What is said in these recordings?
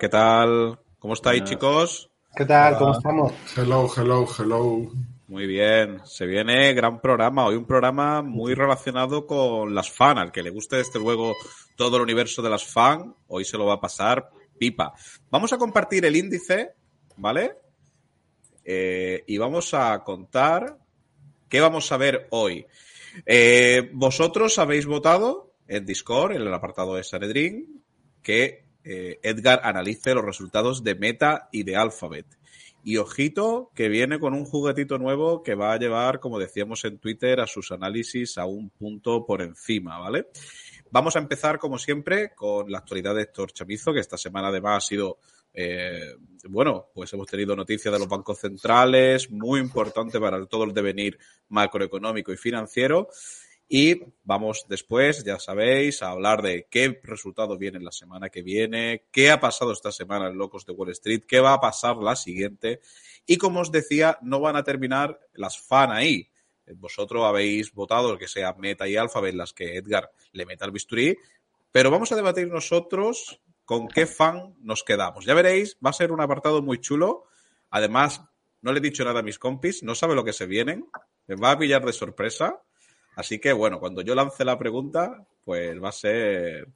¿qué tal? ¿Cómo estáis, chicos? ¿Qué tal? ¿Cómo estamos? Hello, hello, hello. Muy bien, se viene gran programa. Hoy un programa muy relacionado con las fan. Al que le guste desde luego todo el universo de las fan, hoy se lo va a pasar pipa. Vamos a compartir el índice, ¿vale? Eh, y vamos a contar qué vamos a ver hoy. Eh, vosotros habéis votado en Discord, en el apartado de Sanedrin, que eh, Edgar analice los resultados de Meta y de Alphabet. Y ojito que viene con un juguetito nuevo que va a llevar, como decíamos en Twitter, a sus análisis a un punto por encima, ¿vale? Vamos a empezar, como siempre, con la actualidad de Héctor Chamizo, que esta semana además ha sido, eh, bueno, pues hemos tenido noticias de los bancos centrales, muy importante para todo el devenir macroeconómico y financiero. Y vamos después, ya sabéis, a hablar de qué resultado viene la semana que viene, qué ha pasado esta semana en Locos de Wall Street, qué va a pasar la siguiente. Y como os decía, no van a terminar las fan ahí. Vosotros habéis votado que sea Meta y Alphabet las que Edgar le meta al bisturí, pero vamos a debatir nosotros con qué fan nos quedamos. Ya veréis, va a ser un apartado muy chulo. Además, no le he dicho nada a mis compis, no sabe lo que se vienen, me va a pillar de sorpresa. Así que bueno, cuando yo lance la pregunta, pues va a ser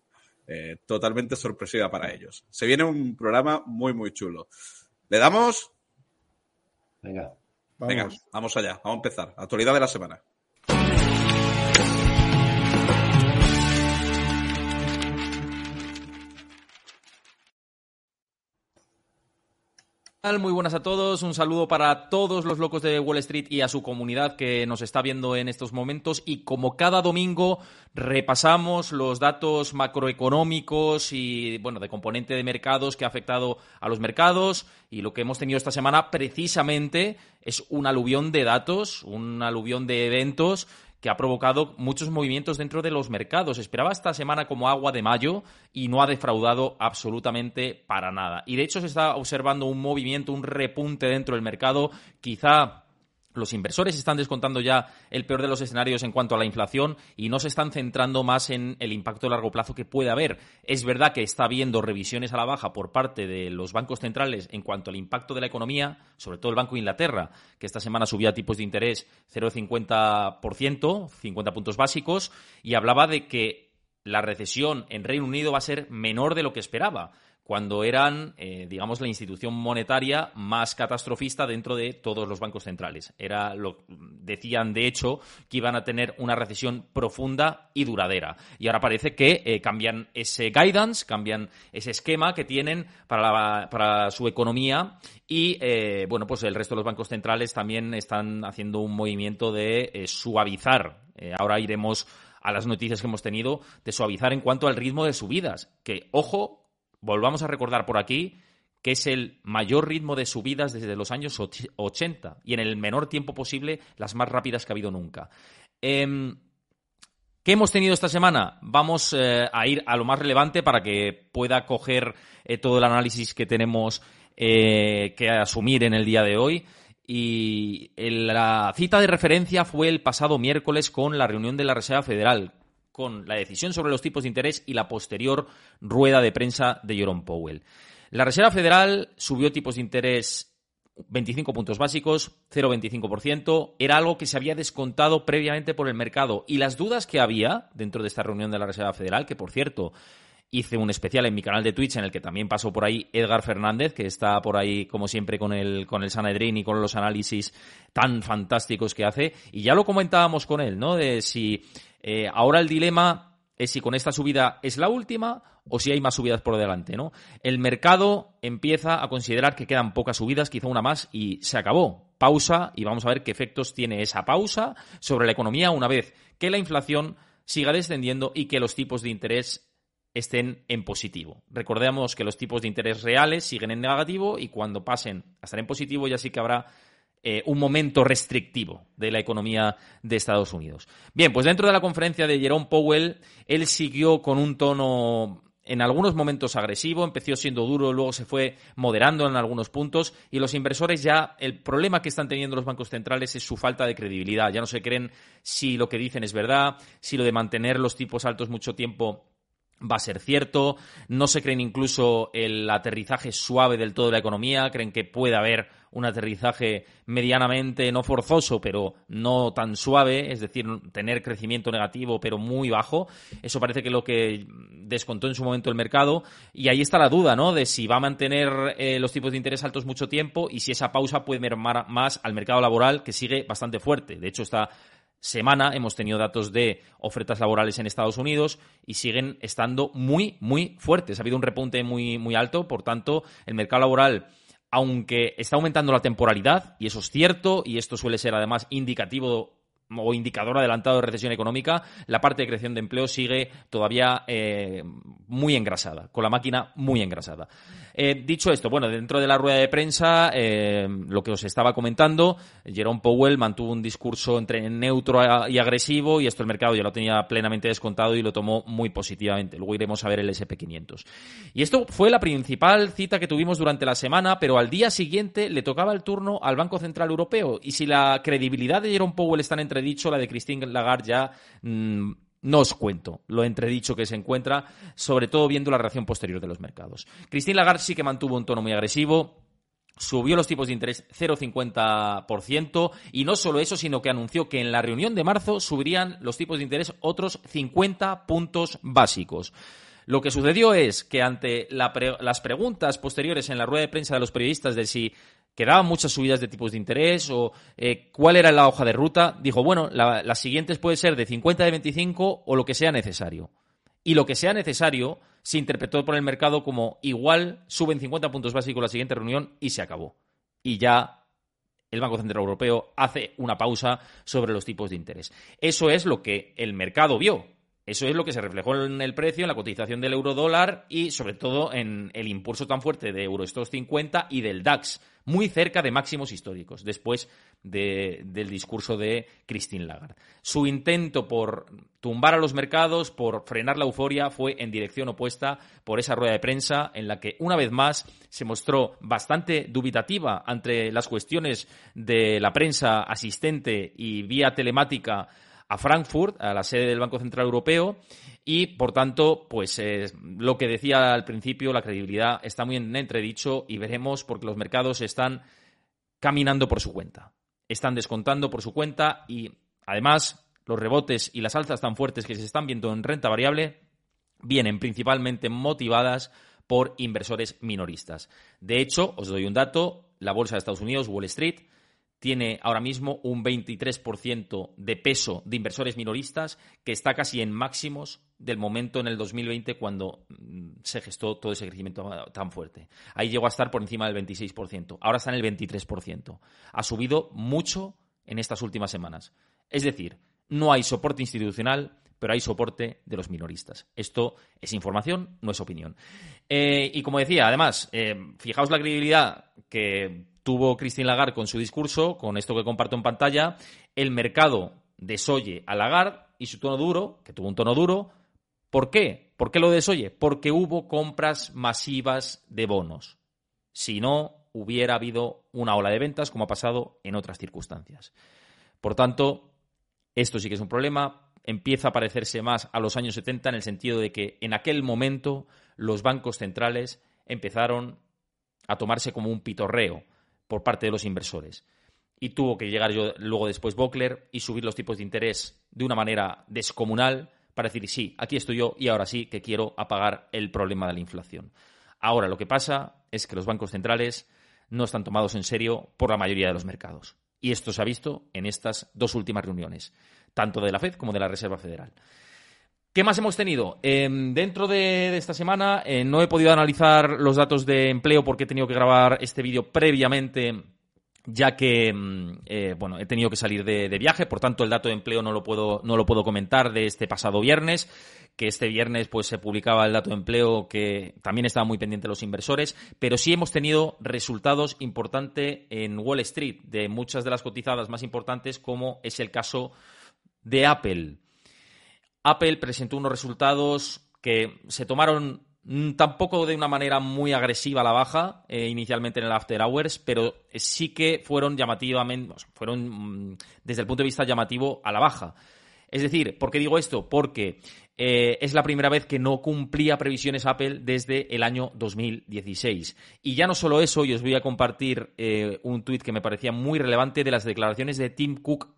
eh, totalmente sorpresiva para ellos. Se viene un programa muy, muy chulo. ¿Le damos? Venga. Venga, vamos allá, vamos a empezar. Actualidad de la semana. Muy buenas a todos, un saludo para todos los locos de Wall Street y a su comunidad que nos está viendo en estos momentos. Y como cada domingo repasamos los datos macroeconómicos y bueno, de componente de mercados que ha afectado a los mercados. Y lo que hemos tenido esta semana precisamente es un aluvión de datos, un aluvión de eventos que ha provocado muchos movimientos dentro de los mercados. Esperaba esta semana como agua de mayo y no ha defraudado absolutamente para nada. Y de hecho se está observando un movimiento, un repunte dentro del mercado, quizá los inversores están descontando ya el peor de los escenarios en cuanto a la inflación y no se están centrando más en el impacto a largo plazo que puede haber. Es verdad que está habiendo revisiones a la baja por parte de los bancos centrales en cuanto al impacto de la economía, sobre todo el Banco de Inglaterra, que esta semana subía tipos de interés 0,50%, 50 puntos básicos, y hablaba de que la recesión en Reino Unido va a ser menor de lo que esperaba cuando eran, eh, digamos, la institución monetaria más catastrofista dentro de todos los bancos centrales. Era lo decían, de hecho, que iban a tener una recesión profunda y duradera. Y ahora parece que eh, cambian ese guidance, cambian ese esquema que tienen para, para su economía y, eh, bueno, pues el resto de los bancos centrales también están haciendo un movimiento de suavizar. ahora iremos a las noticias que hemos tenido de suavizar en cuanto al ritmo de subidas. Que, ojo, volvamos a recordar por aquí que es el mayor ritmo de subidas desde los años 80 y en el menor tiempo posible las más rápidas que ha habido nunca. Em, ¿Qué hemos tenido esta semana? Vamos eh, a ir a lo más relevante para que pueda coger eh, todo el análisis que tenemos eh, que asumir en el día de hoy. Y la cita de referencia fue el pasado miércoles con la reunión de la Reserva Federal, con la decisión sobre los tipos de interés y la posterior rueda de prensa de Jerome Powell. La Reserva Federal subió tipos de interés 25 puntos básicos, 0,25%. Era algo que se había descontado previamente por el mercado. Y las dudas que había dentro de esta reunión de la Reserva Federal, que por cierto hice un especial en mi canal de Twitch en el que también pasó por ahí Edgar Fernández, que está por ahí como siempre con el, con el Sanedrín y con los análisis tan fantásticos que hace. Y ya lo comentábamos con él, ¿no? De si eh, ahora el dilema es si con esta subida es la última o si hay más subidas por delante, ¿no? El mercado empieza a considerar que quedan pocas subidas, quizá una más, y se acabó. Pausa y vamos a ver qué efectos tiene esa pausa sobre la economía una vez que la inflación siga descendiendo y que los tipos de interés estén en positivo. Recordemos que los tipos de interés reales siguen en negativo y cuando pasen a estar en positivo ya sí que habrá eh, un momento restrictivo de la economía de Estados Unidos. Bien, pues dentro de la conferencia de Jerome Powell, él siguió con un tono en algunos momentos agresivo, empezó siendo duro, luego se fue moderando en algunos puntos y los inversores ya, el problema que están teniendo los bancos centrales es su falta de credibilidad. Ya no se creen si lo que dicen es verdad, si lo de mantener los tipos altos mucho tiempo va a ser cierto. No se creen incluso el aterrizaje suave del todo de la economía. Creen que puede haber un aterrizaje medianamente no forzoso, pero no tan suave, es decir, tener crecimiento negativo, pero muy bajo. Eso parece que es lo que descontó en su momento el mercado. Y ahí está la duda, ¿no? De si va a mantener eh, los tipos de interés altos mucho tiempo y si esa pausa puede mermar más al mercado laboral, que sigue bastante fuerte. De hecho, está semana hemos tenido datos de ofertas laborales en Estados Unidos y siguen estando muy, muy fuertes. Ha habido un repunte muy, muy alto, por tanto, el mercado laboral, aunque está aumentando la temporalidad, y eso es cierto, y esto suele ser además indicativo o indicador adelantado de recesión económica, la parte de creación de empleo sigue todavía eh, muy engrasada, con la máquina muy engrasada. Eh, dicho esto, bueno, dentro de la rueda de prensa, eh, lo que os estaba comentando, Jerome Powell mantuvo un discurso entre neutro y agresivo y esto el mercado ya lo tenía plenamente descontado y lo tomó muy positivamente. Luego iremos a ver el SP500. Y esto fue la principal cita que tuvimos durante la semana, pero al día siguiente le tocaba el turno al Banco Central Europeo. Y si la credibilidad de Jerome Powell está en entredicho, la de Christine Lagarde ya... Mm, no os cuento lo entredicho que se encuentra, sobre todo viendo la reacción posterior de los mercados. Christine Lagarde sí que mantuvo un tono muy agresivo, Subió los tipos de interés 0,50% y no solo eso, sino que anunció que en la reunión de marzo subirían los tipos de interés otros 50 puntos básicos. Lo que sucedió es que ante las preguntas posteriores en la rueda de prensa de los periodistas de si quedaban muchas subidas de tipos de interés o eh, cuál era la hoja de ruta, dijo, bueno, las siguientes puede ser de 50 de 25 o lo que sea necesario. Y lo que sea necesario se interpretó por el mercado como igual suben 50 puntos básicos la siguiente reunión y se acabó. Y ya el Banco Central Europeo hace una pausa sobre los tipos de interés. Eso es lo que el mercado vio. Eso es lo que se reflejó en el precio, en la cotización del euro dólar y sobre todo en el impulso tan fuerte de Eurostox 50 y del DAX muy cerca de máximos históricos, después del discurso de Christine Lagarde. Su intento por tumbar a los mercados, por frenar la euforia, fue en dirección opuesta por esa rueda de prensa en la que, una vez más, se mostró bastante dubitativa ante las cuestiones de la prensa asistente y vía telemática a Frankfurt, a la sede del Banco Central Europeo, y por tanto, pues eh, lo que decía al principio, la credibilidad está muy en entredicho y veremos porque los mercados están caminando por su cuenta, están descontando por su cuenta y además los rebotes y las alzas tan fuertes que se están viendo en renta variable vienen principalmente motivadas por inversores minoristas. De hecho, os doy un dato, la bolsa de Estados Unidos, Wall Street, tiene ahora mismo un 23% de peso de inversores minoristas, que está casi en máximos del momento en el 2020 cuando mm, se gestó todo ese crecimiento tan fuerte. Ahí llegó a estar por encima del 26%, ahora está en el 23%. Ha subido mucho en estas últimas semanas. Es decir, no hay soporte institucional, pero hay soporte de los minoristas. Esto es información, no es opinión. Eh, y como decía, además, eh, fijaos la credibilidad que tuvo Christine Lagarde con su discurso, con esto que comparto en pantalla, el mercado desoye a Lagarde y su tono duro, que tuvo un tono duro. ¿Por qué? ¿Por qué lo desoye? Porque hubo compras masivas de bonos. Si no, hubiera habido una ola de ventas, como ha pasado en otras circunstancias. Por tanto, esto sí que es un problema. Empieza a parecerse más a los años 70 en el sentido de que en aquel momento los bancos centrales empezaron a tomarse como un pitorreo por parte de los inversores. Y tuvo que llegar yo, luego después Bockler y subir los tipos de interés de una manera descomunal para decir, sí, aquí estoy yo y ahora sí que quiero apagar el problema de la inflación. Ahora lo que pasa es que los bancos centrales no están tomados en serio por la mayoría de los mercados. Y esto se ha visto en estas dos últimas reuniones, tanto de la Fed como de la Reserva Federal. ¿Qué más hemos tenido? Em, dentro de, esta semana eh, no he podido analizar los datos de empleo porque he tenido que grabar este vídeo previamente ya que em, eh, bueno, he tenido que salir de, viaje, por tanto el dato de empleo no lo puedo, no lo puedo comentar de este pasado viernes, que este viernes pues se publicaba el dato de empleo que también estaba muy pendiente los inversores, pero sí hemos tenido resultados importantes en Wall Street de muchas de las cotizadas más importantes, como es el caso de Apple. Apple presentó unos resultados que se tomaron mm, tampoco de una manera muy agresiva a la baja eh, inicialmente en el After Hours, pero sí que fueron llamativamente, fueron mm, desde el punto de vista llamativo a la baja. Es decir, ¿por qué digo esto? Porque eh, es la primera vez que no cumplía previsiones Apple desde el año 2016. Y ya no solo eso, yo os voy a compartir eh, un tuit que me parecía muy relevante de las declaraciones de Tim Cook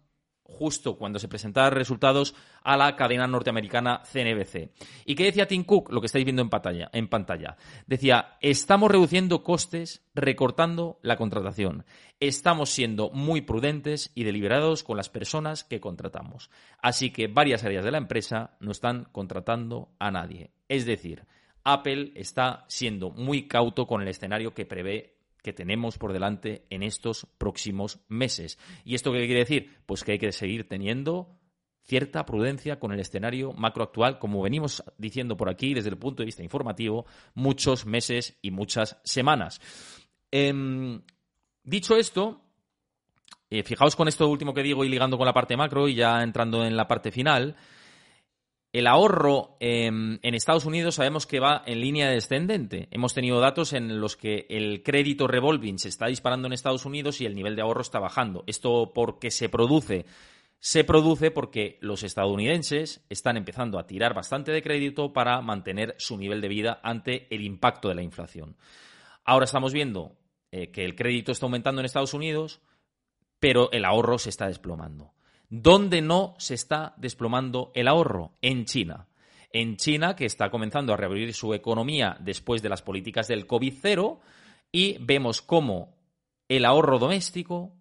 justo cuando se presentaban resultados a la cadena norteamericana CNBC. ¿Y qué decía Tim Cook? Lo que estáis viendo en pantalla. En pantalla. Decía, estamos reduciendo costes recortando la contratación. Estamos siendo muy prudentes y deliberados con las personas que contratamos. Así que varias áreas de la empresa no están contratando a nadie. Es decir, Apple está siendo muy cauto con el escenario que prevé que tenemos por delante en estos próximos meses. ¿Y esto qué quiere decir? Pues que hay que seguir teniendo cierta prudencia con el escenario macro actual, como venimos diciendo por aquí desde el punto de vista informativo, muchos meses y muchas semanas. Em, dicho esto, eh, fijaos con esto último que digo y ligando con la parte macro y ya entrando en la parte final, el ahorro en Estados Unidos sabemos que va en línea descendente. Hemos tenido datos en los que el crédito revolving se está disparando en Estados Unidos y el nivel de ahorro está bajando. Esto porque se produce. Se produce porque los estadounidenses están empezando a tirar bastante de crédito para mantener su nivel de vida ante el impacto de la inflación. Ahora estamos viendo eh, que el crédito está aumentando en Estados Unidos, pero el ahorro se está desplomando. ¿Dónde no se está desplomando el ahorro? En China. En China, que está comenzando a reabrir su economía después de las políticas del COVID-0, y vemos cómo el ahorro doméstico,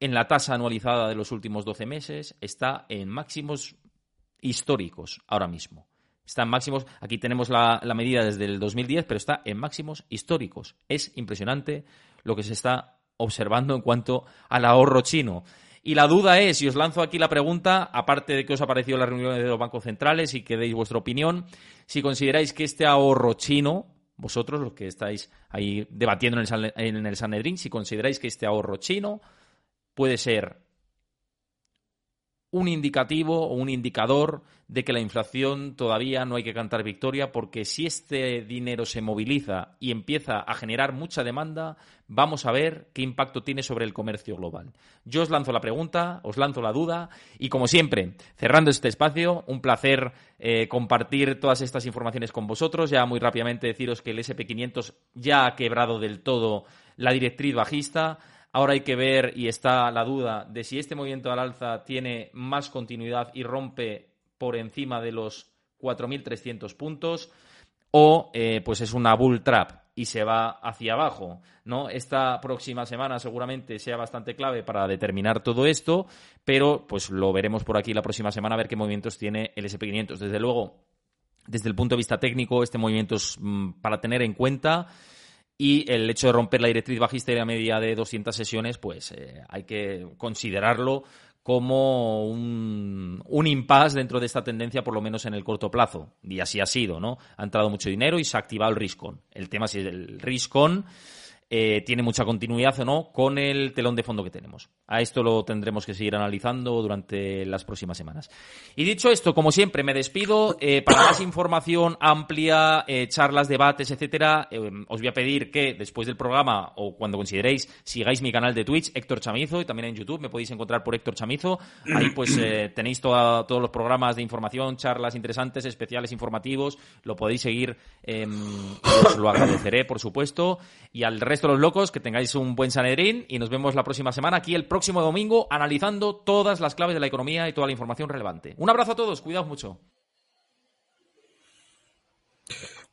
en la tasa anualizada de los últimos 12 meses, está en máximos históricos ahora mismo. Está en máximos, aquí tenemos la, la, medida desde el 2010, pero está en máximos históricos. Es impresionante lo que se está observando en cuanto al ahorro chino. Y la duda es, y os lanzo aquí la pregunta, aparte de que os ha parecido la reunión de los bancos centrales y que deis vuestra opinión, si consideráis que este ahorro chino, vosotros los que estáis ahí debatiendo en el, en el Sanedrín, si consideráis que este ahorro chino puede ser un indicativo o un indicador de que la inflación todavía no hay que cantar victoria porque si este dinero se moviliza y empieza a generar mucha demanda, vamos a ver qué impacto tiene sobre el comercio global. Yo os lanzo la pregunta, os lanzo la duda y como siempre, cerrando este espacio, un placer eh, compartir todas estas informaciones con vosotros. Ya muy rápidamente deciros que el SP500 ya ha quebrado del todo la directriz bajista. Ahora hay que ver y está la duda de si este movimiento al alza tiene más continuidad y rompe por encima de los 4.300 puntos o eh, pues es una bull trap y se va hacia abajo, ¿no? Esta próxima semana seguramente sea bastante clave para determinar todo esto, pero pues lo veremos por aquí la próxima semana a ver qué movimientos tiene el SP500. Desde luego, desde el punto de vista técnico, este movimiento es mm, para tener en cuenta y el hecho de romper la directriz bajista y la media de 200 sesiones, pues eh, hay que considerarlo como un, un impasse dentro de esta tendencia, por lo menos en el corto plazo. Y así ha sido, ¿no? Ha entrado mucho dinero y se ha activado el RISCON. El tema es el RISCON eh, tiene mucha continuidad o no con el telón de fondo que tenemos. A esto lo tendremos que seguir analizando durante las próximas semanas. Y dicho esto, como siempre, me despido. Eh, para más información amplia, eh, charlas, debates, etcétera, os voy a pedir que después del programa o cuando consideréis sigáis mi canal de Twitch, Héctor Chamizo, y también en YouTube me podéis encontrar por Héctor Chamizo. Ahí pues tenéis todos los programas de información, charlas interesantes, especiales informativos. Lo podéis seguir, em, os lo agradeceré, por supuesto. Y al resto los locos, que tengáis un buen Sanedrín y nos vemos la próxima semana aquí el próximo domingo analizando todas las claves de la economía y toda la información relevante. Un abrazo a todos, cuidaos mucho.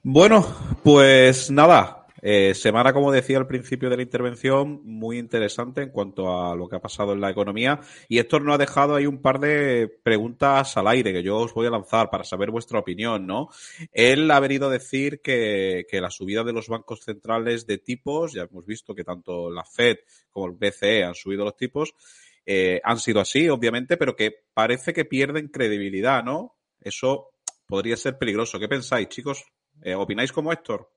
Bueno, pues nada, eh, semana, como decía al principio de la intervención, muy interesante en cuanto a lo que ha pasado en la economía. Y Héctor nos ha dejado ahí un par de preguntas al aire que yo os voy a lanzar para saber vuestra opinión, ¿no? Él ha venido a decir que, que la subida de los bancos centrales de tipos, ya hemos visto que tanto la Fed como el BCE han subido los tipos, eh, han sido así, obviamente, pero que parece que pierden credibilidad, ¿no? Eso podría ser peligroso. ¿Qué pensáis, chicos? Eh, ¿Opináis como Héctor?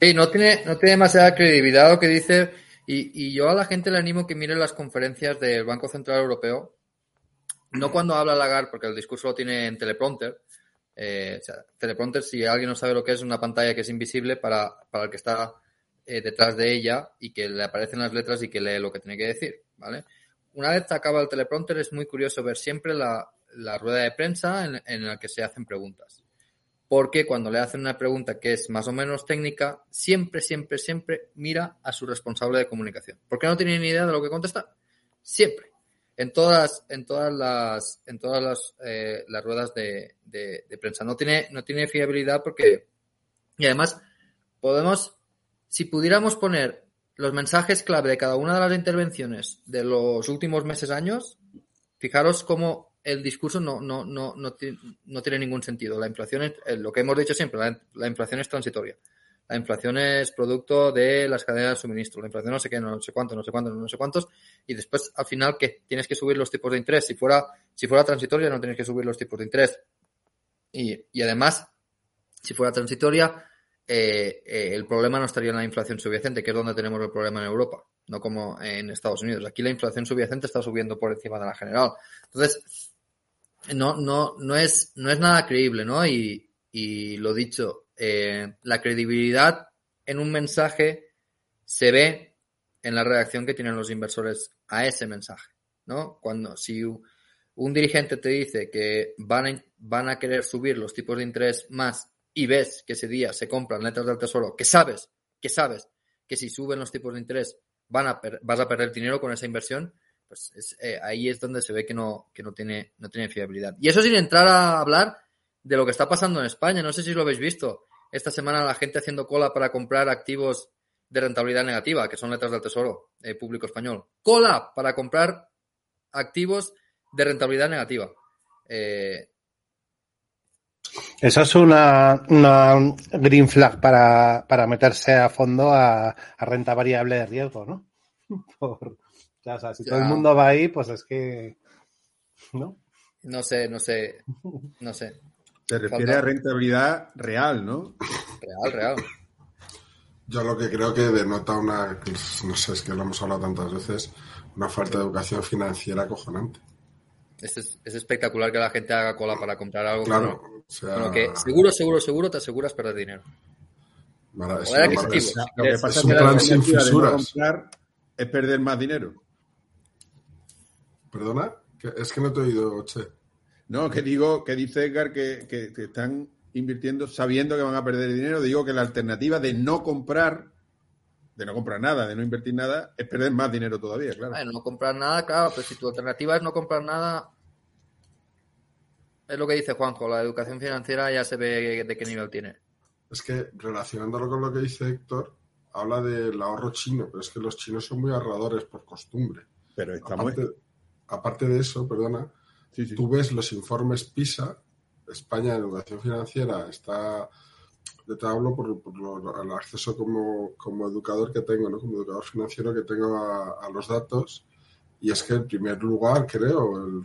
Sí, no tiene, no tiene demasiada credibilidad lo que dice. Y, y, yo a la gente le animo que mire las conferencias del Banco Central Europeo. No cuando habla Lagarde, porque el discurso lo tiene en teleprompter. Eh, o sea, teleprompter, si alguien no sabe lo que es, una pantalla que es invisible para, para el que está eh, detrás de ella y que le aparecen las letras y que lee lo que tiene que decir, ¿vale? una vez acaba el teleprompter es muy curioso ver siempre la, la rueda de prensa en, en la que se hacen preguntas. Porque cuando le hacen una pregunta que es más o menos técnica, siempre, siempre, siempre mira a su responsable de comunicación. Porque no tiene ni idea de lo que contestar. Siempre. En todas, en todas las, en todas las, eh, ruedas de, de- de prensa. No tiene, no tiene fiabilidad porque, y además, podemos, si pudiéramos poner los mensajes clave de cada una de las intervenciones de los últimos meses, años, fijaros cómo el discurso no, no, no, no, no tiene ningún sentido. La inflación es, eh, lo que hemos dicho siempre, la, la inflación es transitoria. La inflación es producto de las cadenas de suministro. La inflación no sé qué, no sé cuánto, no sé cuánto, no sé cuántos. Y después, al final, que tienes que subir los tipos de interés. Si fuera, si fuera transitoria, no tienes que subir los tipos de interés. Y, y además, si fuera transitoria, eh, eh, el problema no estaría en la inflación subyacente, que es donde tenemos el problema en Europa, no como en Estados Unidos. Aquí la inflación subyacente está subiendo por encima de la general. Entonces, no, no, no es, no es nada creíble, ¿no? Y, y lo dicho, eh, la credibilidad en un mensaje se ve en la reacción que tienen los inversores a ese mensaje, ¿no? Cuando, si un dirigente te dice que van van a querer subir los tipos de interés más y ves que ese día se compran letras del tesoro, que sabes, que sabes que si suben los tipos de interés van a vas a perder dinero con esa inversión, pues es, eh, ahí es donde se ve que no, que no tiene, no tiene fiabilidad. Y eso sin entrar a hablar de lo que está pasando en España. No sé si lo habéis visto. Esta semana la gente haciendo cola para comprar activos de rentabilidad negativa, que son letras del tesoro eh, público español. Cola para comprar activos de rentabilidad negativa. Eh, Eso es una, una green flag para, para meterse a fondo a, a renta variable de riesgo, ¿no? Por, ya, o sea, si Ya. todo el mundo va ahí, pues es que. ¿No? no sé, no sé, no sé. Te refiere a rentabilidad real, ¿no? Real, real. Yo lo que creo que denota una, no sé, es que lo hemos hablado tantas veces, una falta de educación financiera acojonante. Es, es espectacular que la gente haga cola para comprar algo Claro, o sea, con lo que seguro, seguro, seguro te aseguras perder dinero. mara- es. Lo que pasa es un que la plan sin alternativa de no fisuras. comprar es perder más dinero. ¿Perdona? Que- Es que no te he oído, Che. No, que digo, que dice Edgar que, que- que están invirtiendo sabiendo que van a perder dinero. Digo que la alternativa de no comprar, de no comprar nada, de no invertir nada, es perder más dinero todavía, claro. No comprar nada, claro, pero si tu alternativa es no comprar nada, es lo que dice Juanjo, la educación financiera ya se ve de qué nivel tiene. Es que relacionándolo con lo que dice Héctor, habla del ahorro chino, pero es que los chinos son muy ahorradores por costumbre. Pero está muy... Aparte, aparte de eso, perdona, Sí, sí. tú ves los informes PISA, España en educación financiera está, yo te hablo por, por lo- el acceso como, como educador que tengo, ¿no? como educador financiero que tengo a, a los datos, y es que en primer lugar, creo, el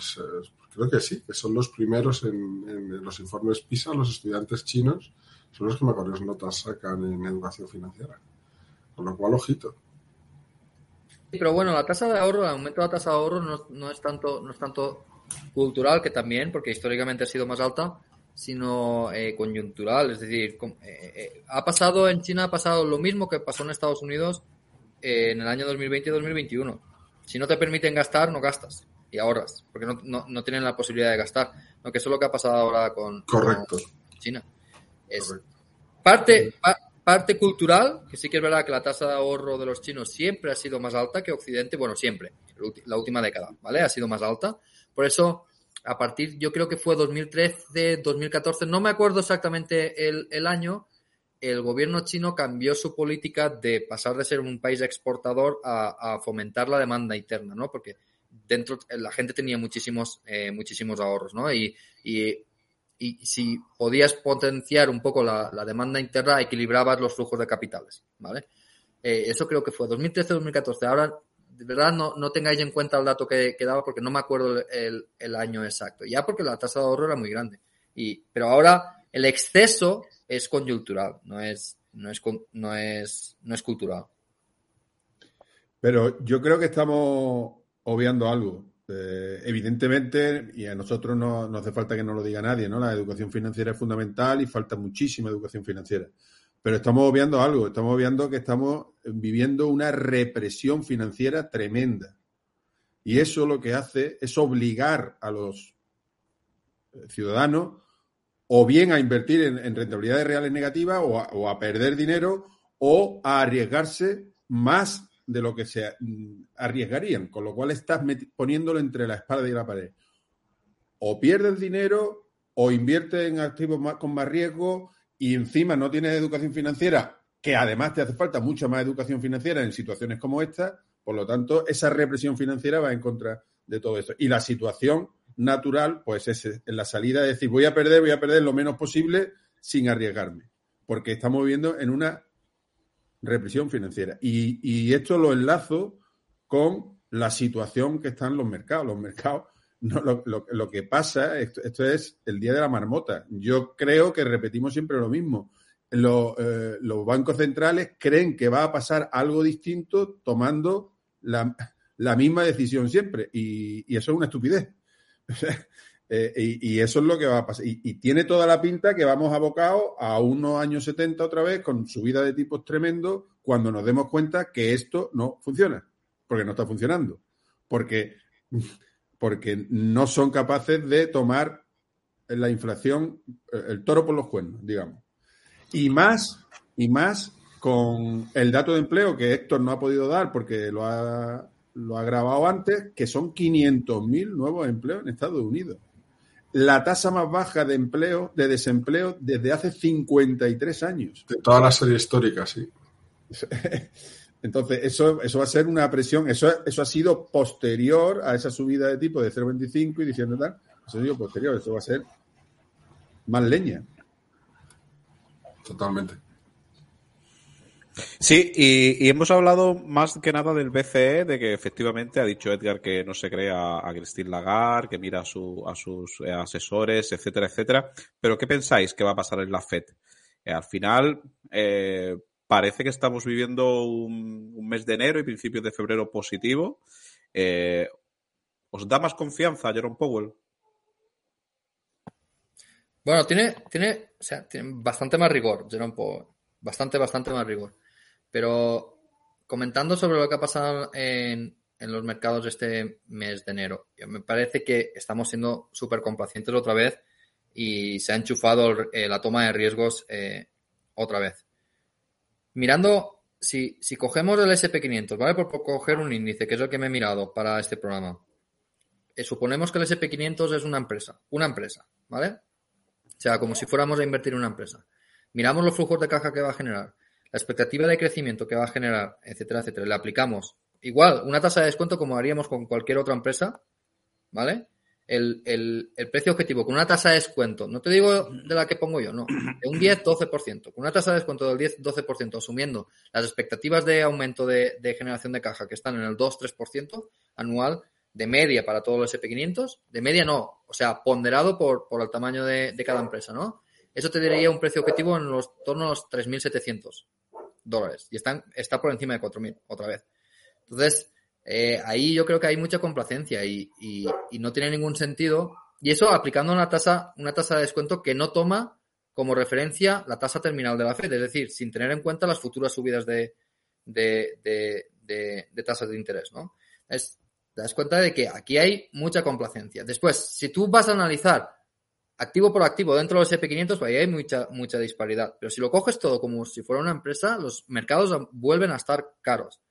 creo que sí, que son los primeros en, los informes PISA, los estudiantes chinos, son los que mejores notas sacan en educación financiera. Con lo cual, ojito. Pero bueno, la tasa de ahorro, el aumento de la tasa de ahorro no, no es tanto, no es tanto cultural, que también, porque históricamente ha sido más alta, sino eh, coyuntural. Es decir, eh, eh, ha pasado en China, ha pasado lo mismo que pasó en Estados Unidos eh, en el año 2020 y 2021. Si no te permiten gastar, no gastas y ahorras, porque no, no, no tienen la posibilidad de gastar. Lo que eso es lo que ha pasado ahora con, Correcto. con China. Es Correcto. parte, pa- parte cultural, que sí que es verdad que la tasa de ahorro de los chinos siempre ha sido más alta que Occidente, bueno, siempre, la última década, ¿vale? Ha sido más alta. Por eso, a partir, yo creo que fue 2013, 2014, no me acuerdo exactamente el, el año, el gobierno chino cambió su política de pasar de ser un país exportador a, a fomentar la demanda interna, ¿no? Porque dentro la gente tenía muchísimos, eh, muchísimos ahorros, ¿no? Y, y, y si podías potenciar un poco la, la demanda interna, equilibrabas los flujos de capitales, ¿vale? Eh, eso creo que fue 2013-2014. Ahora, de verdad, no, no tengáis en cuenta el dato que, que daba porque no me acuerdo el, el, año exacto. Ya porque la tasa de ahorro era muy grande. Y, pero ahora el exceso es coyuntural, no es, no es, no es, no es cultural. Pero yo creo que estamos obviando algo. Eh, evidentemente, y a nosotros no, hace falta que nos lo diga nadie, ¿no? La educación financiera es fundamental y falta muchísima educación financiera. Pero estamos obviando algo, estamos obviando que estamos viviendo una represión financiera tremenda. Y eso lo que hace es obligar a los ciudadanos o bien a invertir en, rentabilidades reales negativas o a, perder dinero o a arriesgarse más de lo que se mm, arriesgarían, con lo cual estás poniéndolo entre la espada y la pared. O pierdes dinero o inviertes en activos con más riesgo y encima no tienes educación financiera, que además te hace falta mucha más educación financiera en situaciones como esta, por lo tanto, esa represión financiera va en contra de todo esto. Y la situación natural, pues es en la salida de decir, voy a perder, voy a perder lo menos posible sin arriesgarme, porque estamos viviendo en una represión financiera. Y, esto lo enlazo con la situación que están los mercados. Los mercados, no, lo, que pasa, esto, es el día de la marmota. Yo creo que repetimos siempre lo mismo. Eh, los, bancos centrales creen que va a pasar algo distinto tomando la, misma decisión siempre. y, eso es una estupidez. Eh, y, eso es lo que va a pasar. Y, tiene toda la pinta que vamos abocados a unos años 70 otra vez con subida de tipos tremendo cuando nos demos cuenta que esto no funciona. Porque no está funcionando. Porque, porque no son capaces de tomar la inflación, eh, el toro por los cuernos, digamos. Y más, y más con el dato de empleo que Héctor no ha podido dar porque lo ha lo ha grabado antes, que son 500.000 nuevos empleos en Estados Unidos. La tasa más baja de empleo, de desempleo, desde hace 53 años. De toda la serie histórica, sí. Entonces, eso, eso va a ser una presión, eso, eso ha sido posterior a esa subida de tipo de 0,25 y diciendo tal, eso ha sido posterior, eso va a ser más leña. Totalmente. Sí, y, hemos hablado más que nada del BCE, de que efectivamente ha dicho Edgar que no se cree a, Christine Lagarde, que mira a, sus eh, asesores, etcétera, etcétera. Pero ¿qué pensáis que va a pasar en la FED? Eh, al final, eh, parece que estamos viviendo un, mes de enero y principios de febrero positivo. ¿Os da más confianza Jerome Powell? Bueno, tiene, tiene, o sea, tiene bastante más rigor Jerome Powell. Bastante, bastante más rigor. Pero comentando sobre lo que ha pasado en, los mercados este mes de enero, me parece que estamos siendo súper complacientes otra vez y se ha enchufado eh, la toma de riesgos eh, otra vez. Mirando, si, cogemos el SP500, ¿vale? Por, coger un índice, que es el que me he mirado para este programa. Eh, suponemos que el SP500 es una empresa, una empresa, ¿vale? O sea, como si fuéramos a invertir en una empresa. Miramos los flujos de caja que va a generar la expectativa de crecimiento que va a generar, etcétera, etcétera, le aplicamos igual una tasa de descuento como haríamos con cualquier otra empresa, ¿vale? El, precio objetivo con una tasa de descuento, no te digo de la que pongo yo, no, de un 10-12%, con una tasa de descuento del 10-12%, asumiendo las expectativas de aumento de, generación de caja que están en el 2-3% anual, de media para todos los SP500, de media no, o sea, ponderado por, por el tamaño de, de cada empresa, ¿no? Eso te diría un precio objetivo en los torno a los 3.700 dólares y están, está por encima de 4.000 otra vez. Entonces, eh, ahí yo creo que hay mucha complacencia y, no tiene ningún sentido. Y eso aplicando una tasa, una tasa de descuento que no toma como referencia la tasa terminal de la Fed, es decir, sin tener en cuenta las futuras subidas de, de, tasas de interés, ¿no? Es, te das cuenta de que aquí hay mucha complacencia. Después, si tú vas a analizar activo por activo dentro de los SP500, pues ahí hay mucha, mucha disparidad. Pero si lo coges todo como si fuera una empresa, los mercados vuelven a estar caros.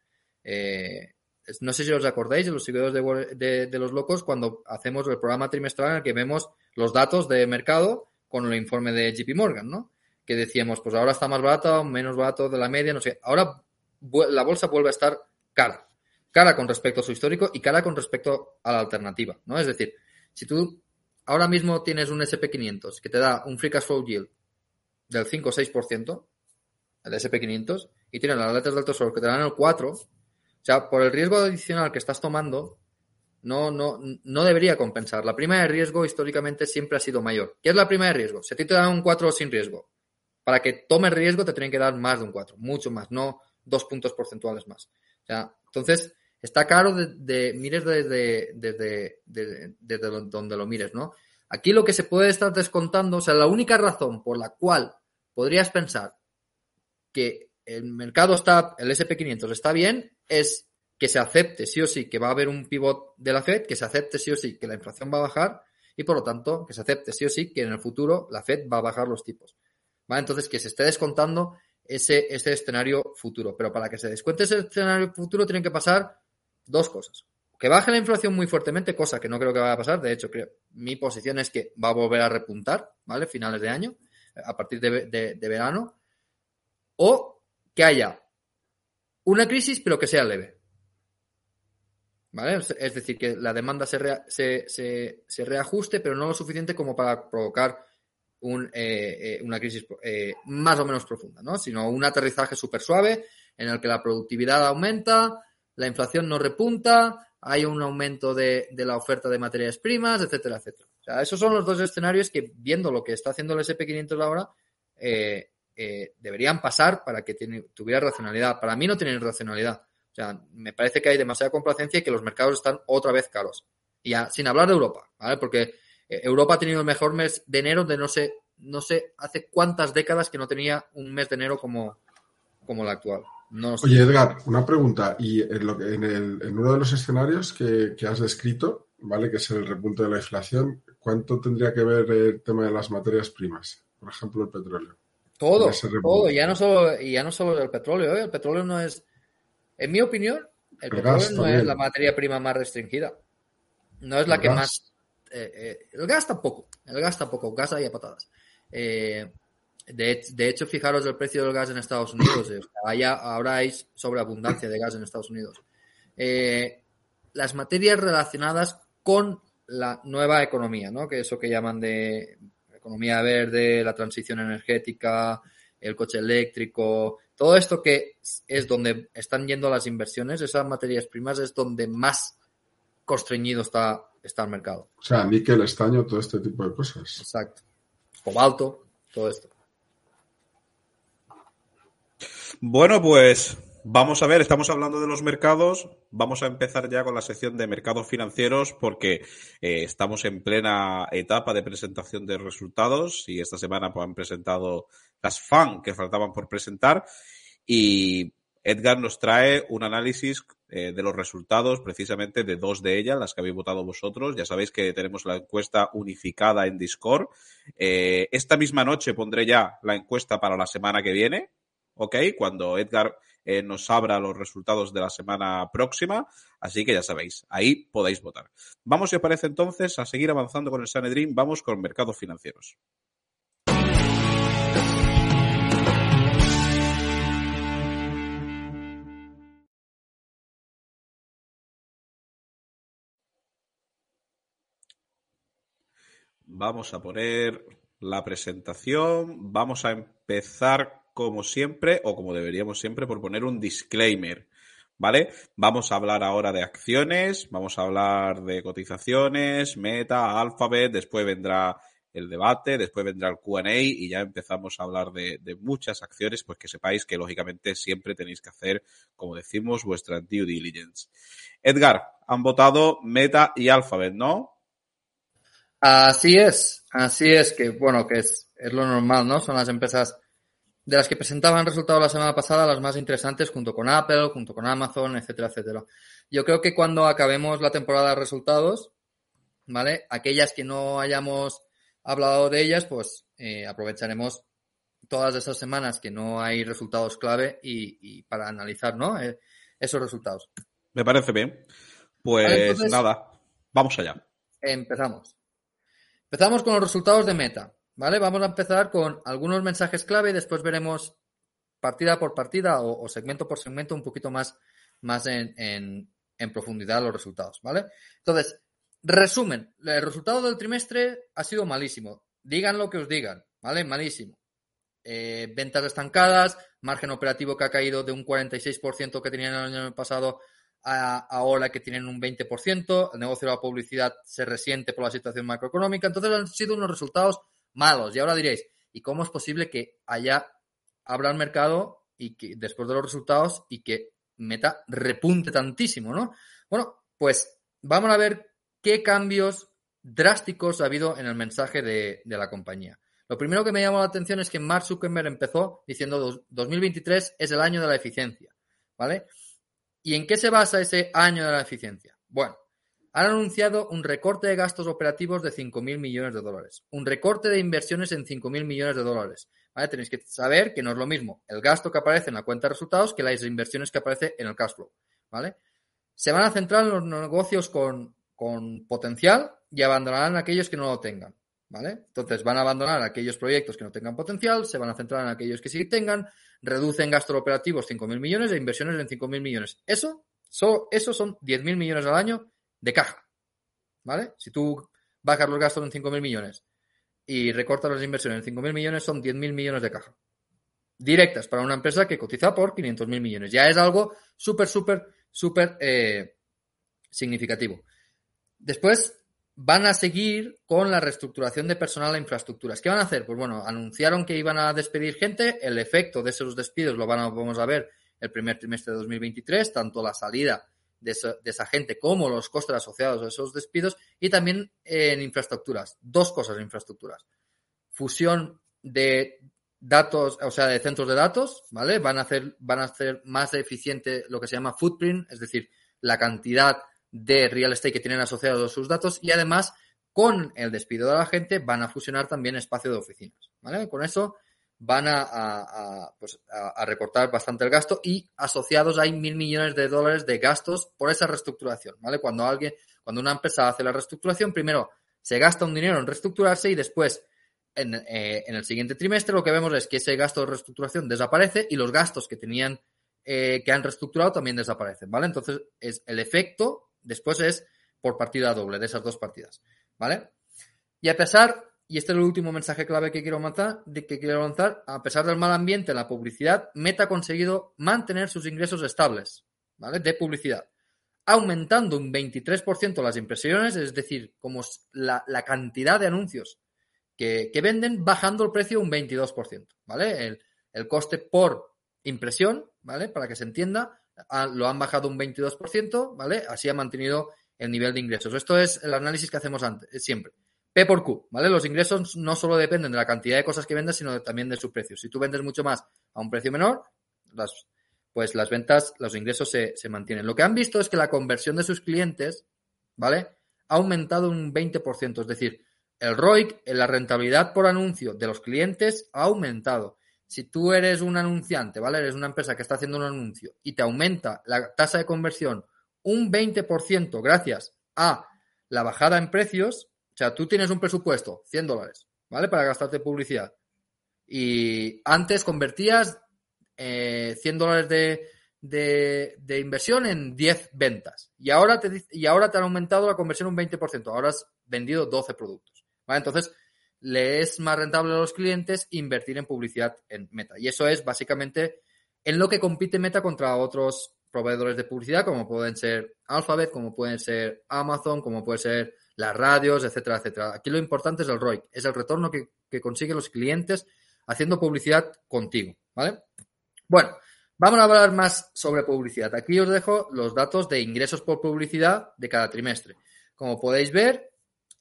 Eh, no sé si os acordáis de los seguidores de, los locos cuando hacemos el programa trimestral en el que vemos los datos de mercado con el informe de JP Morgan, ¿no? Que decíamos, pues ahora está más barato, menos barato de la media, no sé. Ahora la bolsa vuelve a estar cara. Cara con respecto a su histórico y cara con respecto a la alternativa, ¿no? Es decir, si tú ahora mismo tienes un SP500 que te da un free cash flow yield del 5 o 6%, el SP500, y tienes las letras del tesoro que te dan el 4, o sea, por el riesgo adicional que estás tomando, no, no, no debería compensar. La prima de riesgo históricamente siempre ha sido mayor. ¿Qué es la prima de riesgo? Si a ti te dan un 4 sin riesgo, para que tomes riesgo te tienen que dar más de un 4, mucho más, no dos puntos porcentuales más. O sea, entonces, Está caro de, mires desde, donde lo mires, ¿no? Aquí lo que se puede estar descontando, o sea, la única razón por la cual podrías pensar que el mercado está, el SP500 está bien, es que se acepte sí o sí que va a haber un pivot de la Fed, que se acepte sí o sí que la inflación va a bajar y por lo tanto que se acepte sí o sí que en el futuro la Fed va a bajar los tipos. ¿Vale? Entonces que se esté descontando ese, ese escenario futuro. Pero para que se descuente ese escenario futuro tienen que pasar dos cosas. Que baje la inflación muy fuertemente, cosa que no creo que vaya a pasar. De hecho, creo, mi posición es que va a volver a repuntar, ¿vale? Finales de año, a partir de, de verano. O que haya una crisis, pero que sea leve. ¿Vale? Es decir, que la demanda se, se, se, reajuste, pero no lo suficiente como para provocar un, eh, eh, una crisis eh, más o menos profunda, ¿no? Sino un aterrizaje súper suave en el que la productividad aumenta, la inflación no repunta, hay un aumento de, la oferta de materias primas, etcétera, etcétera. O sea, esos son los dos escenarios que, viendo lo que está haciendo el SP500 ahora, deberían pasar para que tuviera racionalidad. Para mí no tienen racionalidad. O sea, me parece que hay demasiada complacencia y que los mercados están otra vez caros. Y ya, sin hablar de Europa, ¿vale? Porque eh, Europa ha tenido el mejor mes de enero de no sé, no sé hace cuántas décadas que no tenía un mes de enero como, como el actual. No Oye, Edgar, una pregunta. Y en, lo que, en, el, en uno de los escenarios que, que, has descrito, ¿vale? Que es el repunte de la inflación, ¿cuánto tendría que ver el tema de las materias primas? Por ejemplo, el petróleo. Todo, todo, ya no solo, ya no solo el petróleo, ¿eh? el petróleo no es en mi opinión, el, petróleo no es la materia prima más restringida. No es la que más. Eh, eh, el gas tampoco. El gas tampoco. Gas hay a patadas. Eh, de, hecho, fijaros el precio del gas en Estados Unidos. ahora hay sobreabundancia de gas en Estados Unidos. las materias relacionadas con la nueva economía, ¿no? Que eso que llaman de economía verde, la transición energética, el coche eléctrico, todo esto que es donde están yendo las inversiones, esas materias primas es donde más constreñido está, está el mercado. O sea, níquel, estaño, todo este tipo de cosas. Exacto. Cobalto, todo esto. Bueno, pues vamos a ver, estamos hablando de los mercados. Vamos a empezar ya con la sección de mercados financieros porque eh, estamos en plena etapa de presentación de resultados y esta semana pues, han presentado las FAN que faltaban por presentar. Y Edgar nos trae un análisis eh, de los resultados precisamente de dos de ellas, las que habéis votado vosotros. Ya sabéis que tenemos la encuesta unificada en Discord. Eh, esta misma noche pondré ya la encuesta para la semana que viene, ¿ok? Cuando Edgar eh, nos abra los resultados de la semana próxima. Así que ya sabéis, ahí podéis votar. Vamos, si os parece entonces, a seguir avanzando con el Sanedrín. Vamos con mercados financieros. Vamos a poner la presentación. Vamos a empezar como siempre, o como deberíamos siempre, por poner un disclaimer. ¿Vale? Vamos a hablar ahora de acciones, vamos a hablar de cotizaciones, meta, alphabet, después vendrá el debate, después vendrá el QA y ya empezamos a hablar de, de, muchas acciones, pues que sepáis que lógicamente siempre tenéis que hacer, como decimos, vuestra due diligence. Edgar, han votado Meta y Alphabet, ¿no? Así es, así es que, bueno, que es, es lo normal, ¿no? Son las empresas de las que presentaban resultados la semana pasada, las más interesantes, junto con Apple, junto con Amazon, etcétera, etcétera. Yo creo que cuando acabemos la temporada de resultados, ¿vale? Aquellas que no hayamos hablado de ellas, pues eh, aprovecharemos todas esas semanas que no hay resultados clave y, y para analizar, ¿no? Eh, esos resultados. Me parece bien. Pues vale, entonces, nada, vamos allá. Empezamos. Empezamos con los resultados de Meta, ¿vale? Vamos a empezar con algunos mensajes clave y después veremos partida por partida o, segmento por segmento un poquito más, más en, en, en, profundidad los resultados, ¿vale? Entonces, resumen, el resultado del trimestre ha sido malísimo. Digan lo que os digan, ¿vale? Malísimo. Eh, ventas estancadas, margen operativo que ha caído de un 46% que tenían el año pasado a, ahora que tienen un 20%, el negocio de la publicidad se resiente por la situación macroeconómica, entonces han sido unos resultados malos. Y ahora diréis, ¿y cómo es posible que haya, abra el mercado y que después de los resultados y que Meta repunte tantísimo, ¿no? Bueno, pues vamos a ver qué cambios drásticos ha habido en el mensaje de, la compañía. Lo primero que me llamó la atención es que Mark Zuckerberg empezó diciendo 2023 es el año de la eficiencia, ¿vale? ¿Y en qué se basa ese año de la eficiencia? Bueno, han anunciado un recorte de gastos operativos de 5.000 millones de dólares, un recorte de inversiones en 5.000 millones de dólares. ¿vale? Tenéis que saber que no es lo mismo el gasto que aparece en la cuenta de resultados que las inversiones que aparece en el cash flow. ¿vale? Se van a centrar en los negocios con, con potencial y abandonarán aquellos que no lo tengan. ¿Vale? Entonces van a abandonar aquellos proyectos que no tengan potencial, se van a centrar en aquellos que sí tengan, reducen gastos operativos 5.000 millones e inversiones en 5.000 millones. Eso, solo, eso son 10.000 millones al año de caja. ¿Vale? Si tú bajas los gastos en 5.000 millones y recortas las inversiones en 5.000 millones, son 10.000 millones de caja. Directas para una empresa que cotiza por 500.000 millones. Ya es algo súper, súper, súper eh, significativo. Después, van a seguir con la reestructuración de personal e infraestructuras. ¿Qué van a hacer? Pues bueno, anunciaron que iban a despedir gente, el efecto de esos despidos lo van vamos a ver el primer trimestre de 2023, tanto la salida de, esa gente como los costes asociados a esos despidos y también en infraestructuras. Dos cosas infraestructuras. Fusión de datos, o sea, de centros de datos, ¿vale? Van a hacer, van a hacer más eficiente lo que se llama footprint, es decir, la cantidad de real estate que tienen asociados sus datos y además con el despido de la gente van a fusionar también espacio de oficinas. ¿vale? Con eso van a, pues, a, recortar bastante el gasto y asociados hay mil millones de dólares de gastos por esa reestructuración. ¿vale? Cuando alguien, cuando una empresa hace la reestructuración, primero se gasta un dinero en reestructurarse y después en, eh, en el siguiente trimestre lo que vemos es que ese gasto de reestructuración desaparece y los gastos que tenían eh, que han reestructurado también desaparecen, ¿vale? Entonces, es el efecto Después es por partida doble de esas dos partidas. ¿Vale? Y a pesar, y este es el último mensaje clave que quiero lanzar, que quiero lanzar, a pesar del mal ambiente en la publicidad, Meta ha conseguido mantener sus ingresos estables, ¿vale? De publicidad. Aumentando un 23% las impresiones, es decir, como la, cantidad de anuncios que, venden, bajando el precio un 22%, ¿vale? El, coste por impresión, ¿vale? Para que se entienda, lo han bajado un 22%, ¿vale? Así ha mantenido el nivel de ingresos. Esto es el análisis que hacemos antes, siempre. P por Q, ¿vale? Los ingresos no solo dependen de la cantidad de cosas que vendas, sino también de su precio. Si tú vendes mucho más a un precio menor, las, pues las ventas, los ingresos se, se mantienen. Lo que han visto es que la conversión de sus clientes, ¿vale? Ha aumentado un 20%, es decir, el ROIC, la rentabilidad por anuncio de los clientes ha aumentado si tú eres un anunciante, ¿vale? Eres una empresa que está haciendo un anuncio y te aumenta la tasa de conversión un 20% gracias a la bajada en precios, o sea, tú tienes un presupuesto, 100 dólares, ¿vale? Para gastarte publicidad. Y antes convertías eh, 100 dólares de, de, inversión en 10 ventas. Y ahora, te, y ahora te han aumentado la conversión un 20%. Ahora has vendido 12 productos. ¿vale? Entonces, le es más rentable a los clientes invertir en publicidad en Meta. Y eso es básicamente en lo que compite Meta contra otros proveedores de publicidad, como pueden ser Alphabet, como pueden ser Amazon, como pueden ser las radios, etcétera, etcétera. Aquí lo importante es el ROI, es el retorno que, que consiguen los clientes haciendo publicidad contigo, ¿vale? Bueno, vamos a hablar más sobre publicidad. Aquí os dejo los datos de ingresos por publicidad de cada trimestre. Como podéis ver,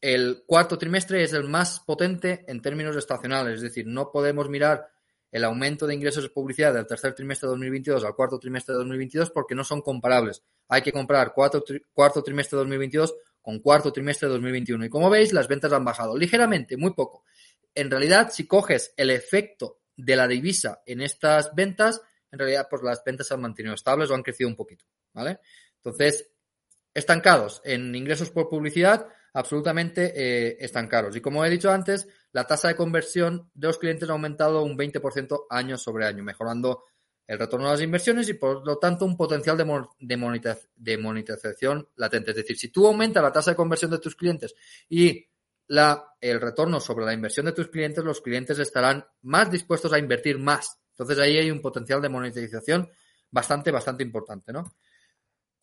el cuarto trimestre es el más potente en términos estacionales, es decir, no podemos mirar el aumento de ingresos de publicidad del tercer trimestre de 2022 al cuarto trimestre de 2022 porque no son comparables. Hay que comparar cuarto, cuarto trimestre de 2022 con cuarto trimestre de 2021. Y como veis, las ventas han bajado ligeramente, muy poco. En realidad, si coges el efecto de la divisa en estas ventas, en realidad, pues las ventas se han mantenido estables o han crecido un poquito, ¿vale? Entonces, estancados en ingresos por publicidad, absolutamente eh, estancados. Y como he dicho antes, la tasa de conversión de los clientes ha aumentado un 20% año sobre año, mejorando el retorno a las inversiones y por lo tanto un potencial de, de, monetización latente. Es decir, si tú aumentas la tasa de conversión de tus clientes y la, el retorno sobre la inversión de tus clientes, los clientes estarán más dispuestos a invertir más. Entonces ahí hay un potencial de monetización bastante, bastante importante, ¿no?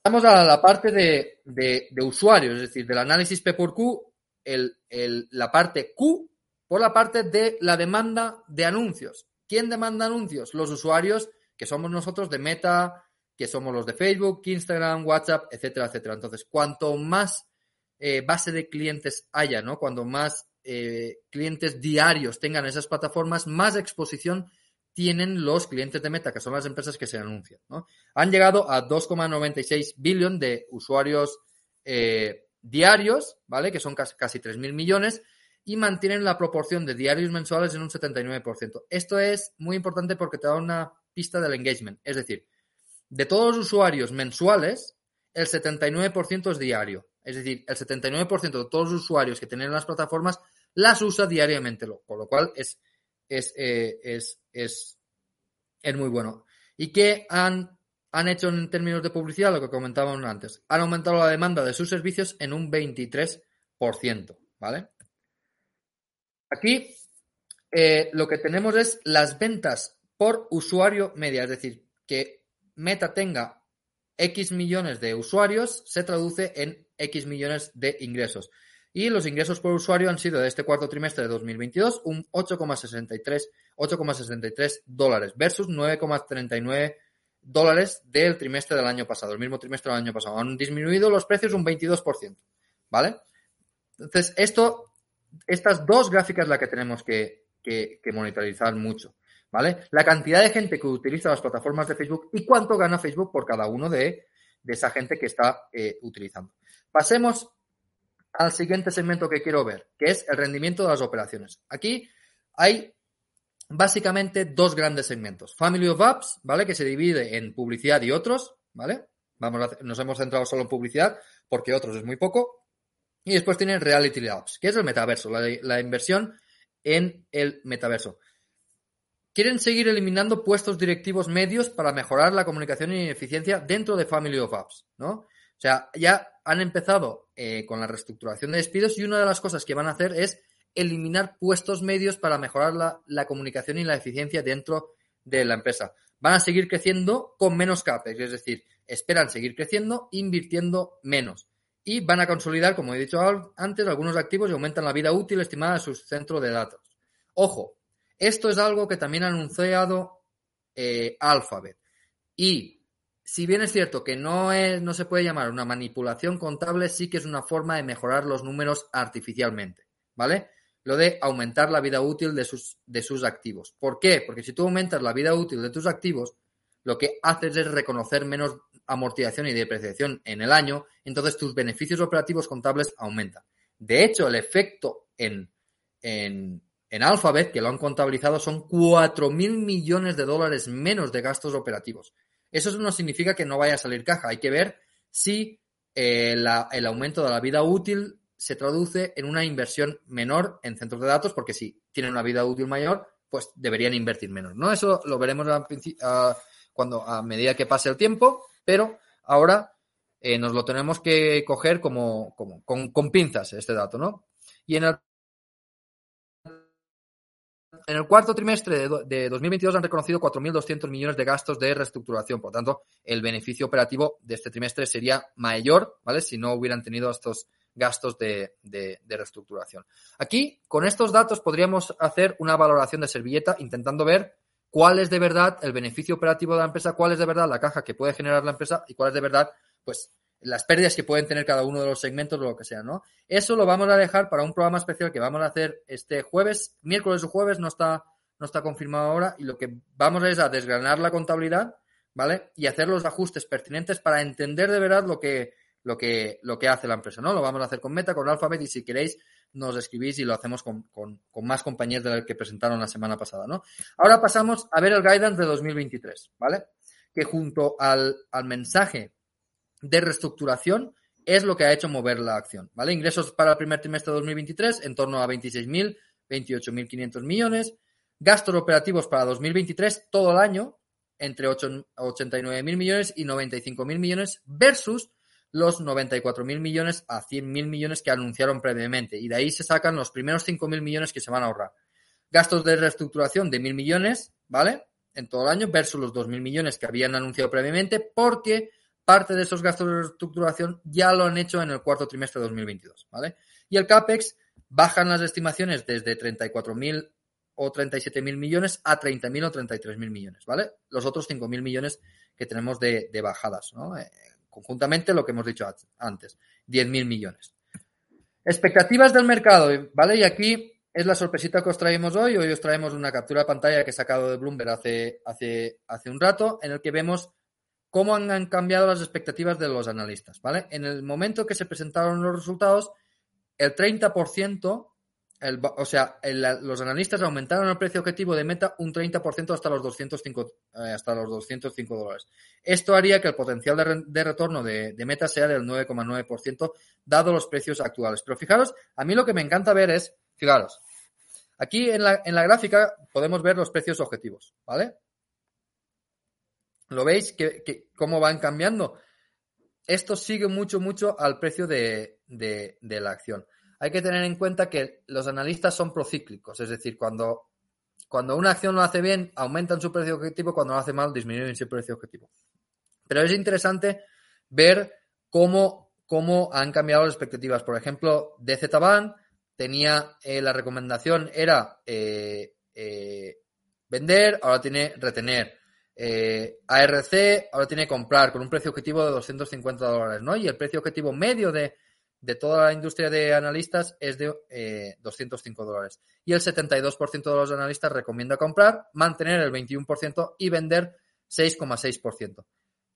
Vamos a la parte de, de, usuarios, es decir, del análisis P por Q, el, el, la parte Q por la parte de la demanda de anuncios. ¿Quién demanda anuncios? Los usuarios que somos nosotros de Meta, que somos los de Facebook, Instagram, WhatsApp, etcétera, etcétera. Entonces, cuanto más eh, base de clientes haya, ¿no? Cuando más eh, clientes diarios tengan esas plataformas, más exposición tienen los clientes de Meta, que son las empresas que se anuncian. ¿no? Han llegado a 2,96 billón de usuarios eh, diarios, ¿vale? Que son casi, casi 3.000 millones y mantienen la proporción de diarios mensuales en un 79%. Esto es muy importante porque te da una pista del engagement. Es decir, de todos los usuarios mensuales, el 79% es diario. Es decir, el 79% de todos los usuarios que tienen las plataformas las usa diariamente, con lo cual es, es, eh, es, es, es muy bueno. ¿Y qué han, han hecho en términos de publicidad? Lo que comentábamos antes. Han aumentado la demanda de sus servicios en un 23%, ¿vale? Aquí eh, lo que tenemos es las ventas por usuario media, es decir, que Meta tenga X millones de usuarios se traduce en X millones de ingresos. Y los ingresos por usuario han sido de este cuarto trimestre de 2022 un 8,63 8,63 dólares versus 9,39 dólares del trimestre del año pasado, el mismo trimestre del año pasado. Han disminuido los precios un 22%, ¿vale? Entonces, esto, estas dos gráficas las que tenemos que, que, que monitorizar mucho, ¿vale? La cantidad de gente que utiliza las plataformas de Facebook y cuánto gana Facebook por cada uno de, esa gente que está eh, utilizando. Pasemos al siguiente segmento que quiero ver, que es el rendimiento de las operaciones. Aquí hay básicamente dos grandes segmentos. Family of Apps, ¿vale? Que se divide en publicidad y otros, ¿vale? Vamos a, nos hemos centrado solo en publicidad porque otros es muy poco. Y después tiene Reality Apps, que es el metaverso, la, la inversión en el metaverso. Quieren seguir eliminando puestos directivos medios para mejorar la comunicación y eficiencia dentro de Family of Apps, ¿no? O sea, ya han empezado eh, con la reestructuración de despidos y una de las cosas que van a hacer es eliminar puestos medios para mejorar la, comunicación y la eficiencia dentro de la empresa. Van a seguir creciendo con menos CAPEX, es decir, esperan seguir creciendo invirtiendo menos. Y van a consolidar, como he dicho antes, algunos activos y aumentan la vida útil estimada de sus centros de datos. Ojo, esto es algo que también ha anunciado eh, Alphabet. Y si bien es cierto que no, es, no se puede llamar una manipulación contable, sí que es una forma de mejorar los números artificialmente, ¿vale? Lo de aumentar la vida útil de sus, de sus activos. ¿Por qué? Porque si tú aumentas la vida útil de tus activos, lo que haces es reconocer menos amortización y depreciación en el año, entonces tus beneficios operativos contables aumentan. De hecho, el efecto en, en, en Alphabet, que lo han contabilizado, son 4.000 millones de dólares menos de gastos operativos. Eso no significa que no vaya a salir caja. Hay que ver si eh, la, el aumento de la vida útil se traduce en una inversión menor en centros de datos, porque si tienen una vida útil mayor, pues deberían invertir menos. ¿no? Eso lo veremos a, cuando, a medida que pase el tiempo, pero ahora eh, nos lo tenemos que coger como, como con, con pinzas este dato, ¿no? Y en el en el cuarto trimestre de, de 2022 han reconocido 4.200 millones de gastos de reestructuración. Por tanto, el beneficio operativo de este trimestre sería mayor, ¿vale? Si no hubieran tenido estos gastos de, reestructuración. Aquí, con estos datos, podríamos hacer una valoración de servilleta intentando ver cuál es de verdad el beneficio operativo de la empresa, cuál es de verdad la caja que puede generar la empresa y cuál es de verdad, pues, las pérdidas que pueden tener cada uno de los segmentos o lo que sea, ¿no? Eso lo vamos a dejar para un programa especial que vamos a hacer este jueves, miércoles o jueves, no está, no está confirmado ahora, y lo que vamos es a desgranar la contabilidad, ¿vale? Y hacer los ajustes pertinentes para entender de verdad lo que, lo que, lo que hace la empresa, ¿no? Lo vamos a hacer con Meta, con Alphabet, y si queréis, nos escribís y lo hacemos con, con, con más compañías de las que presentaron la semana pasada, ¿no? Ahora pasamos a ver el guidance de 2023, ¿vale? Que junto al, al mensaje de reestructuración es lo que ha hecho mover la acción. ¿vale? Ingresos para el primer trimestre de 2023 en torno a 26.000, 28.500 millones. Gastos operativos para 2023 todo el año entre 89.000 millones y 95.000 millones versus los 94.000 millones a 100.000 millones que anunciaron previamente. Y de ahí se sacan los primeros 5.000 millones que se van a ahorrar. Gastos de reestructuración de 1.000 millones, ¿vale? En todo el año versus los 2.000 millones que habían anunciado previamente porque parte de esos gastos de reestructuración ya lo han hecho en el cuarto trimestre de 2022, ¿vale? Y el CAPEX bajan las estimaciones desde 34.000 o 37.000 millones a 30.000 o 33.000 millones, ¿vale? Los otros 5.000 millones que tenemos de, bajadas, ¿no? Eh, conjuntamente lo que hemos dicho antes, 10.000 millones. Expectativas del mercado, ¿vale? Y aquí es la sorpresita que os traemos hoy. Hoy os traemos una captura de pantalla que he sacado de Bloomberg hace, hace, hace un rato, en el que vemos cómo han, cambiado las expectativas de los analistas, ¿vale? En el momento que se presentaron los resultados, el 30%, el, o sea, los analistas aumentaron el precio objetivo de Meta un 30% hasta los 205, eh, hasta los 205 dólares. Esto haría que el potencial de retorno de, de Meta sea del 9,9%, dado los precios actuales. Pero fijaros, a mí lo que me encanta ver es, fijaros, aquí en la, en la gráfica podemos ver los precios objetivos, ¿vale? ¿Lo veis? que, ¿Cómo van cambiando? Esto sigue mucho, mucho al precio de, de- la acción. Hay que tener en cuenta que los analistas son procíclicos, es decir, cuando, cuando una acción lo hace bien, aumentan su precio objetivo, cuando lo hace mal, disminuyen su precio objetivo. Pero es interesante ver cómo, cómo han cambiado las expectativas. Por ejemplo, DZ Bank tenía eh, la recomendación era eh, eh, vender, ahora tiene retener. Eh, ARC ahora tiene comprar con un precio objetivo de 250 dólares, ¿no? Y el precio objetivo medio de, de toda la industria de analistas es de eh, 205 dólares. Y el 72% de los analistas recomienda comprar, mantener el 21% y vender 6,6%.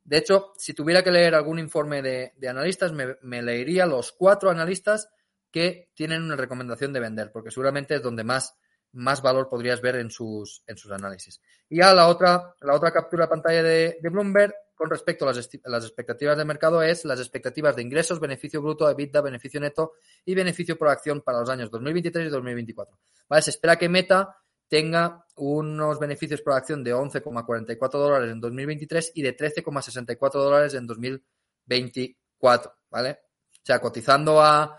De hecho, si tuviera que leer algún informe de, de analistas, me, me leería los cuatro analistas que tienen una recomendación de vender, porque seguramente es donde más, más valor podrías ver en sus, en sus análisis. Y ya la otra, la otra captura de pantalla de, de Bloomberg con respecto a las, las expectativas de mercado es las expectativas de ingresos, beneficio bruto, EBITDA, beneficio neto y beneficio por acción para los años 2023 y 2024. ¿Vale? Se espera que Meta tenga unos beneficios por acción de 11,44 dólares en 2023 y de 13,64 dólares en 2024, ¿vale? O sea, cotizando a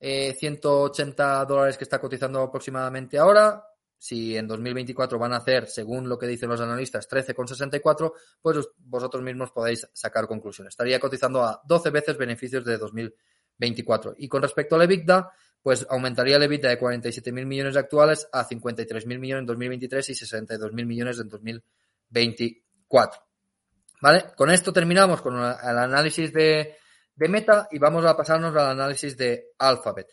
eh, 180 dólares que está cotizando aproximadamente ahora, si en 2024 van a hacer, según lo que dicen los analistas, 13,64, pues os- vosotros mismos podéis sacar conclusiones. Estaría cotizando a 12 veces beneficios de 2024. Y con respecto al EBITDA, pues aumentaría el EBITDA de 47.000 millones actuales a 53.000 millones en 2023 y 62.000 millones en 2024. ¿Vale? Con esto terminamos con la- el análisis de, de Meta y vamos a pasarnos al análisis de Alphabet.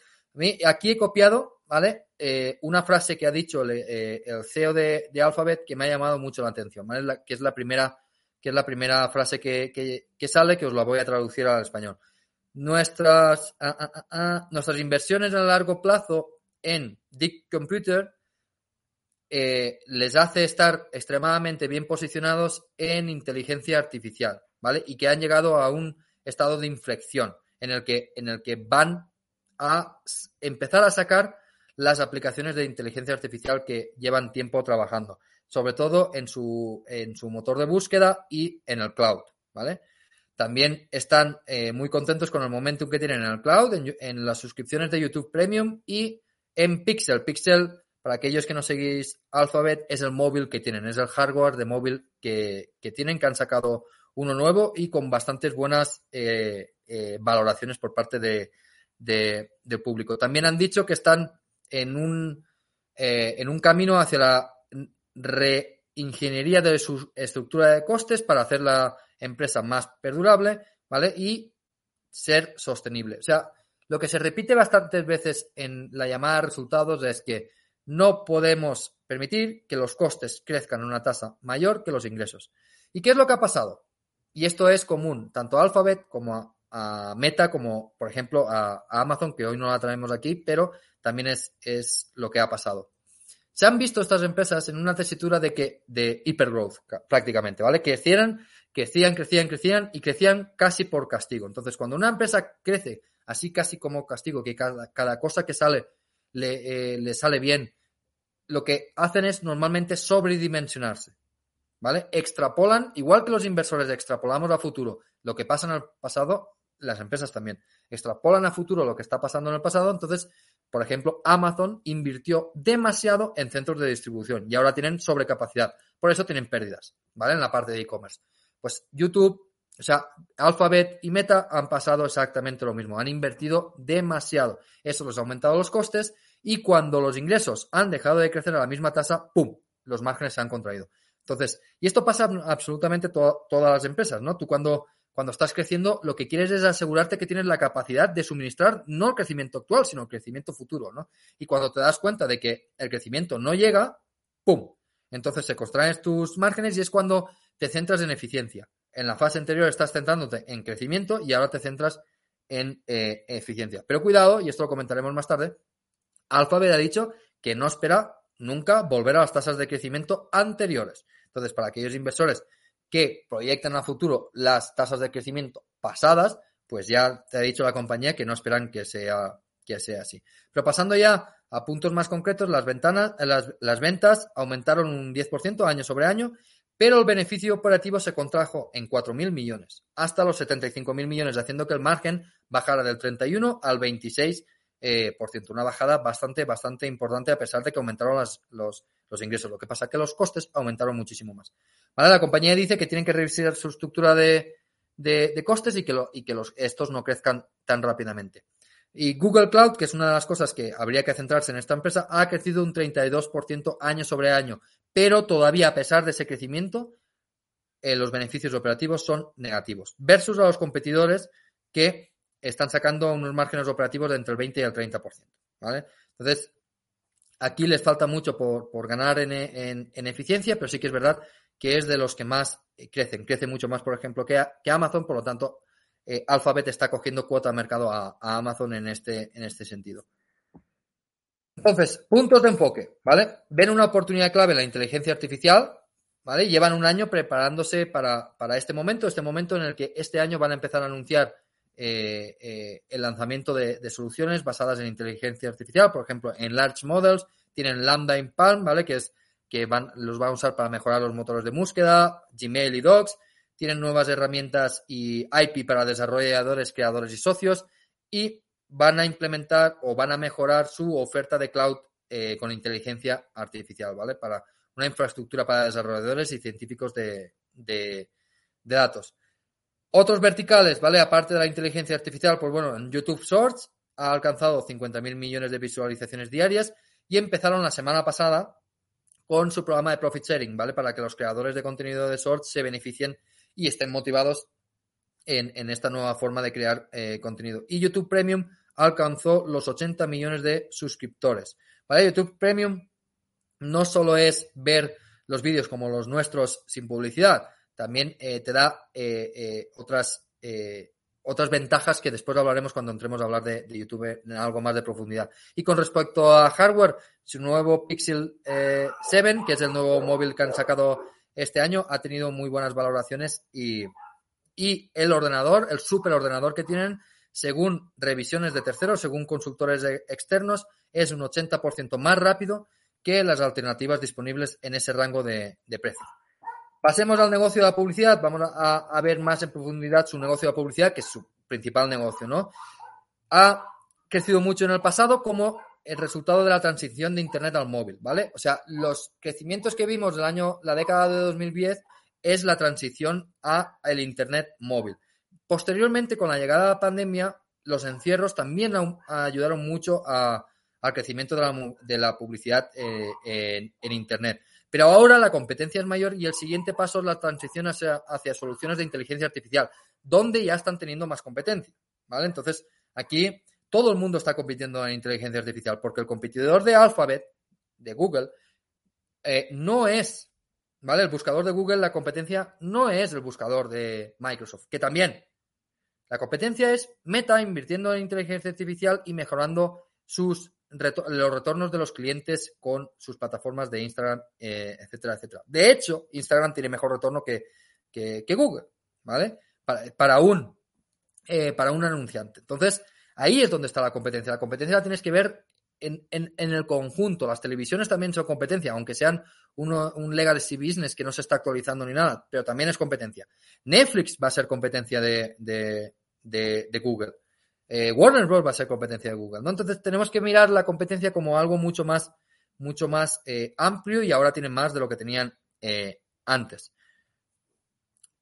Aquí he copiado, ¿vale? Eh, una frase que ha dicho el, eh, el CEO de, Alphabet que me ha llamado mucho la atención, que es la primera, que es la primera frase que, que- sale, que os la voy a traducir al español. Nuestras, ah, ah, ah, nuestras inversiones a largo plazo en Deep Computer eh, les hace estar extremadamente bien posicionados en inteligencia artificial, ¿vale? Y que han llegado a un estado de inflexión en el que, en el que van a empezar a sacar las aplicaciones de inteligencia artificial que llevan tiempo trabajando, sobre todo en su, en su motor de búsqueda y en el cloud, ¿vale? También están eh, muy contentos con el momentum que tienen en el cloud, en, en las suscripciones de YouTube Premium y en Pixel. Pixel, para aquellos que no seguís Alphabet, es el móvil que tienen, es el hardware de móvil que, que tienen, que han sacado uno nuevo y con bastantes buenas eh, eh, valoraciones por parte de, de- público. También han dicho que están en un, eh, en un camino hacia la reingeniería de su estructura de costes para hacer la empresa más perdurable, ¿vale? Y ser sostenible. O sea, lo que se repite bastantes veces en la llamada resultados es que no podemos permitir que los costes crezcan en una tasa mayor que los ingresos. ¿Y qué es lo que ha pasado? Y esto es común tanto a Alphabet como a, Meta, como por ejemplo a, Amazon, que hoy no la traemos aquí, pero también es, es lo que ha pasado. Se han visto estas empresas en una tesitura de que de hypergrowth ca- prácticamente, ¿vale? Que crecían, crecían, crecían y crecían casi por castigo. Entonces, cuando una empresa crece así casi como castigo, que cada, cada cosa que sale le, eh, le sale bien, lo que hacen es normalmente sobredimensionarse. ¿Vale? Extrapolan, igual que los inversores extrapolamos a futuro lo que pasa en el pasado, las empresas también extrapolan a futuro lo que está pasando en el pasado. Entonces, por ejemplo, Amazon invirtió demasiado en centros de distribución y ahora tienen sobrecapacidad. Por eso tienen pérdidas, ¿vale? En la parte de e-commerce. Pues YouTube, o sea, Alphabet y Meta han pasado exactamente lo mismo. Han invertido demasiado. Eso les ha aumentado los costes y cuando los ingresos han dejado de crecer a la misma tasa, ¡pum! Los márgenes se han contraído. Entonces, y esto pasa absolutamente to todas las empresas, ¿no? Tú cuando, cuando estás creciendo, lo que quieres es asegurarte que tienes la capacidad de suministrar no el crecimiento actual, sino el crecimiento futuro, ¿no? Y cuando te das cuenta de que el crecimiento no llega, ¡pum! Entonces se contraen tus márgenes y es cuando te centras en eficiencia. En la fase anterior estás centrándote en crecimiento y ahora te centras en eh, eficiencia. Pero cuidado, y esto lo comentaremos más tarde, Alphabet ha dicho que no espera nunca volver a las tasas de crecimiento anteriores. Entonces, para aquellos inversores que proyectan a futuro las tasas de crecimiento pasadas, pues ya te ha dicho la compañía que no esperan que sea, que sea así. Pero pasando ya a puntos más concretos, las, ventanas, las, ventas aumentaron un 10% año sobre año, pero el beneficio operativo se contrajo en 4.000 millones, hasta los 75.000 millones, haciendo que el margen bajara del 31 al 26 eh, por ciento. Una bajada bastante, bastante importante a pesar de que aumentaron los, los, ingresos. Lo que pasa es que los costes aumentaron muchísimo más. La compañía dice que tienen que revisar su estructura de, de, de costes y que, lo, y que los, estos no crezcan tan rápidamente. Y Google Cloud, que es una de las cosas que habría que centrarse en esta empresa, ha crecido un 32% año sobre año, pero todavía a pesar de ese crecimiento, eh, los beneficios operativos son negativos, versus a los competidores que están sacando unos márgenes operativos de entre el 20 y el 30%. ¿vale? Entonces, aquí les falta mucho por, por ganar en, en, en, eficiencia, pero sí que es verdad que es de los que más crecen. Crece mucho más, por ejemplo, que, que Amazon, por lo tanto, eh, Alphabet está cogiendo cuota de mercado a, a, Amazon en este, en este sentido. Entonces, puntos de enfoque, ¿vale? Ven una oportunidad clave en la inteligencia artificial, ¿vale? Llevan un año preparándose para, para este momento, este momento en el que este año van a empezar a anunciar eh, eh, el lanzamiento de, soluciones basadas en inteligencia artificial, por ejemplo, en Large Models, tienen Lambda in Palm, ¿vale? Que es que van, los van a usar para mejorar los motores de búsqueda, Gmail y Docs, tienen nuevas herramientas y IP para desarrolladores, creadores y socios, y van a implementar o van a mejorar su oferta de cloud eh, con inteligencia artificial, ¿vale? Para una infraestructura para desarrolladores y científicos de datos. Otros verticales, ¿vale? Aparte de la inteligencia artificial, pues bueno, en YouTube Shorts ha alcanzado 50.000 millones de visualizaciones diarias y empezaron la semana pasada con su programa de profit sharing, ¿vale? Para que los creadores de contenido de Shorts se beneficien y estén motivados en, en esta nueva forma de crear eh, contenido. Y YouTube Premium alcanzó los 80 millones de suscriptores. ¿vale? YouTube Premium no solo es ver los vídeos como los nuestros sin publicidad, también eh, te da eh, eh, otras, otras ventajas que después hablaremos cuando entremos a hablar de, YouTube en algo más de profundidad. Y con respecto a hardware, su nuevo Pixel 7, que es el nuevo móvil que han sacado este año, ha tenido muy buenas valoraciones y, y el ordenador, el superordenador que tienen, según revisiones de terceros, según consultores externos, es un 80% más rápido que las alternativas disponibles en ese rango de, de precio. Pasemos al negocio de la publicidad. Vamos a, ver más en profundidad su negocio de la publicidad, que es su principal negocio, ¿no? Ha crecido mucho en el pasado como el resultado de la transición de Internet al móvil, ¿vale? O sea, los crecimientos que vimos del año, la década de 2010 es la transición a el Internet móvil. Posteriormente, con la llegada de la pandemia, los encierros también ayudaron mucho al crecimiento de la, publicidad eh, en Internet. Pero ahora la competencia es mayor y el siguiente paso es la transición hacia, soluciones de inteligencia artificial, donde ya están teniendo más competencia. ¿vale? Entonces, aquí todo el mundo está compitiendo en inteligencia artificial, porque el competidor de Alphabet, de Google, eh, no es, ¿vale? El buscador de Google, la competencia no es el buscador de Microsoft, que también. La competencia es Meta invirtiendo en inteligencia artificial y mejorando sus los retornos de los clientes con sus plataformas de Instagram, eh, etcétera, etcétera. De hecho, Instagram tiene mejor retorno que, que, Google, ¿vale? Para, para un, eh, para un anunciante. Entonces, ahí es donde está la competencia. La competencia la tienes que ver en, en, en el conjunto. Las televisiones también son competencia, aunque sean uno, un legacy business que no se está actualizando ni nada, pero también es competencia. Netflix va a ser competencia de, de, de Google. Eh, Warner Bros. va a ser competencia de Google, ¿no? Entonces tenemos que mirar la competencia como algo mucho más, mucho más eh, amplio y ahora tienen más de lo que tenían eh, antes.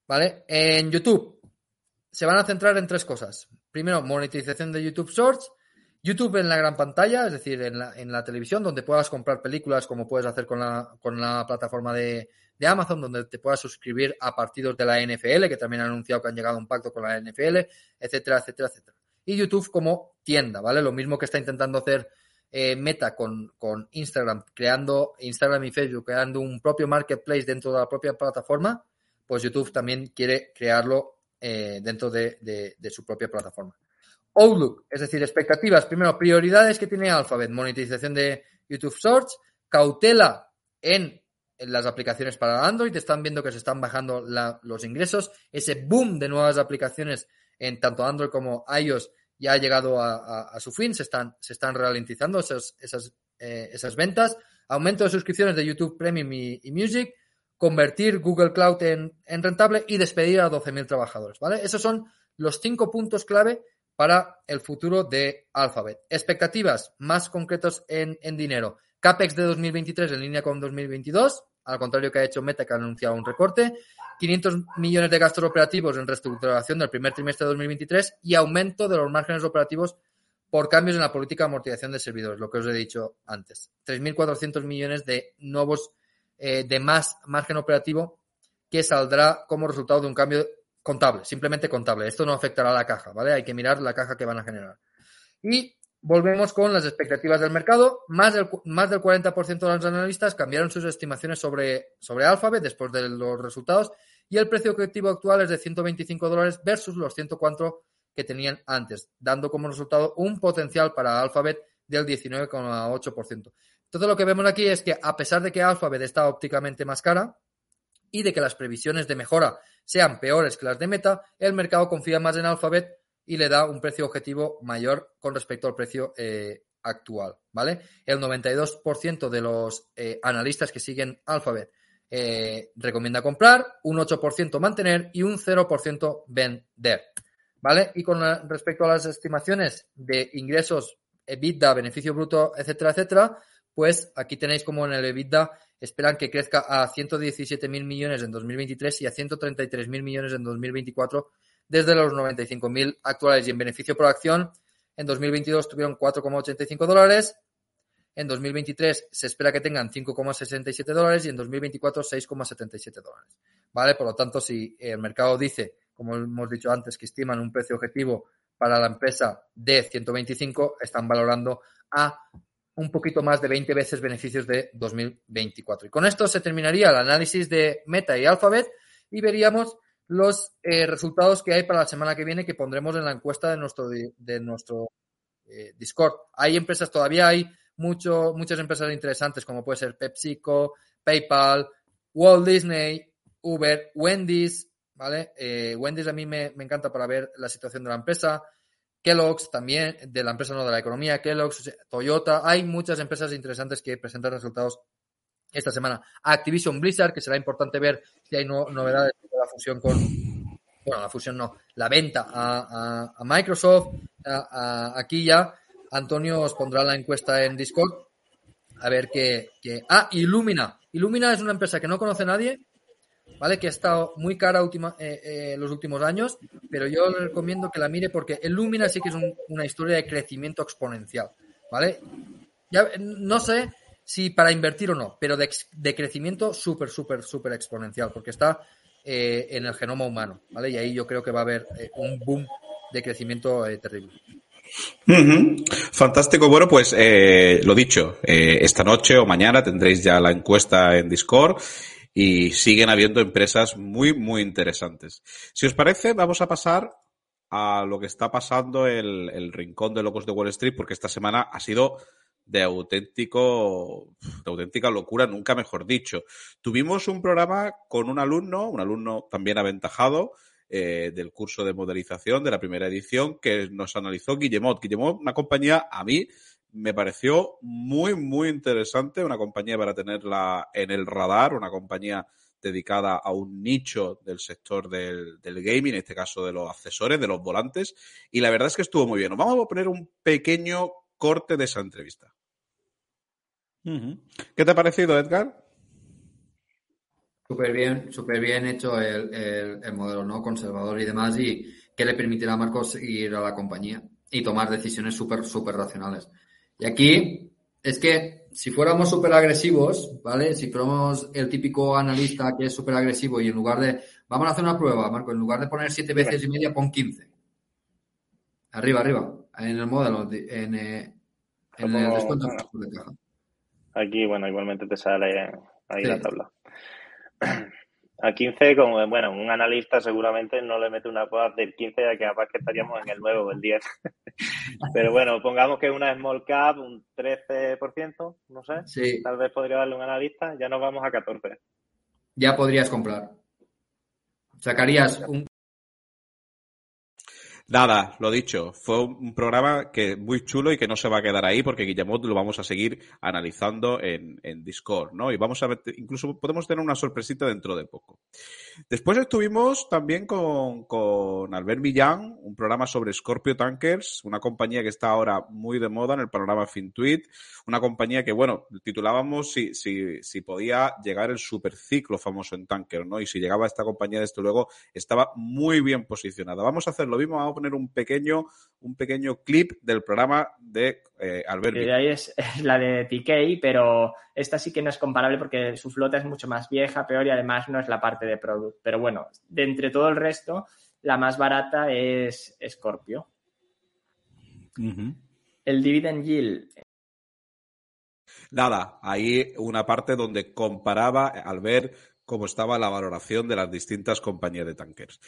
¿Vale? En YouTube se van a centrar en tres cosas. Primero, monetización de YouTube Shorts, YouTube en la gran pantalla, es decir, en la, en la televisión, donde puedas comprar películas como puedes hacer con la, plataforma de, de Amazon, donde te puedas suscribir a partidos de la NFL, que también han anunciado que han llegado a un pacto con la NFL, etcétera, etcétera, etcétera. Y YouTube como tienda, ¿vale? Lo mismo que está intentando hacer eh, Meta con, con Instagram, creando Instagram y Facebook, creando un propio marketplace dentro de la propia plataforma, pues YouTube también quiere crearlo eh, dentro de, de, su propia plataforma. Outlook, es decir, expectativas. Primero, prioridades que tiene Alphabet, monetización de YouTube Search, cautela en las aplicaciones para Android, están viendo que se están bajando los ingresos, ese boom de nuevas aplicaciones en tanto Android como iOS ya ha llegado a, su fin, se están, se están ralentizando esas, esas, eh, esas ventas, aumento de suscripciones de YouTube Premium y, Music, convertir Google Cloud en, en rentable y despedir a 12.000 trabajadores, ¿vale? Esos son los cinco puntos clave para el futuro de Alphabet. Expectativas más concretos en, en, dinero. CAPEX de 2023 en línea con 2022, al contrario que ha hecho Meta, que ha anunciado un recorte. 500 millones de gastos operativos en reestructuración del primer trimestre de 2023 y aumento de los márgenes operativos por cambios en la política de amortización de servidores, lo que os he dicho antes. 3.400 millones de nuevos, eh, de más margen operativo que saldrá como resultado de un cambio contable, simplemente contable. Esto no afectará a la caja, ¿vale? Hay que mirar la caja que van a generar. Y volvemos con las expectativas del mercado. Más del, más del 40% de los analistas cambiaron sus estimaciones sobre, sobre Alphabet después de los resultados y el precio objetivo actual es de 125 dólares versus los 104 que tenían antes, dando como resultado un potencial para Alphabet del 19,8%. Todo lo que vemos aquí es que a pesar de que Alphabet está ópticamente más cara y de que las previsiones de mejora sean peores que las de Meta, el mercado confía más en Alphabet y le da un precio objetivo mayor con respecto al precio eh, actual, ¿vale? El 92% de los eh, analistas que siguen Alphabet eh, recomienda comprar, un 8% mantener y un 0% vender, ¿vale? Y con respecto a las estimaciones de ingresos, EBITDA, beneficio bruto, etcétera, etcétera, pues aquí tenéis como en el EBITDA esperan que crezca a 117.000 millones en 2023 y a 133.000 millones en 2024 desde los 95.000 actuales y en beneficio por acción en 2022 tuvieron 4,85 dólares, en 2023 se espera que tengan 5,67 dólares y en 2024 6,77 dólares. ¿Vale? Por lo tanto, si el mercado dice, como hemos dicho antes, que estiman un precio objetivo para la empresa de 125, están valorando a un poquito más de 20 veces beneficios de 2024. Y con esto se terminaría el análisis de Meta y Alphabet y veríamos los eh, resultados que hay para la semana que viene que pondremos en la encuesta de nuestro, de nuestro eh, Discord. Hay empresas, todavía hay mucho, muchas empresas interesantes como puede ser PepsiCo, PayPal, Walt Disney, Uber, Wendy's, ¿vale? Eh, Wendy's a mí me, me, encanta para ver la situación de la empresa. Kellogg's también, de la empresa no de la economía, Kellogg's, Toyota, hay muchas empresas interesantes que presentan resultados esta semana. Activision Blizzard, que será importante ver si hay no, novedades de la fusión con, bueno, la fusión no, la venta a, a, a Microsoft, a, aquí ya. Antonio os pondrá la encuesta en Discord. A ver qué. qué... Ah, Illumina. Illumina es una empresa que no conoce nadie, ¿vale? Que ha estado muy cara última, eh, eh, los últimos años, pero yo le recomiendo que la mire porque Illumina sí que es un, una historia de crecimiento exponencial, ¿vale? Ya, no sé si para invertir o no, pero de, crecimiento súper, súper, súper exponencial, porque está eh, en el genoma humano, ¿vale? Y ahí yo creo que va a haber eh, un boom de crecimiento eh, terrible. Fantástico. Bueno, pues lo dicho, esta noche o mañana tendréis ya la encuesta en Discord y siguen habiendo empresas muy, muy interesantes. Si os parece, vamos a pasar a lo que está pasando el, el rincón de locos de Wall Street, porque esta semana ha sido de auténtico, de auténtica locura, nunca mejor dicho. Tuvimos un programa con un alumno, un alumno también aventajado, eh, del curso de modelización de la primera edición que nos analizó Guillemot. Guillemot, una compañía a mí me pareció muy, muy interesante, una compañía para tenerla en el radar, una compañía dedicada a un nicho del sector del, del, gaming, en este caso de los accesorios, de los volantes, y la verdad es que estuvo muy bien. Vamos a poner un pequeño corte de esa entrevista. ¿Qué te ha parecido, Edgar? Súper bien, súper bien hecho el, el, el, modelo no conservador y demás y que le permitirá a Marcos ir a la compañía y tomar decisiones súper, súper racionales. Y aquí es que si fuéramos súper agresivos, ¿vale? Si fuéramos el típico analista que es súper agresivo y en lugar de, vamos a hacer una prueba, Marco, en lugar de poner siete veces y media, pon 15. Arriba, arriba, en el modelo, en, eh, en el descuento de caja. Aquí, bueno, igualmente te sale ahí la tabla. A 15, como bueno, un analista seguramente no le mete una cosa del 15 ya que capaz que estaríamos en el 9 o el 10. Pero bueno, pongamos que una small cap, un 13%, no sé. Sí. Tal vez podría darle un analista, ya nos vamos a 14. Ya podrías comprar. Sacarías un, Nada, lo dicho, fue un programa que muy chulo y que no se va a quedar ahí porque Guillemot lo vamos a seguir analizando en, en Discord, ¿no? Y vamos a ver, incluso podemos tener una sorpresita dentro de poco. Después estuvimos también con, con Albert Millán, un programa sobre Scorpio Tankers, una compañía que está ahora muy de moda en el panorama FinTweet, una compañía que, bueno, titulábamos si, si, si podía llegar el superciclo famoso en tanker, ¿no? Y si llegaba esta compañía, desde luego, estaba muy bien posicionada. Vamos a hacer lo mismo, vamos a poner un pequeño, un pequeño clip del programa de eh, Albert. De ahí es, la de TK, pero esta sí que no es comparable porque su flota es mucho más vieja, peor y además no es la parte de product. Pero bueno, de entre todo el resto, la más barata es Scorpio. El dividend yield Nada, ahí una parte donde comparaba al ver cómo estaba la valoración de las distintas compañías de tankers.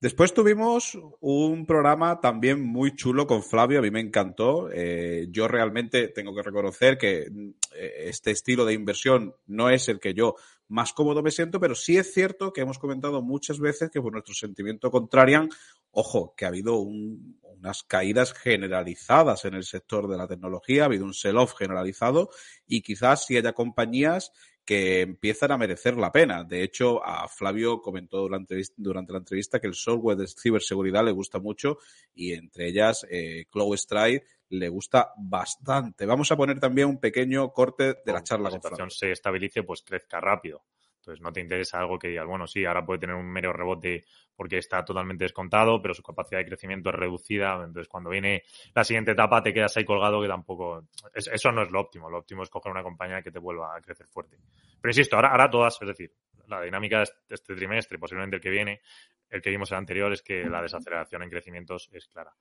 Después tuvimos un programa también muy chulo con Flavio, a mí me encantó. Eh, yo realmente tengo que reconocer que eh, este estilo de inversión no es el que yo más cómodo me siento, pero sí es cierto que hemos comentado muchas veces que por nuestro sentimiento contrarian, ojo, que ha habido unas caídas generalizadas en el sector de la tecnología, ha habido un sell-off generalizado y quizás si haya compañías que empiezan a merecer la pena. De hecho, a Flavio comentó durante, durante la entrevista que el software de ciberseguridad le gusta mucho y entre ellas eh, Stride le gusta bastante. Vamos a poner también un pequeño corte de la charla. La situación se estabilice, pues crezca rápido. Entonces no te interesa algo que digas, bueno, sí, ahora puede tener un mero rebote porque está totalmente descontado, pero su capacidad de crecimiento es reducida. Entonces cuando viene la siguiente etapa te quedas ahí colgado que tampoco... eso no es lo óptimo. Lo óptimo es coger una compañía que te vuelva a crecer fuerte. Pero insisto, ahora, ahora todas, es decir, la dinámica de este trimestre, posiblemente el que viene, el que vimos el anterior, es que la desaceleración en crecimientos es clara.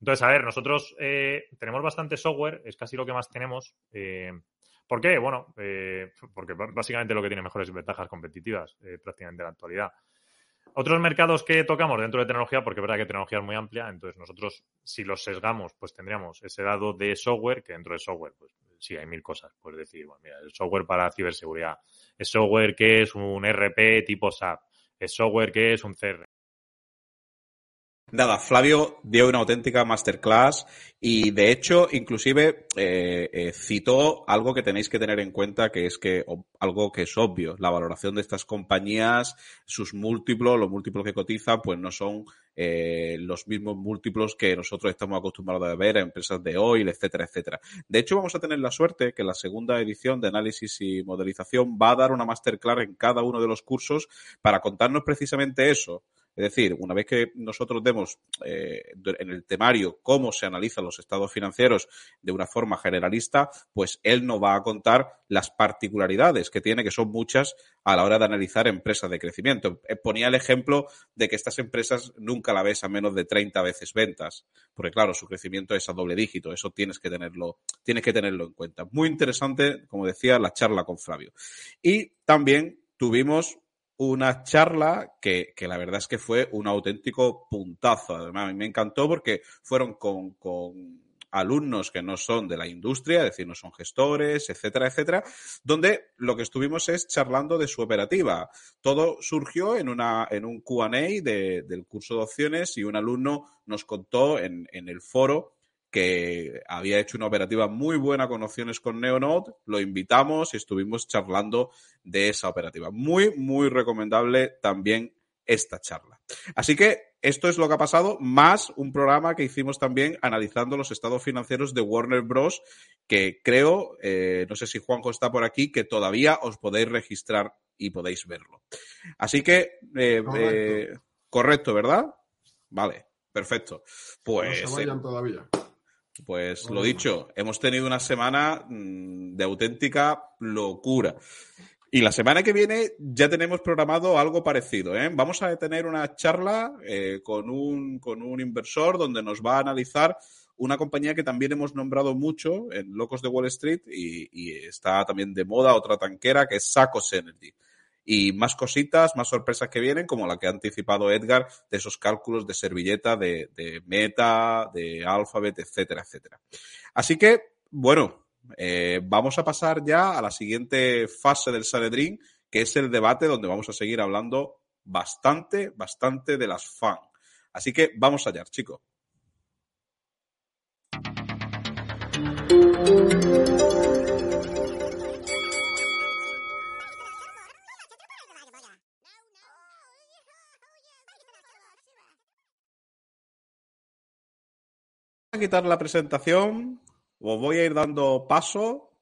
Entonces, a ver, nosotros eh, tenemos bastante software, es casi lo que más tenemos. Eh, ¿Por qué? Bueno, eh, porque básicamente lo que tiene mejores ventajas competitivas eh, prácticamente en la actualidad. Otros mercados que tocamos dentro de tecnología, porque es verdad que tecnología es muy amplia, entonces nosotros, si los sesgamos, pues tendríamos ese dado de software, que dentro de software, pues sí, hay mil cosas. Puedes decir, bueno, mira, el software para ciberseguridad, es software que es un RP tipo SAP, es software que es un CR, Nada, Flavio dio una auténtica masterclass y de hecho inclusive eh, eh, citó algo que tenéis que tener en cuenta que es que algo que es obvio, la valoración de estas compañías, sus múltiplos, los múltiplos que cotizan, pues no son eh, los mismos múltiplos que nosotros estamos acostumbrados a ver a empresas de hoy, etcétera, etcétera. De hecho, vamos a tener la suerte que la segunda edición de análisis y modelización va a dar una masterclass en cada uno de los cursos para contarnos precisamente eso es decir, una vez que nosotros demos eh, en el temario cómo se analizan los estados financieros de una forma generalista, pues él nos va a contar las particularidades que tiene, que son muchas, a la hora de analizar empresas de crecimiento. Eh, ponía el ejemplo de que estas empresas nunca la ves a menos de 30 veces ventas, porque claro, su crecimiento es a doble dígito, eso tienes que tenerlo, tienes que tenerlo en cuenta. Muy interesante, como decía, la charla con Flavio. Y también tuvimos una charla que, que, la verdad es que fue un auténtico puntazo. Además, a mí me encantó porque fueron con, con alumnos que no son de la industria, es decir, no son gestores, etcétera, etcétera, donde lo que estuvimos es charlando de su operativa. Todo surgió en, una, en un QA de, del curso de opciones y un alumno nos contó en, en el foro que había hecho una operativa muy buena con opciones con Neonode, lo invitamos y estuvimos charlando de esa operativa. Muy, muy recomendable también esta charla. Así que esto es lo que ha pasado, más un programa que hicimos también analizando los estados financieros de Warner Bros. que creo, eh, no sé si Juanjo está por aquí, que todavía os podéis registrar y podéis verlo. Así que, eh, eh, correcto. ¿verdad? Vale, perfecto. Pues. No se vayan todavía. Pues lo dicho, hemos tenido una semana mm, de auténtica locura. Y la semana que viene ya tenemos programado algo parecido. ¿eh? Vamos a tener una charla eh, con, un, con un inversor donde nos va a analizar una compañía que también hemos nombrado mucho en Locos de Wall Street y, y está también de moda, otra tanquera, que es Sacos Energy. Y más cositas, más sorpresas que vienen, como la que ha anticipado Edgar, de esos cálculos de servilleta, de, de Meta, de Alphabet, etcétera, etcétera. Así que, bueno, eh, vamos a pasar ya a la siguiente fase del Sanedrín, que es el debate donde vamos a seguir hablando bastante, bastante de las fan. Así que vamos allá, chicos. A quitar la presentación, os voy a ir dando paso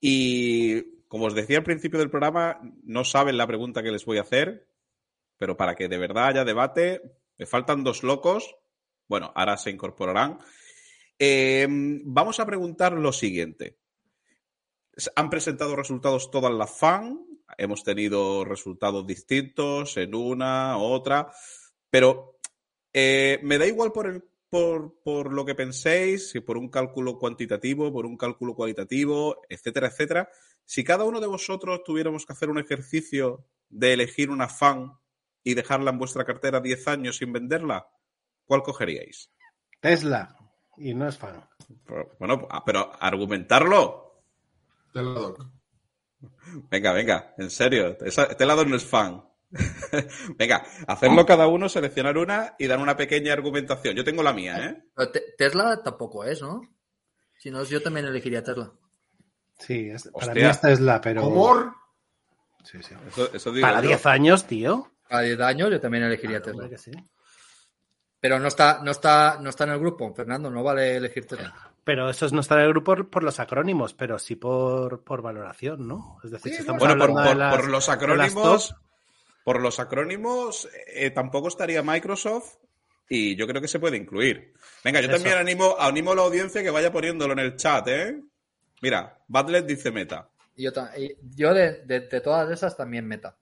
y como os decía al principio del programa, no saben la pregunta que les voy a hacer, pero para que de verdad haya debate, me faltan dos locos, bueno, ahora se incorporarán. Eh, vamos a preguntar lo siguiente. Han presentado resultados todas las fan, hemos tenido resultados distintos en una, otra, pero eh, me da igual por el por, por, lo que penséis, si por un cálculo cuantitativo, por un cálculo cualitativo, etcétera, etcétera. Si cada uno de vosotros tuviéramos que hacer un ejercicio de elegir una fan y dejarla en vuestra cartera 10 años sin venderla, ¿cuál cogeríais? Tesla. Y no es fan. Pero, bueno, ah, pero argumentarlo. Teladoc. Venga, venga, en serio. Teladoc no es fan. Venga, hacerlo cada uno, seleccionar una y dar una pequeña argumentación. Yo tengo la mía, ¿eh? Pero te- Tesla tampoco es, ¿no? Si no, yo también elegiría Tesla. Sí, es- para mí es Tesla, pero. Amor. Sí, sí. Eso, eso digo Para yo. 10 años, tío. A 10 años yo también elegiría Tesla. Que sí. Pero no está, no está, no está en el grupo, Fernando, no vale elegir Tesla. Pero eso no está en el grupo por, por los acrónimos, pero sí por, por valoración, ¿no? Es decir, Sí, si estamos Bueno, por, hablando de por- las- por los de las acrónimos, top, por los acrónimos, eh, tampoco estaría Microsoft y yo creo que se puede incluir. Venga, yo Eso. también animo, animo a la audiencia que vaya poniéndolo en el chat, ¿eh? Mira, Badlet dice meta. Y yo, yo de, de- de todas esas también meta.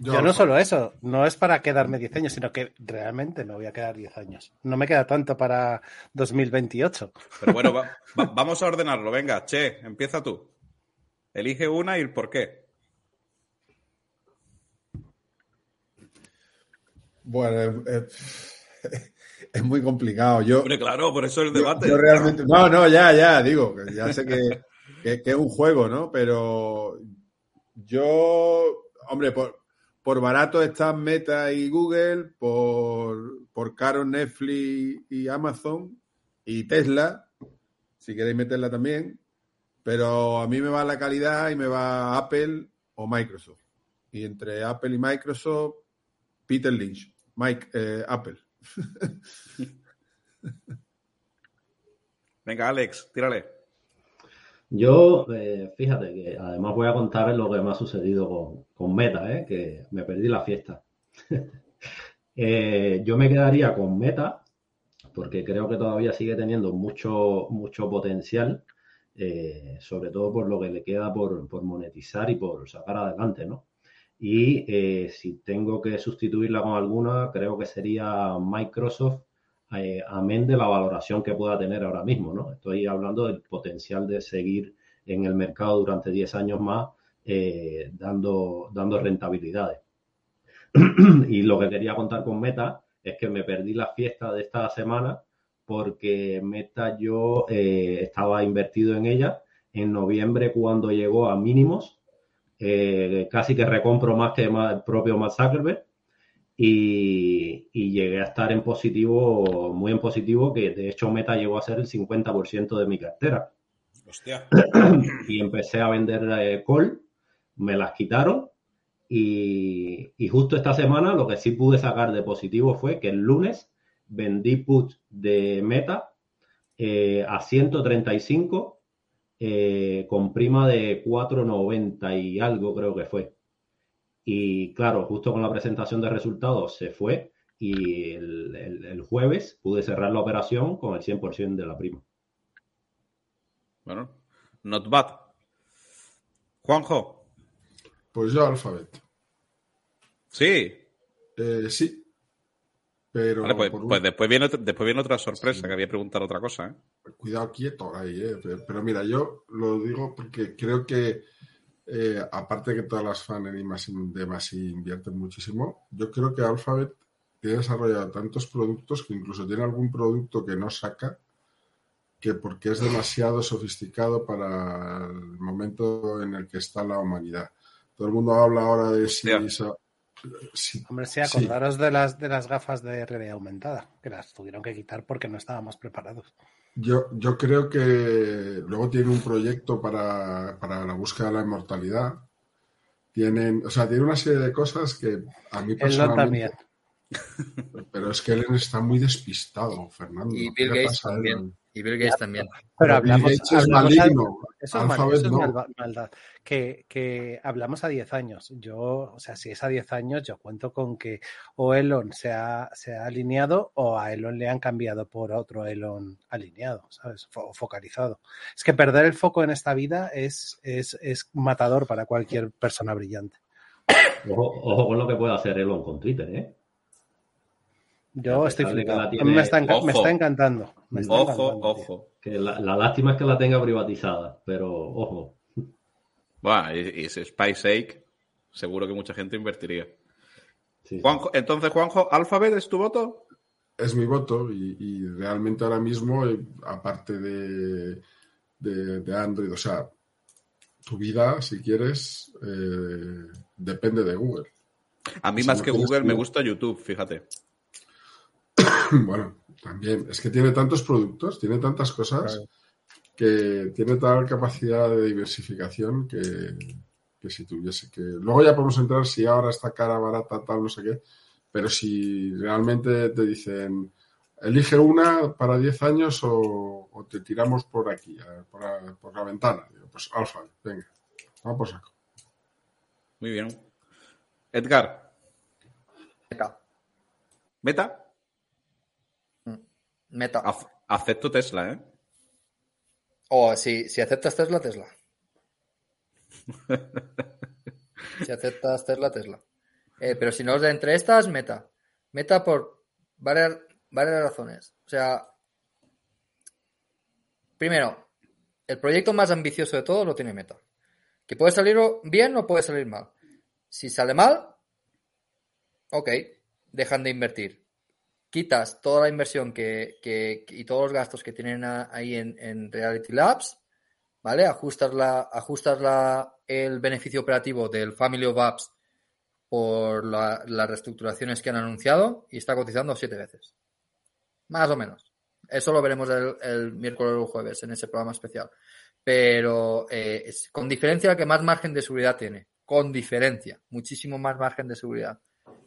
Yo, Ya no solo eso, no es para quedarme 10 años, sino que realmente me voy a quedar 10 años. No me queda tanto para 2028. Pero bueno, va- va- vamos a ordenarlo. Venga, Che, empieza tú. Elige una y el por qué. Bueno, es, muy complicado. Yo, Hombre, claro, por eso el debate. yo realmente. No, no, ya, ya, digo, ya sé que, que- que es un juego, ¿no? Pero yo, hombre, por, por barato están Meta y Google, por, por caro Netflix y Amazon y Tesla, si queréis meterla también. Pero a mí me va la calidad y me va Apple o Microsoft. Y entre Apple y Microsoft, Peter Lynch, Mike, eh, Apple. Venga, Alex, tírale. Yo, eh, fíjate que además voy a contar lo que me ha sucedido con, con Meta, ¿eh? que me perdí la fiesta. Eh, yo me quedaría con Meta porque creo que todavía sigue teniendo mucho, mucho potencial, eh, sobre todo por lo que le queda por, por monetizar y por sacar adelante, ¿no? Y eh, si tengo que sustituirla con alguna, creo que sería Microsoft, eh, amén de la valoración que pueda tener ahora mismo, ¿no? Estoy hablando del potencial de seguir en el mercado durante 10 años más, eh, dando, dando rentabilidades. y lo que quería contar con Meta es que me perdí la fiesta de esta semana porque Meta yo eh, estaba invertido en ella en noviembre cuando llegó a mínimos, eh, casi que recompro más que el propio Mark Zuckerberg y, y llegué a estar en positivo, muy en positivo, que de hecho Meta llegó a ser el 50% de mi cartera Hostia. y empecé a vender eh, call, me las quitaron y, y justo esta semana lo que sí pude sacar de positivo fue que el lunes vendí put de Meta eh, a 135 eh, con prima de 4,90 y algo creo que fue. Y claro, justo con la presentación de resultados se fue y el, el- el jueves pude cerrar la operación con el 100% de la prima. Bueno, not bad. Juanjo, Pues yo Alphabet. sí. Eh, sí. Pero Vale, pues, un- pues después, viene, otra- después viene otra sorpresa, que había preguntado otra cosa. ¿eh? cuidado quieto ahí, ¿eh? Pero, pero mira, yo lo digo porque creo que, eh, aparte que todas las fans de Masi invierten muchísimo, yo creo que Alphabet tiene desarrollado tantos productos que incluso tiene algún producto que no saca, que porque es demasiado sofisticado para el momento en el que está la humanidad. Todo el mundo habla ahora de si... Hombre, sí, Sí. acordaros de las de las gafas de realidad aumentada, que las tuvieron que quitar porque no estábamos preparados. Yo, yo creo que luego tiene un proyecto para, para la búsqueda de la inmortalidad. Tienen, o sea, tiene una serie de cosas que a mí personalmente. también. Pero es que Ellen está muy despistado, Fernando. Y ¿Qué Bill Gates también. Y Bill Gates también. Pero Pero Bill hablamos, Gates es hablamos a- eso es, mal- maldad. Que, que hablamos a 10 años. Yo, o sea, si es a 10 años, yo cuento con que o Elon se ha, se ha alineado o a Elon le han cambiado por otro Elon alineado, ¿sabes? Fo- focalizado. Es que perder el foco en esta vida es, es, es matador para cualquier persona brillante. Ojo, ojo con lo que puede hacer Elon con Twitter, ¿eh? Yo estoy flipado. la A mí tiene- me está, me está encantando. Me está Ojo, encantando, tío. ojo. Que la, la lástima es que la tenga privatizada, pero ojo. Bueno, y, y SpaceX, seguro que mucha gente invertiría. Sí, sí. Juanjo, entonces, Juanjo, ¿Alphabet es tu voto? Es mi voto y, y realmente ahora mismo, eh, aparte de, de, de Android, o sea, tu vida, si quieres, eh, depende de Google. A mí Si más no que Google me gusta YouTube, fíjate. Bueno, también, es que tiene tantos productos, tiene tantas cosas, que tiene tal capacidad de diversificación que, que si tuviese que... Luego ya podemos entrar si ahora está cara, barata, tal, no sé qué, pero si realmente te dicen, elige una para 10 años o, o te tiramos por aquí, por, la- por la ventana. Digo, pues alfa, venga, vamos por saco. Muy bien. Edgar, Meta. ¿meta? Meta. Ac- acepto Tesla, ¿eh? O si, si aceptas Tesla, Tesla. Si aceptas Tesla, Tesla. Eh, pero si no, de entre estas, Meta. Meta por varias, varias razones. O sea, primero, el proyecto más ambicioso de todos lo tiene Meta. Que puede salir bien o puede salir mal. Si sale mal, ok, dejan de invertir. Quitas toda la inversión que, y todos los gastos que tienen ahí en, Reality Labs, ¿vale? Ajustas, la, ajustas la, el beneficio operativo del Family of Apps por la- las reestructuraciones que han anunciado y está cotizando siete veces. Más o menos. Eso lo veremos el, miércoles o el jueves en ese programa especial. Pero eh, con diferencia el que más margen de seguridad tiene. Con diferencia. Muchísimo más margen de seguridad.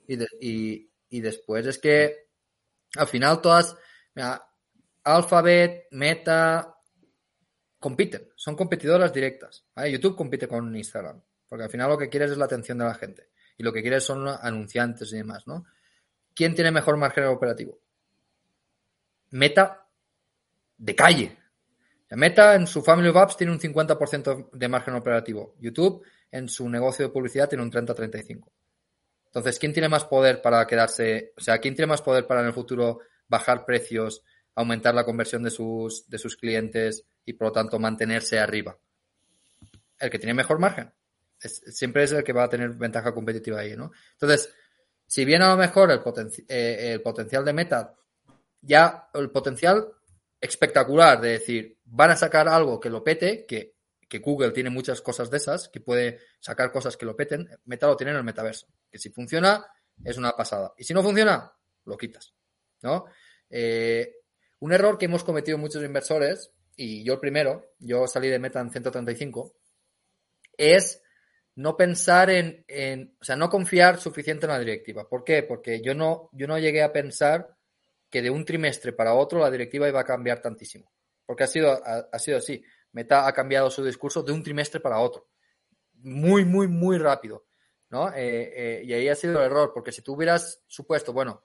Y después es que al final todas, mira, Alphabet, Meta, compiten, son competidoras directas. ¿vale? YouTube compite con Instagram, porque al final lo que quieres es la atención de la gente y lo que quieres son anunciantes y demás, ¿no? ¿Quién tiene mejor margen operativo? Meta de calle. La Meta en su Family of Apps tiene un 50% de margen operativo. YouTube en su negocio de publicidad tiene un 30-35%. Entonces, ¿quién tiene más poder para quedarse? O sea, ¿quién tiene más poder para en el futuro bajar precios, aumentar la conversión de sus, de sus clientes y por lo tanto mantenerse arriba? El que tiene mejor margen. Es- siempre es el que va a tener ventaja competitiva ahí, ¿no? Entonces, si bien a lo mejor el, potenci- eh, el potencial de Meta, ya el potencial espectacular de decir, van a sacar algo que lo pete, que, que Google tiene muchas cosas de esas, que puede sacar cosas que lo peten, Meta lo tiene en el metaverso. Que si funciona, es una pasada. Y si no funciona, lo quitas. ¿No? Eh, un error que hemos cometido muchos inversores, y yo el primero, yo salí de Meta en 135, es no pensar en, en- o sea, no confiar suficiente en la directiva. ¿Por qué? Porque yo no, yo no llegué a pensar que de un trimestre para otro la directiva iba a cambiar tantísimo. Porque ha sido, ha, ha sido así. Meta ha cambiado su discurso de un trimestre para otro. Muy, muy, muy rápido. ¿No? Eh, eh, y ahí ha sido el error, porque si tú hubieras supuesto, bueno,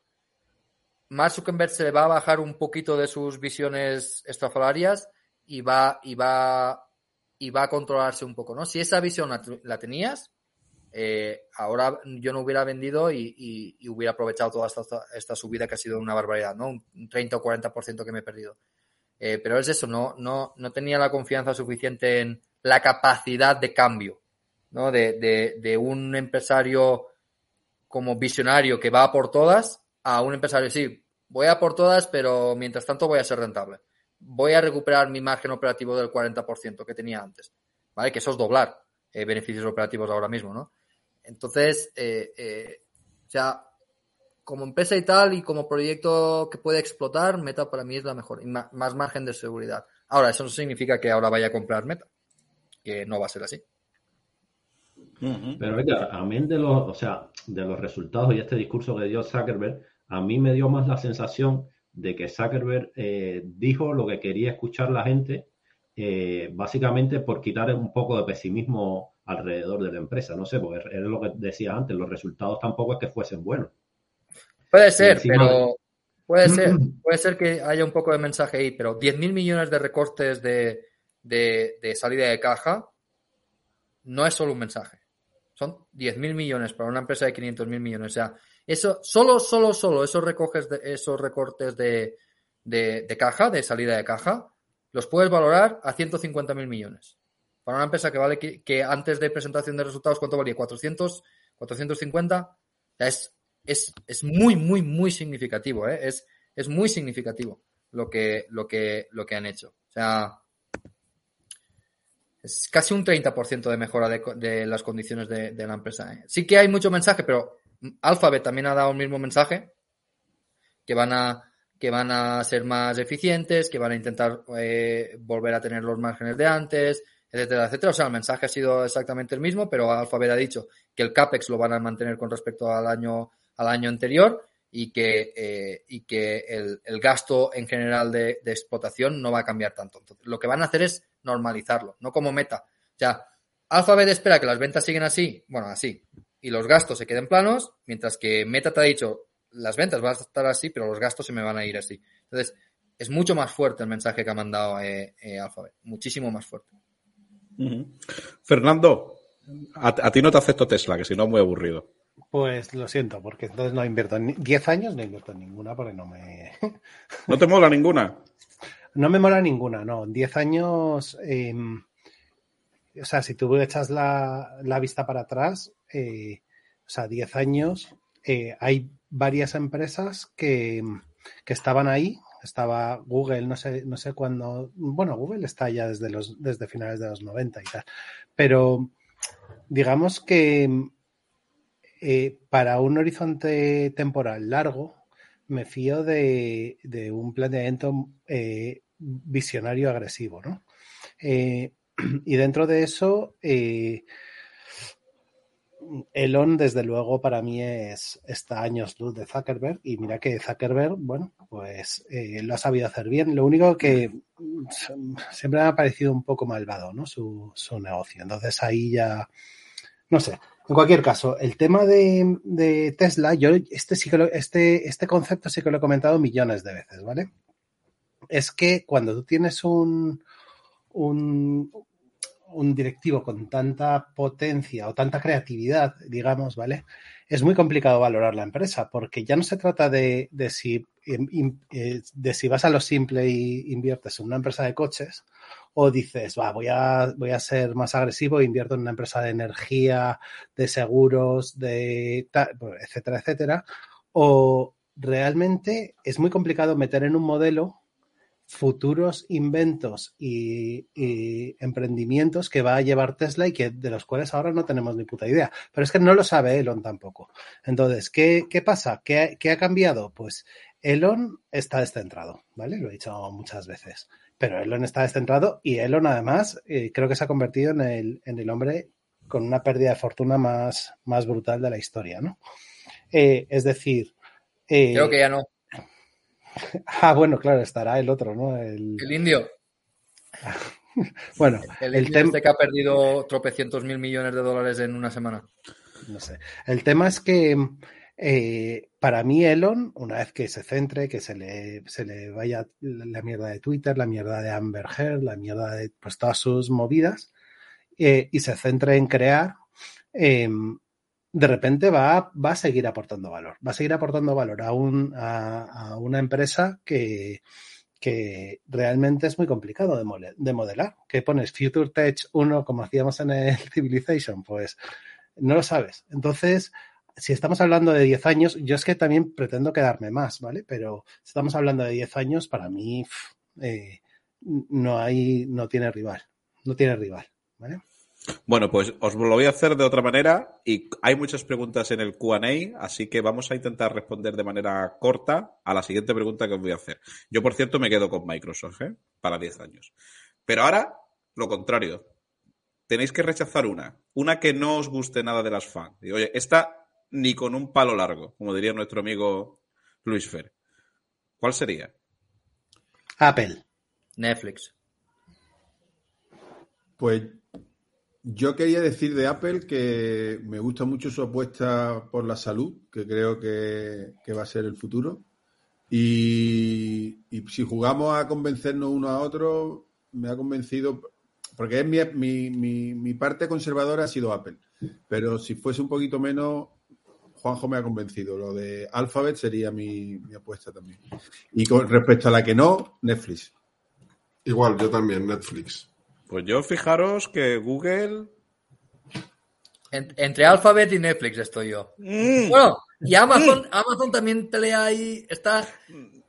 Mark Zuckerberg se va a bajar un poquito de sus visiones estrafalarias y va, y va, y va a controlarse un poco, ¿no? Si esa visión la, tenías, eh, ahora yo no hubiera vendido y, y- y hubiera aprovechado toda esta, esta subida que ha sido una barbaridad, ¿no? Un 30 o 40% que me he perdido. Eh, pero es eso, no, no, no tenía la confianza suficiente en la capacidad de cambio, ¿no? De, de, un empresario como visionario que va por todas a un empresario, sí, voy a por todas, pero mientras tanto voy a ser rentable. Voy a recuperar mi margen operativo del 40% que tenía antes, ¿vale? Que eso es doblar eh, beneficios operativos ahora mismo, ¿no? Entonces, eh, eh, o sea, como empresa y tal y como proyecto que puede explotar, Meta para mí es la mejor y más margen de seguridad. Ahora, eso no significa que ahora vaya a comprar Meta, que no va a ser así. Pero oiga, amén de los, o sea, de los resultados y este discurso que dio Zuckerberg, a mí me dio más la sensación de que Zuckerberg eh, dijo lo que quería escuchar la gente, eh, básicamente por quitar un poco de pesimismo alrededor de la empresa. No sé, porque es lo que decía antes, los resultados tampoco es que fuesen buenos. Puede ser, encima pero puede ser, puede ser que haya un poco de mensaje ahí, pero 10.000 millones de recortes de, de, de salida de caja no es solo un mensaje. Son 10.000 millones para una empresa de 500.000 millones. O sea, eso, solo, solo, solo esos, recoges de, esos recortes de, de, de caja, de salida de caja, los puedes valorar a 150.000 millones. Para una empresa que vale que, antes de presentación de resultados, ¿cuánto valía? 400, 450. O sea, es, es, es muy, muy, muy significativo, ¿eh? Es, es muy significativo lo que, lo que, lo que han hecho. O sea, es casi un 30% de mejora de, de las condiciones de, la empresa. ¿eh? Sí que hay mucho mensaje, pero Alphabet también ha dado el mismo mensaje, que van a, que van a ser más eficientes, que van a intentar eh, volver a tener los márgenes de antes, etcétera, etcétera. O sea, el mensaje ha sido exactamente el mismo, pero Alphabet ha dicho que el CAPEX lo van a mantener con respecto al año, al año anterior y que, eh, y que el, el gasto en general de, de explotación no va a cambiar tanto. Entonces, lo que van a hacer es normalizarlo, no como meta. O sea, Alphabet espera que las ventas siguen así, bueno, así, y los gastos se queden planos, mientras que Meta te ha dicho, las ventas van a estar así, pero los gastos se me van a ir así. Entonces, es mucho más fuerte el mensaje que ha mandado eh, eh, Alphabet, muchísimo más fuerte. Fernando, a, a ti no te acepto Tesla, que si no es muy aburrido. Pues lo siento, porque entonces no invierto en 10 años, no invierto en ninguna porque no me, ¿No te mola ninguna? No me mola ninguna, no. En 10 años, eh, o sea, si tú echas la, la vista para atrás, eh, o sea, 10 años, eh, hay varias empresas que, que estaban ahí. Estaba Google, no sé, no sé cuándo. Bueno, Google está ya desde los, desde finales de los 90 y tal. Pero digamos que eh, para un horizonte temporal largo, me fío de, de un planteamiento eh, visionario agresivo, ¿no? Eh, y dentro de eso, eh, Elon, desde luego, para mí es está años luz de Zuckerberg. Y mira que Zuckerberg, bueno, pues eh, lo ha sabido hacer bien. Lo único que siempre me ha parecido un poco malvado, ¿no? Su, su negocio. Entonces ahí ya, no sé. En cualquier caso, el tema de, Tesla, yo este este, este concepto sí que lo he comentado millones de veces, ¿vale? Es que cuando tú tienes un, un, directivo con tanta potencia o tanta creatividad, digamos, ¿vale? Es muy complicado valorar la empresa porque ya no se trata de, de si, eh, de si vas a lo simple y inviertes en una empresa de coches o dices, va, voy a, voy a ser más agresivo e invierto en una empresa de energía, de seguros, de etcétera, etcétera. O realmente es muy complicado meter en un modelo futuros inventos y, emprendimientos que va a llevar Tesla y que de los cuales ahora no tenemos ni puta idea. Pero es que no lo sabe Elon tampoco. Entonces, ¿qué, qué pasa? ¿Qué, qué ha cambiado? Pues Elon está descentrado, ¿vale? Lo he dicho muchas veces. Pero Elon está descentrado y Elon además eh, creo que se ha convertido en el, en el hombre con una pérdida de fortuna más, más brutal de la historia, ¿no? Eh, es decir... eh, Creo que ya no. Ah, bueno, claro, estará el otro, ¿no? El, El indio. bueno, El, el tema... este que ha perdido tropecientos mil millones de dólares en una semana. No sé. El tema es que Eh, para mí, Elon, una vez que se centre, que se le, se le vaya la mierda de Twitter, la mierda de Amber Heard, la mierda de pues, todas sus movidas, eh, y se centre en crear, eh, de repente va, va, a seguir aportando valor. Va a seguir aportando valor a, un, a, una empresa que, que realmente es muy complicado de modelar. ¿Qué pones? Future Tech 1 como hacíamos en el Civilization, pues no lo sabes. Entonces, si estamos hablando de 10 años, yo es que también pretendo quedarme más, ¿vale? Pero si estamos hablando de 10 años, para mí eh, no hay, no tiene rival, no tiene rival, ¿vale? Bueno, pues os lo voy a hacer de otra manera y hay muchas preguntas en el Q&A, así que vamos a intentar responder de manera corta a la siguiente pregunta que os voy a hacer. Yo, por cierto, me quedo con Microsoft, ¿eh? Para 10 años. Pero ahora, lo contrario. Tenéis que rechazar una. Una que no os guste nada de las fans. Y, oye, esta ni con un palo largo, como diría nuestro amigo Luis Fer. ¿Cuál sería? Apple. Netflix. Pues yo quería decir de Apple que me gusta mucho su apuesta por la salud, que creo que, va a ser el futuro. Y, y, si jugamos a convencernos uno a otro, me ha convencido, porque es mi, mi, mi, mi parte conservadora ha sido Apple. Pero si fuese un poquito menos, Juanjo me ha convencido. Lo de Alphabet sería mi, mi, apuesta también. Y con respecto a la que no, Netflix. Igual, yo también, Netflix. Pues yo fijaros que Google. En, entre Alphabet y Netflix estoy yo. Mm. Bueno, y Amazon, mm. Amazon también te lee ahí. Está. Mm.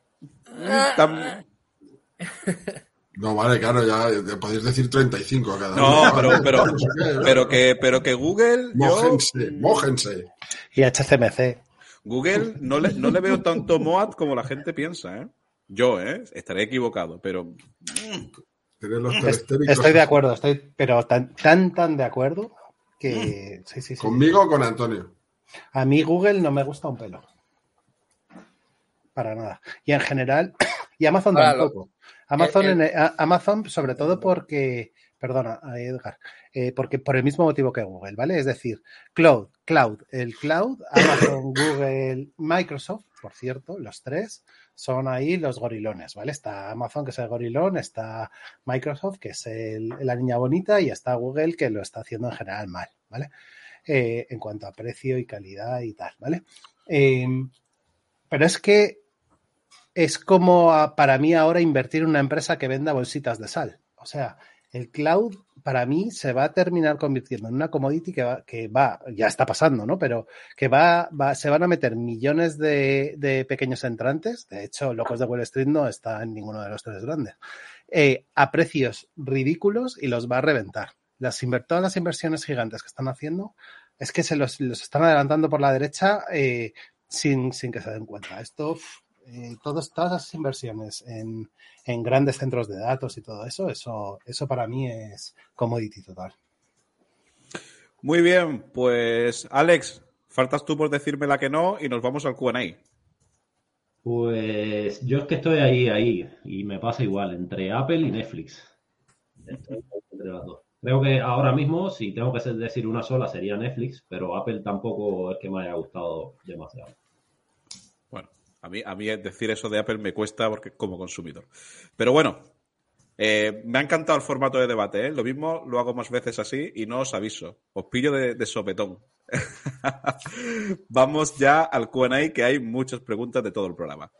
No, vale, claro, ya podéis decir 35 a cada no, uno. No, pero, pero, pero, que, pero que Google. Mójense, yo, mójense. Y HCMC. Google no le, no le veo tanto MOAT como la gente piensa, ¿eh? Yo, ¿eh? Estaré equivocado, pero. Estoy de acuerdo, estoy, pero tan, tan, tan de acuerdo que. Sí, sí, sí. ¿Conmigo o con Antonio? A mí Google no me gusta un pelo. Para nada. Y en general, y Amazon Ahora, tampoco. Amazon, el, el... En, Amazon, sobre todo porque, perdona, Edgar, eh, porque por el mismo motivo que Google, ¿vale? Es decir, Cloud, Cloud, el Cloud, Amazon, Google, Microsoft, por cierto, los tres son ahí los gorilones, ¿vale? Está Amazon, que es el gorilón, está Microsoft, que es la niña bonita, y está Google, que lo está haciendo en general mal, ¿vale? Eh, en cuanto a precio y calidad y tal, ¿vale? Eh, pero es que es como para mí ahora invertir en una empresa que venda bolsitas de sal. O sea, el cloud para mí se va a terminar convirtiendo en una commodity que va, que va ya está pasando, ¿no? Pero que va, va se van a meter millones de, pequeños entrantes. De hecho, Locos de Wall Street no está en ninguno de los tres grandes. Eh, a precios ridículos y los va a reventar. Las, todas las inversiones gigantes que están haciendo es que se los, los están adelantando por la derecha eh, sin, sin que se den cuenta. Esto eh, todos, todas las inversiones en, en, grandes centros de datos y todo eso, eso, eso para mí es commodity total. Muy bien, pues Alex, faltas tú por decirme la que no y nos vamos al QA. Pues yo es que estoy ahí, ahí, y me pasa igual, entre Apple y Netflix. Estoy entre las dos. Creo que ahora mismo, si tengo que decir una sola, sería Netflix, pero Apple tampoco es que me haya gustado demasiado. A mí, a mí decir eso de Apple me cuesta porque como consumidor. Pero bueno, eh, me ha encantado el formato de debate. ¿eh? Lo mismo lo hago más veces así y no os aviso. Os pillo de, de sopetón. Vamos ya al QA, que hay muchas preguntas de todo el programa.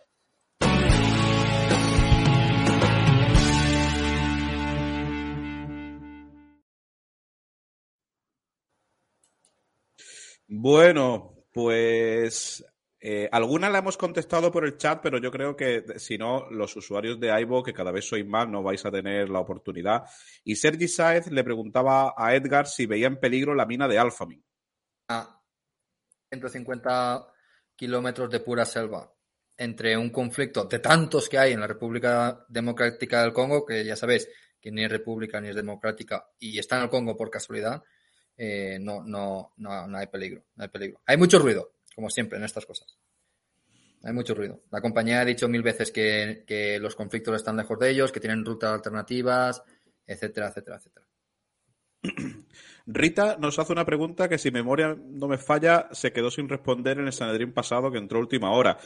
Bueno, pues eh, alguna la hemos contestado por el chat, pero yo creo que si no, los usuarios de Ivo, que cada vez sois más, no vais a tener la oportunidad. Y Sergi Saez le preguntaba a Edgar si veía en peligro la mina de Alphamin. Ah, 150 kilómetros de pura selva entre un conflicto de tantos que hay en la República Democrática del Congo, que ya sabéis que ni es república ni es democrática y está en el Congo por casualidad, eh, no, no, no, no hay peligro, no hay peligro. Hay mucho ruido, como siempre en estas cosas. Hay mucho ruido. La compañía ha dicho mil veces que, los conflictos están lejos de ellos, que tienen rutas alternativas, etcétera, etcétera, etcétera. Rita nos hace una pregunta que si memoria no me falla se quedó sin responder en el Sanedrín pasado que entró última hora.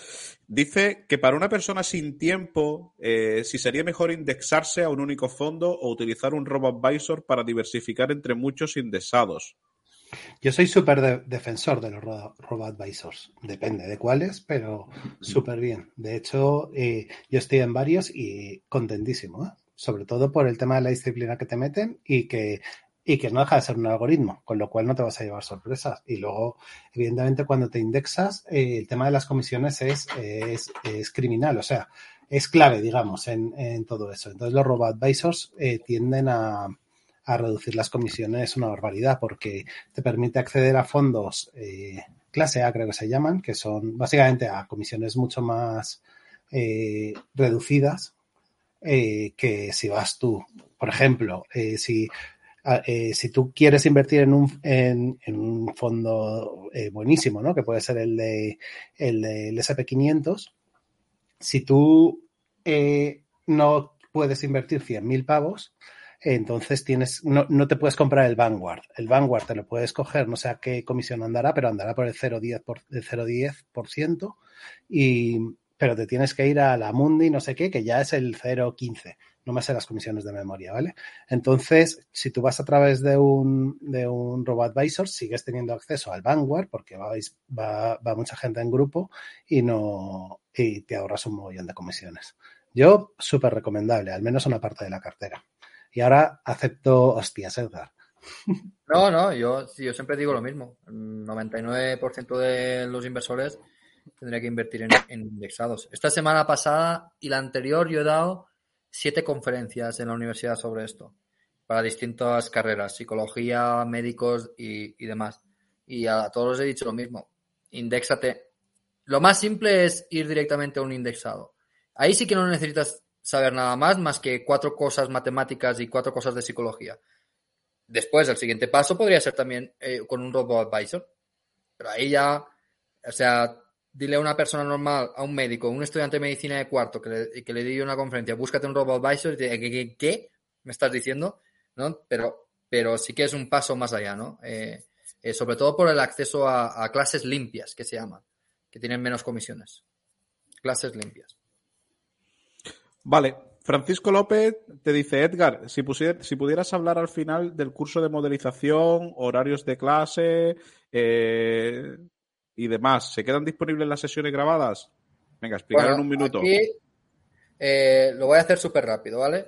Dice que para una persona sin tiempo, eh, si sería mejor indexarse a un único fondo o utilizar un robo-advisor para diversificar entre muchos indexados. Yo soy súper de- defensor de los ro- robo-advisors. Depende de cuáles, pero súper bien. De hecho, eh, yo estoy en varios y contentísimo, ¿eh? Sobre todo por el tema de la disciplina que te meten y que, y que no deja de ser un algoritmo, con lo cual no te vas a llevar sorpresas. Y luego, evidentemente, cuando te indexas, eh, el tema de las comisiones es, es, es criminal, o sea, es clave, digamos, en, en todo eso. Entonces, los robo-advisors eh, tienden a, a reducir las comisiones una barbaridad porque te permite acceder a fondos eh, clase A, creo que se llaman, que son básicamente a comisiones mucho más eh, reducidas eh, que si vas tú. Por ejemplo, si, si tú quieres invertir en un, en, un fondo buenísimo, ¿no? que puede ser el de el del SP500, si tú no puedes invertir 100.000 pavos, entonces tienes, no, no te puedes comprar el Vanguard. El Vanguard te lo puedes coger, no sé a qué comisión andará, pero andará por el 0,10%, por, el 0,10% y, pero te tienes que ir a la Mundi, no sé qué, que ya es el 0,15. No me sé las comisiones de memoria, ¿vale? Entonces, si tú vas a través de un, de un robo-advisor, sigues teniendo acceso al Vanguard, porque vais, va, va mucha gente en grupo y no y te ahorras un mogollón de comisiones. Yo, súper recomendable, al menos una parte de la cartera. Y ahora acepto hostias, Edgar. No, no, yo, yo siempre digo lo mismo. El 99% de los inversores tendría que invertir en, indexados. Esta semana pasada y la anterior yo he dado siete conferencias en la universidad sobre esto, para distintas carreras, psicología, médicos y, y demás. Y a todos les he dicho lo mismo, indexate. Lo más simple es ir directamente a un indexado. Ahí sí que no necesitas saber nada más, más que cuatro cosas matemáticas y cuatro cosas de psicología. Después, el siguiente paso podría ser también eh, con un robo advisor. Pero ahí ya, o sea, dile a una persona normal, a un médico, a un estudiante de medicina de cuarto que le, que le diga una conferencia, búscate un robo advisor y te ¿qué, qué, qué me estás diciendo? ¿No? Pero, pero sí que es un paso más allá, ¿no? Eh, eh, sobre todo por el acceso a, a clases limpias, que se llaman, que tienen menos comisiones. Clases limpias. Vale. Francisco López te dice, Edgar, si, pusier- si pudieras hablar al final del curso de modelización, horarios de clase eh, y demás, ¿se quedan disponibles las sesiones grabadas? Venga, explicar Bueno, en un minuto. Aquí eh, lo voy a hacer súper rápido, ¿vale?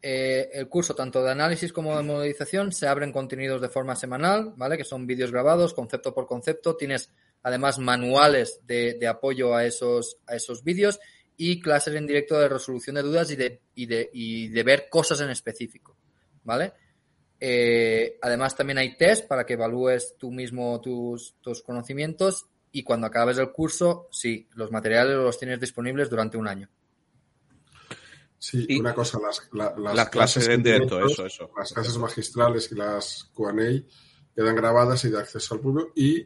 Eh, el curso, tanto de análisis como de modelización, se abren contenidos de forma semanal, ¿vale? Que son vídeos grabados, concepto por concepto. Tienes además manuales de, de apoyo a esos, a esos vídeos y clases en directo de resolución de dudas y de, y de, y de ver cosas en específico, ¿vale? Eh, además, también hay test para que evalúes tú mismo tus, tus conocimientos y cuando acabes el curso, sí, los materiales los tienes disponibles durante un año. Sí, Y- una cosa, las, la- las, Las clases en directo, eso, eso. Las clases magistrales y las Q&A quedan grabadas y de acceso al público y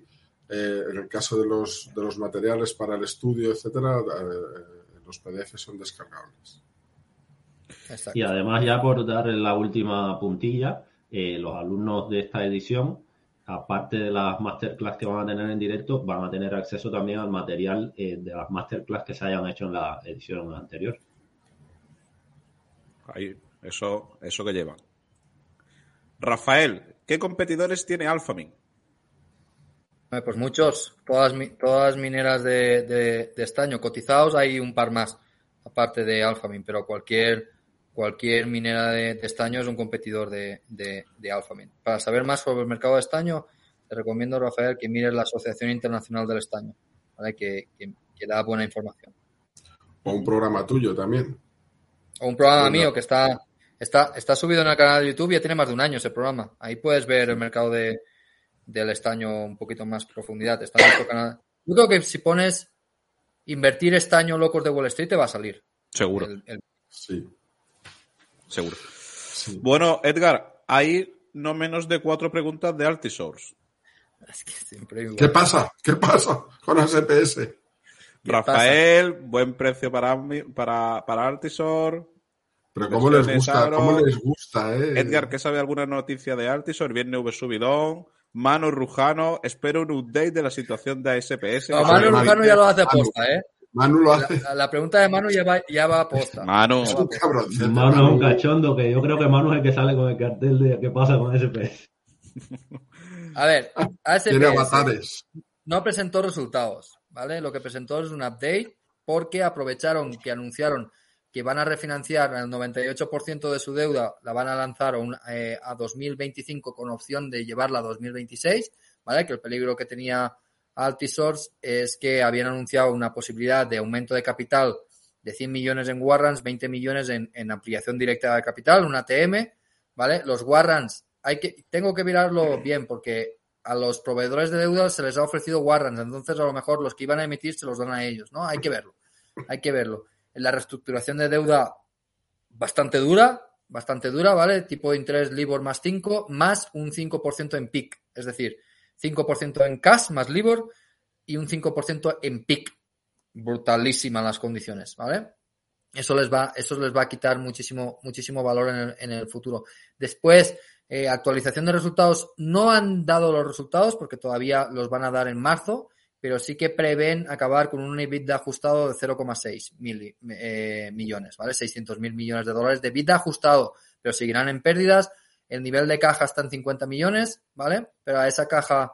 eh, en el caso de los, de los materiales para el estudio, etcétera, eh, los PDF son descargables. Exacto. Y además, ya por dar la última puntilla, eh, los alumnos de esta edición, aparte de las masterclass que van a tener en directo, van a tener acceso también al material eh, de las masterclass que se hayan hecho en la edición anterior. Ahí, eso, eso que llevan. Rafael, ¿qué competidores tiene Alphamin? Pues muchos, todas, todas mineras de, de- de estaño cotizados, hay un par más, aparte de Alphamin, pero cualquier, cualquier minera de, de estaño es un competidor de, de, de Alphamin. Para saber más sobre el mercado de estaño, te recomiendo, Rafael, que mires la Asociación Internacional del Estaño, ¿vale? que, que- que da buena información. O un programa tuyo también. O un programa Bueno. mío que está, está, está subido en el canal de YouTube, ya tiene más de un año ese programa. Ahí puedes ver el mercado de, del estaño un poquito más profundidad. Canal. Yo creo que si pones invertir estaño locos de Wall Street te va a salir. Seguro, El- el- Sí, seguro. sí. Bueno, Edgar, hay no menos de cuatro preguntas de Altisource. es que siempre igual. ¿Qué pasa? ¿Qué pasa con SPS? ¿Qué Rafael, buen precio para, para, para Altisor. Pero cómo les gusta, cómo les gusta, eh. Edgar, ¿qué sabe alguna noticia de Altisor? Viene V subidón. Manu Rujano, espero un update de la situación de ASPS. No, Manu Rujano ya lo hace Manu. aposta, ¿eh? Manu lo hace. La, la pregunta de Manu ya va, ya va a posta. Manu. A Un posta. cabroncete, Manu es un cachondo que yo creo que Manu es el que sale con el cartel de qué pasa con SPS. A ver, avatares. no presentó resultados, ¿vale? Lo que presentó es un update porque aprovecharon que anunciaron que van a refinanciar el 98% de su deuda, la van a lanzar a, un- eh, a 2025 con opción de llevarla a 2026, ¿vale? Que el peligro que tenía Altisource es que habían anunciado una posibilidad de aumento de capital de 100 millones en warrants, 20 millones en, en ampliación directa de capital, un ATM, ¿vale? Los warrants, hay que, tengo que mirarlo bien porque a los proveedores de deuda se les ha ofrecido warrants, entonces a lo mejor los que iban a emitir se los dan a ellos, ¿no? Hay que verlo, hay que verlo. La reestructuración de deuda bastante dura, bastante dura, ¿vale? Tipo de interés LIBOR más 5, más un 5% en PIC, es decir, 5% en cash más LIBOR y un 5% en PIC. Brutalísimas las condiciones, ¿vale? Eso les va, eso les va a quitar muchísimo, muchísimo valor en el, en el futuro. Después, eh, actualización de resultados. No han dado los resultados porque todavía los van a dar en marzo, pero sí que prevén acabar con un EBITDA ajustado de 0,6 mil, eh, millones, ¿vale? 600 mil millones de dólares de EBITDA ajustado, pero seguirán en pérdidas. El nivel de caja está en 50 millones, ¿vale? Pero a esa caja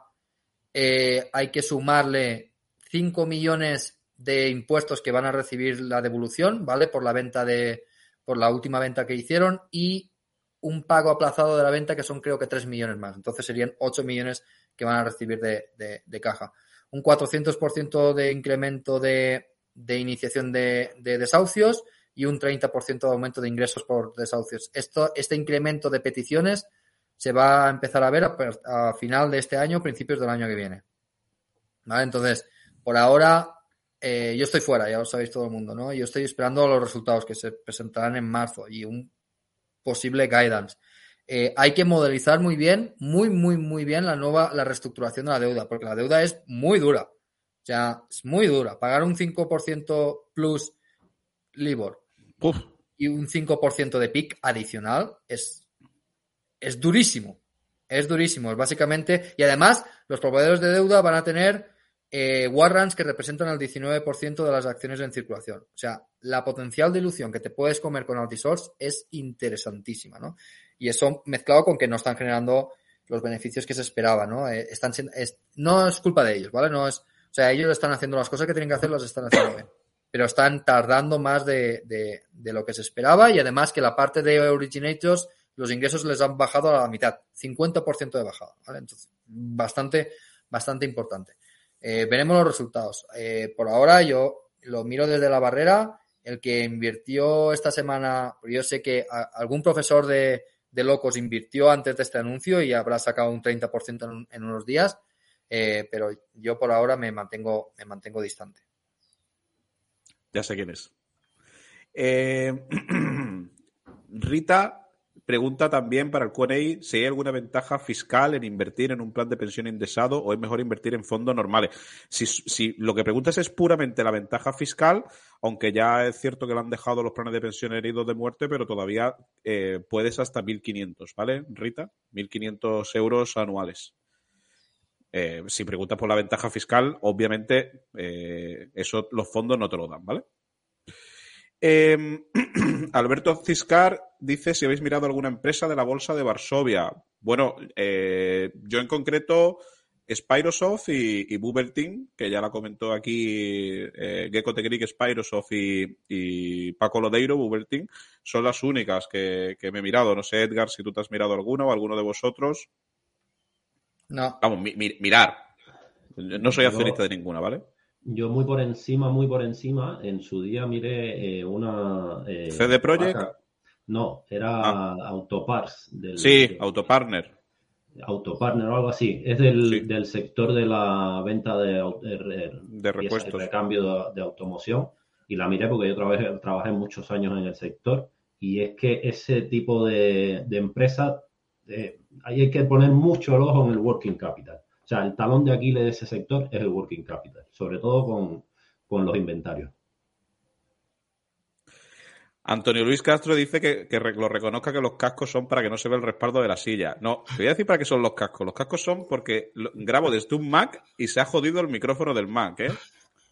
eh, hay que sumarle 5 millones de impuestos que van a recibir la devolución, ¿vale? Por la venta de, por la última venta que hicieron y un pago aplazado de la venta que son creo que 3 millones más. Entonces serían 8 millones que van a recibir de, caja. Un 400% de incremento de, de iniciación de, de, desahucios y un 30% de aumento de ingresos por desahucios. Esto, este incremento de peticiones se va a empezar a ver a, final de este año, principios del año que viene. ¿Vale? Entonces, por ahora, eh, yo estoy fuera, ya lo sabéis todo el mundo, ¿no? Yo estoy esperando los resultados que se presentarán en marzo y un posible guidance. Eh, hay que modelizar muy bien, muy, muy, muy bien la nueva, la reestructuración de la deuda, porque la deuda es muy dura. O sea, es muy dura. Pagar un 5% plus LIBOR Uf. y un 5% de PIC adicional es, es durísimo. Es durísimo, es básicamente. Y además, los proveedores de deuda van a tener eh, warrants que representan el 19% de las acciones en circulación. O sea, la potencial dilución que te puedes comer con Altisource es interesantísima, ¿no? Y eso mezclado con que no están generando los beneficios que se esperaba, ¿no? Eh, están, es, no es culpa de ellos, ¿vale? No es, o sea, ellos están haciendo las cosas que tienen que hacer, las están haciendo bien. Pero están tardando más de, de, lo que se esperaba y además que la parte de originators, los ingresos les han bajado a la mitad, 50% de bajada, ¿vale? Entonces, bastante, bastante importante. Eh, veremos los resultados. Eh, por ahora yo lo miro desde la barrera. El que invirtió esta semana, yo sé que algún profesor de, de, locos invirtió antes de este anuncio y habrá sacado un 30% en, en, unos días, eh, pero yo por ahora me mantengo, me mantengo distante. Ya sé quién es. Eh, Rita pregunta también para el QA si hay alguna ventaja fiscal en invertir en un plan de pensión indexado o es mejor invertir en fondos normales. Si, lo que preguntas es puramente la ventaja fiscal, aunque ya es cierto que le han dejado los planes de pensión heridos de muerte, pero todavía eh, puedes hasta 1.500, ¿vale, Rita? 1.500 euros anuales. Eh, si preguntas por la ventaja fiscal, obviamente eh, eso los fondos no te lo dan, ¿vale? Eh, Alberto Ciscar dice si habéis mirado alguna empresa de la bolsa de Varsovia. Bueno, eh, yo en concreto, Spyrosoft y, y Bubertin, que ya la comentó aquí eh, Gecko Tegric, Spyrosoft y, y, Paco Lodeiro, Bubertin, son las únicas que, que, me he mirado. No sé, Edgar, si tú te has mirado alguna o alguno de vosotros. No. Vamos, mi, mi, mirar. No soy accionista de ninguna, ¿vale? Yo muy por encima, muy por encima, en su día miré eh, una... Eh, ¿CD Projekt? Vaca. No, era ah. Autopars. Del, sí, de, Autopartner. Autopartner o algo así. Es del, sí. del sector de la venta de, de, de repuestos. de recambio de, automoción. Y la miré porque yo trabajé, trabajé muchos años en el sector. Y es que ese tipo de, de empresa, eh, ahí hay que poner mucho el ojo en el working capital. O sea, el talón de Aquiles de ese sector es el working capital, sobre todo con, con los inventarios. Antonio Luis Castro dice que, que lo reconozca que los cascos son para que no se vea el respaldo de la silla. No, te voy a decir para qué son los cascos. Los cascos son porque lo- grabo desde un Mac y se ha jodido el micrófono del Mac, ¿eh?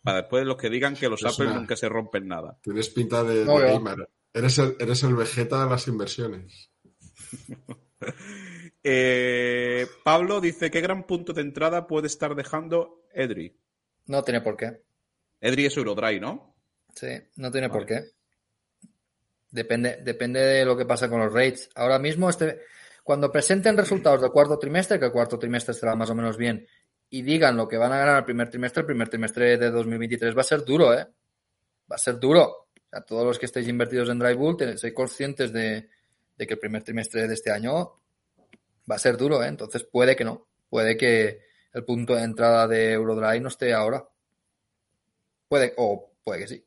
Para después los que digan que los Es Apple una- nunca se rompen nada. Tienes pinta de, No, de gamer. Eres el, eres el Vegeta de las inversiones. Eh, Pablo dice, ¿qué gran punto de entrada puede estar dejando Edri? No tiene por qué. Edri es Eurodry, ¿no? Sí, no tiene por qué. Depende, depende de lo que pasa con los rates. Ahora mismo, este, cuando presenten resultados del cuarto trimestre, que el cuarto trimestre estará más o menos bien, y digan lo que van a ganar el primer trimestre, el primer trimestre de 2023 va a ser duro, ¿eh? Va a ser duro. A todos los que estéis invertidos en Dry Bull, sois conscientes de, de que el primer trimestre de este año va a ser duro, ¿eh? Entonces puede que no. Puede que el punto de entrada de Eurodry no esté ahora. Puede, o puede que sí.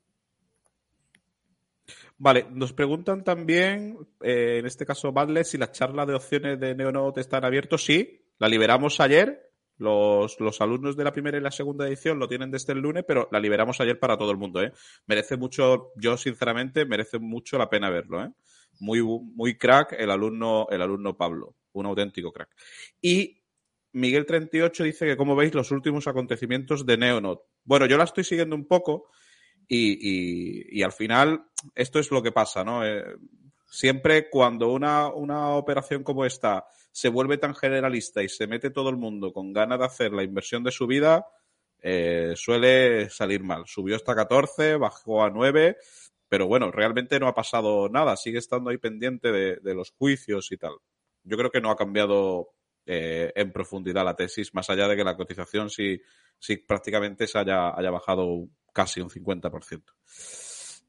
Vale, nos preguntan también, eh, en este caso, Badle, si las charlas de opciones de Neonote están abiertos. Sí, la liberamos ayer. Los, los alumnos de la primera y la segunda edición lo tienen desde el lunes, pero la liberamos ayer para todo el mundo. ¿eh? Merece mucho, yo sinceramente, merece mucho la pena verlo. ¿eh? Muy, muy crack el alumno, el alumno Pablo, un auténtico crack. Y Miguel38 dice que, como veis, los últimos acontecimientos de Neonode. Bueno, yo la estoy siguiendo un poco y, al final esto es lo que pasa, ¿no? Eh, siempre cuando una, una operación como esta se vuelve tan generalista y se mete todo el mundo con ganas de hacer la inversión de su vida, eh, suele salir mal. Subió hasta 14, bajó a 9, pero bueno, realmente no ha pasado nada, sigue estando ahí pendiente de, de los juicios y tal. Yo creo que no ha cambiado eh, en profundidad la tesis, más allá de que la cotización sí, sí prácticamente se haya, haya bajado casi un 50%.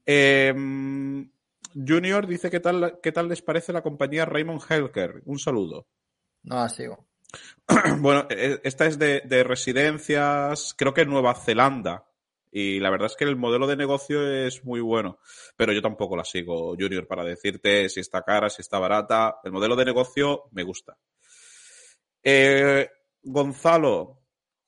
Eh, Junior dice qué tal, qué tal les parece la compañía Raymond Healthcare. Un saludo. No la sigo. Bueno, eh, esta es de, de residencias, creo que en Nueva Zelanda. Y la verdad es que el modelo de negocio es muy bueno. Pero yo tampoco la sigo, Junior, para decirte si está cara, si está barata. El modelo de negocio me gusta. Eh, Gonzalo,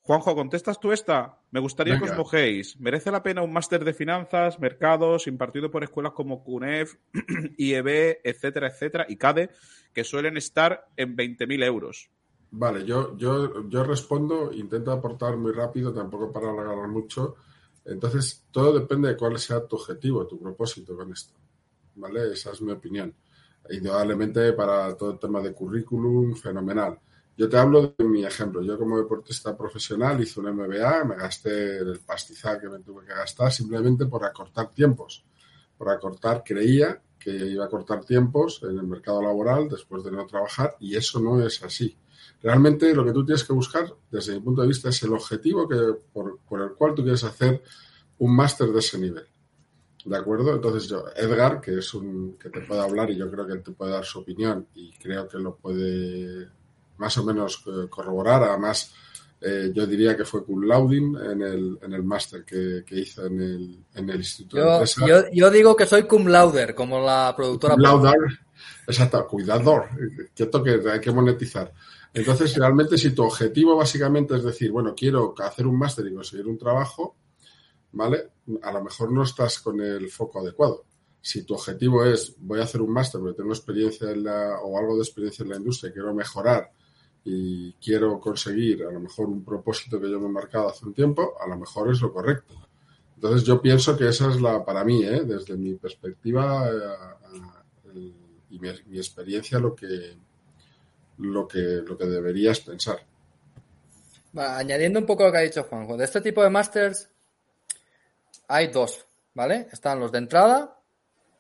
Juanjo, ¿contestas tú esta? Me gustaría que os mojéis. ¿Merece la pena un máster de finanzas, mercados, impartido por escuelas como CUNEF, IEB, etcétera, etcétera, y CADE, que suelen estar en 20.000 euros? Vale, yo, yo, yo respondo, intento aportar muy rápido, tampoco para alargar mucho. Entonces, todo depende de cuál sea tu objetivo, tu propósito con esto. ¿Vale? Esa es mi opinión. Indudablemente, para todo el tema de currículum, fenomenal. Yo te hablo de mi ejemplo. Yo, como deportista profesional, hice un MBA, me gasté el pastizal que me tuve que gastar simplemente por acortar tiempos. Por acortar, creía que iba a acortar tiempos en el mercado laboral después de no trabajar, y eso no es así. Realmente lo que tú tienes que buscar, desde mi punto de vista, es el objetivo que, por, por el cual tú quieres hacer un máster de ese nivel. ¿De acuerdo? Entonces yo, Edgar, que es un que te puede hablar y yo creo que él te puede dar su opinión y creo que lo puede más o menos eh, corroborar. Además, eh, yo diría que fue cum lauding en el, en el máster que, que hizo en el, en el Instituto de Yo, Empresa. yo, yo digo que soy cum lauder, como la productora. Cum laudar, exacto, cuidador, quieto que hay que monetizar. Entonces, realmente, si tu objetivo básicamente es decir, bueno, quiero hacer un máster y conseguir un trabajo, ¿vale? A lo mejor no estás con el foco adecuado. Si tu objetivo es, voy a hacer un máster porque tengo experiencia en la, o algo de experiencia en la industria, quiero mejorar y quiero conseguir a lo mejor un propósito que yo me he marcado hace un tiempo, a lo mejor es lo correcto. Entonces yo pienso que esa es la, para mí, ¿eh? desde mi perspectiva eh, y mi, experiencia, lo que, lo que, lo que deberías pensar. Añadiendo un poco lo que ha dicho Juanjo, de este tipo de másters hay dos, ¿vale? Están los de entrada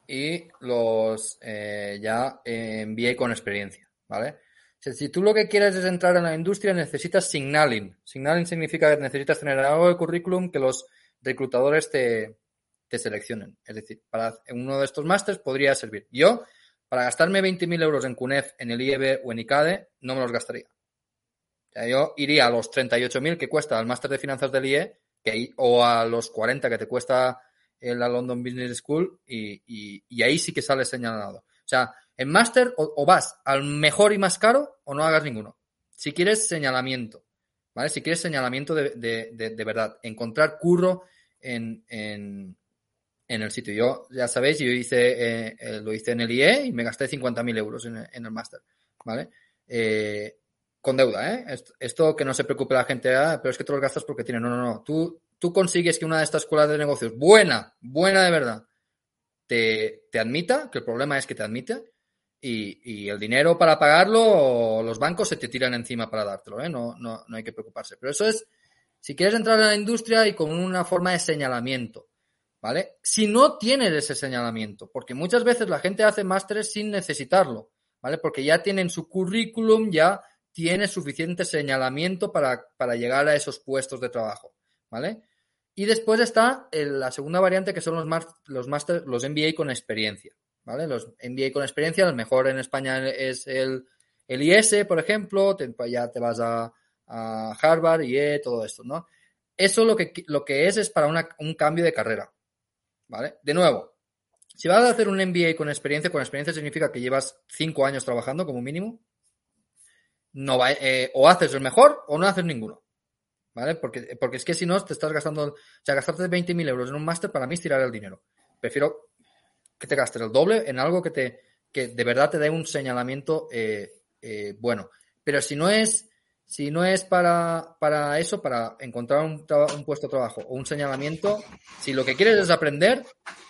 y los eh, ya en MBA con experiencia, ¿vale? Si tú lo que quieres es entrar en la industria, necesitas signaling. Signaling significa que necesitas tener algo de currículum que los reclutadores te, seleccionen. Es decir, para uno de estos másters podría servir. Yo, para gastarme 20.000 euros en CUNEF, en el IEB o en ICADE, no me los gastaría. Yo iría a los 38.000 que cuesta el máster de finanzas del IE que o a los 40 que te cuesta la London Business School y ahí sí que sale señalado. O sea, en máster o, vas al mejor y más caro o no hagas ninguno. Si quieres señalamiento, ¿vale? Si quieres señalamiento de, de- verdad, encontrar curro en, en, en el sitio. Yo, ya sabéis, yo hice, eh, eh, lo hice en el IE y me gasté 50.000 euros en, el máster, ¿vale? Eh, con deuda, ¿eh? Esto, que no se preocupe la gente, ah, pero es que tú los gastas porque tienes. No, no, no. Tú, tú consigues que una de estas escuelas de negocios, buena, buena de verdad, te, te admita, que el problema es que te admite, y, el dinero para pagarlo, los bancos se te tiran encima para dártelo, ¿eh? No, no, no hay que preocuparse. Pero eso es, si quieres entrar en la industria y con una forma de señalamiento, ¿vale? Si no tienes ese señalamiento, porque muchas veces la gente hace másteres sin necesitarlo, ¿vale? Porque ya tienen su currículum, ya tiene suficiente señalamiento para, para llegar a esos puestos de trabajo, ¿vale? Y después está el, la segunda variante que son los, los, master, los MBA con experiencia, ¿vale? Los MBA con experiencia, el mejor en España es el, el IS, por ejemplo, pues ya te vas a, Harvard, IE, todo esto, ¿no? Eso lo que, lo que es es para un cambio de carrera, ¿vale? De nuevo, si vas a hacer un MBA con experiencia, con experiencia significa que llevas cinco años trabajando como mínimo, no va, eh, o haces el mejor o no haces ninguno, ¿vale? Porque, porque es que si no, te estás gastando, o sea, gastarte 20.000 euros en un máster para mí es tirar el dinero. Prefiero que te gastes el doble en algo que te que de verdad te dé un señalamiento eh, eh, bueno. Pero si no es si no es para, para eso, para encontrar un, un, puesto de trabajo o un señalamiento, si lo que quieres es aprender,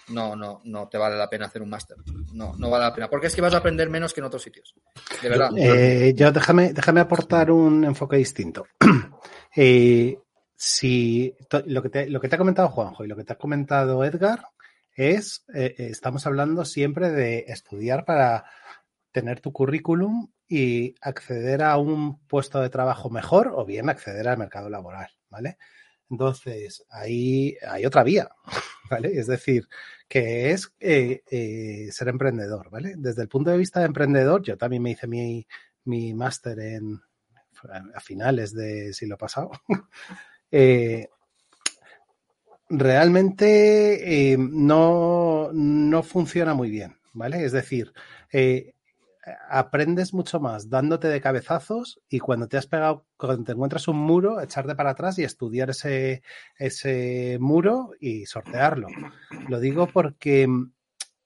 no, no, no te vale la pena hacer un máster. No, no vale la pena. Porque es que vas a aprender menos que en otros sitios. De verdad. Eh, yo déjame, déjame aportar un enfoque distinto. eh, si lo que, te, lo que te ha comentado Juanjo y lo que te ha comentado Edgar es, eh, estamos hablando siempre de estudiar para tener tu currículum y acceder a un puesto de trabajo mejor o bien acceder al mercado laboral, ¿vale? Entonces, ahí hay otra vía, ¿vale? Es decir, que es eh, eh, ser emprendedor, ¿vale? Desde el punto de vista de emprendedor, yo también me hice mi, mi máster en a finales de siglo pasado. eh, realmente eh, no, no, funciona muy bien, ¿vale? Es decir, eh, aprendes mucho más dándote de cabezazos y cuando te has pegado, cuando te encuentras un muro, echarte para atrás y estudiar ese, ese muro y sortearlo. Lo digo porque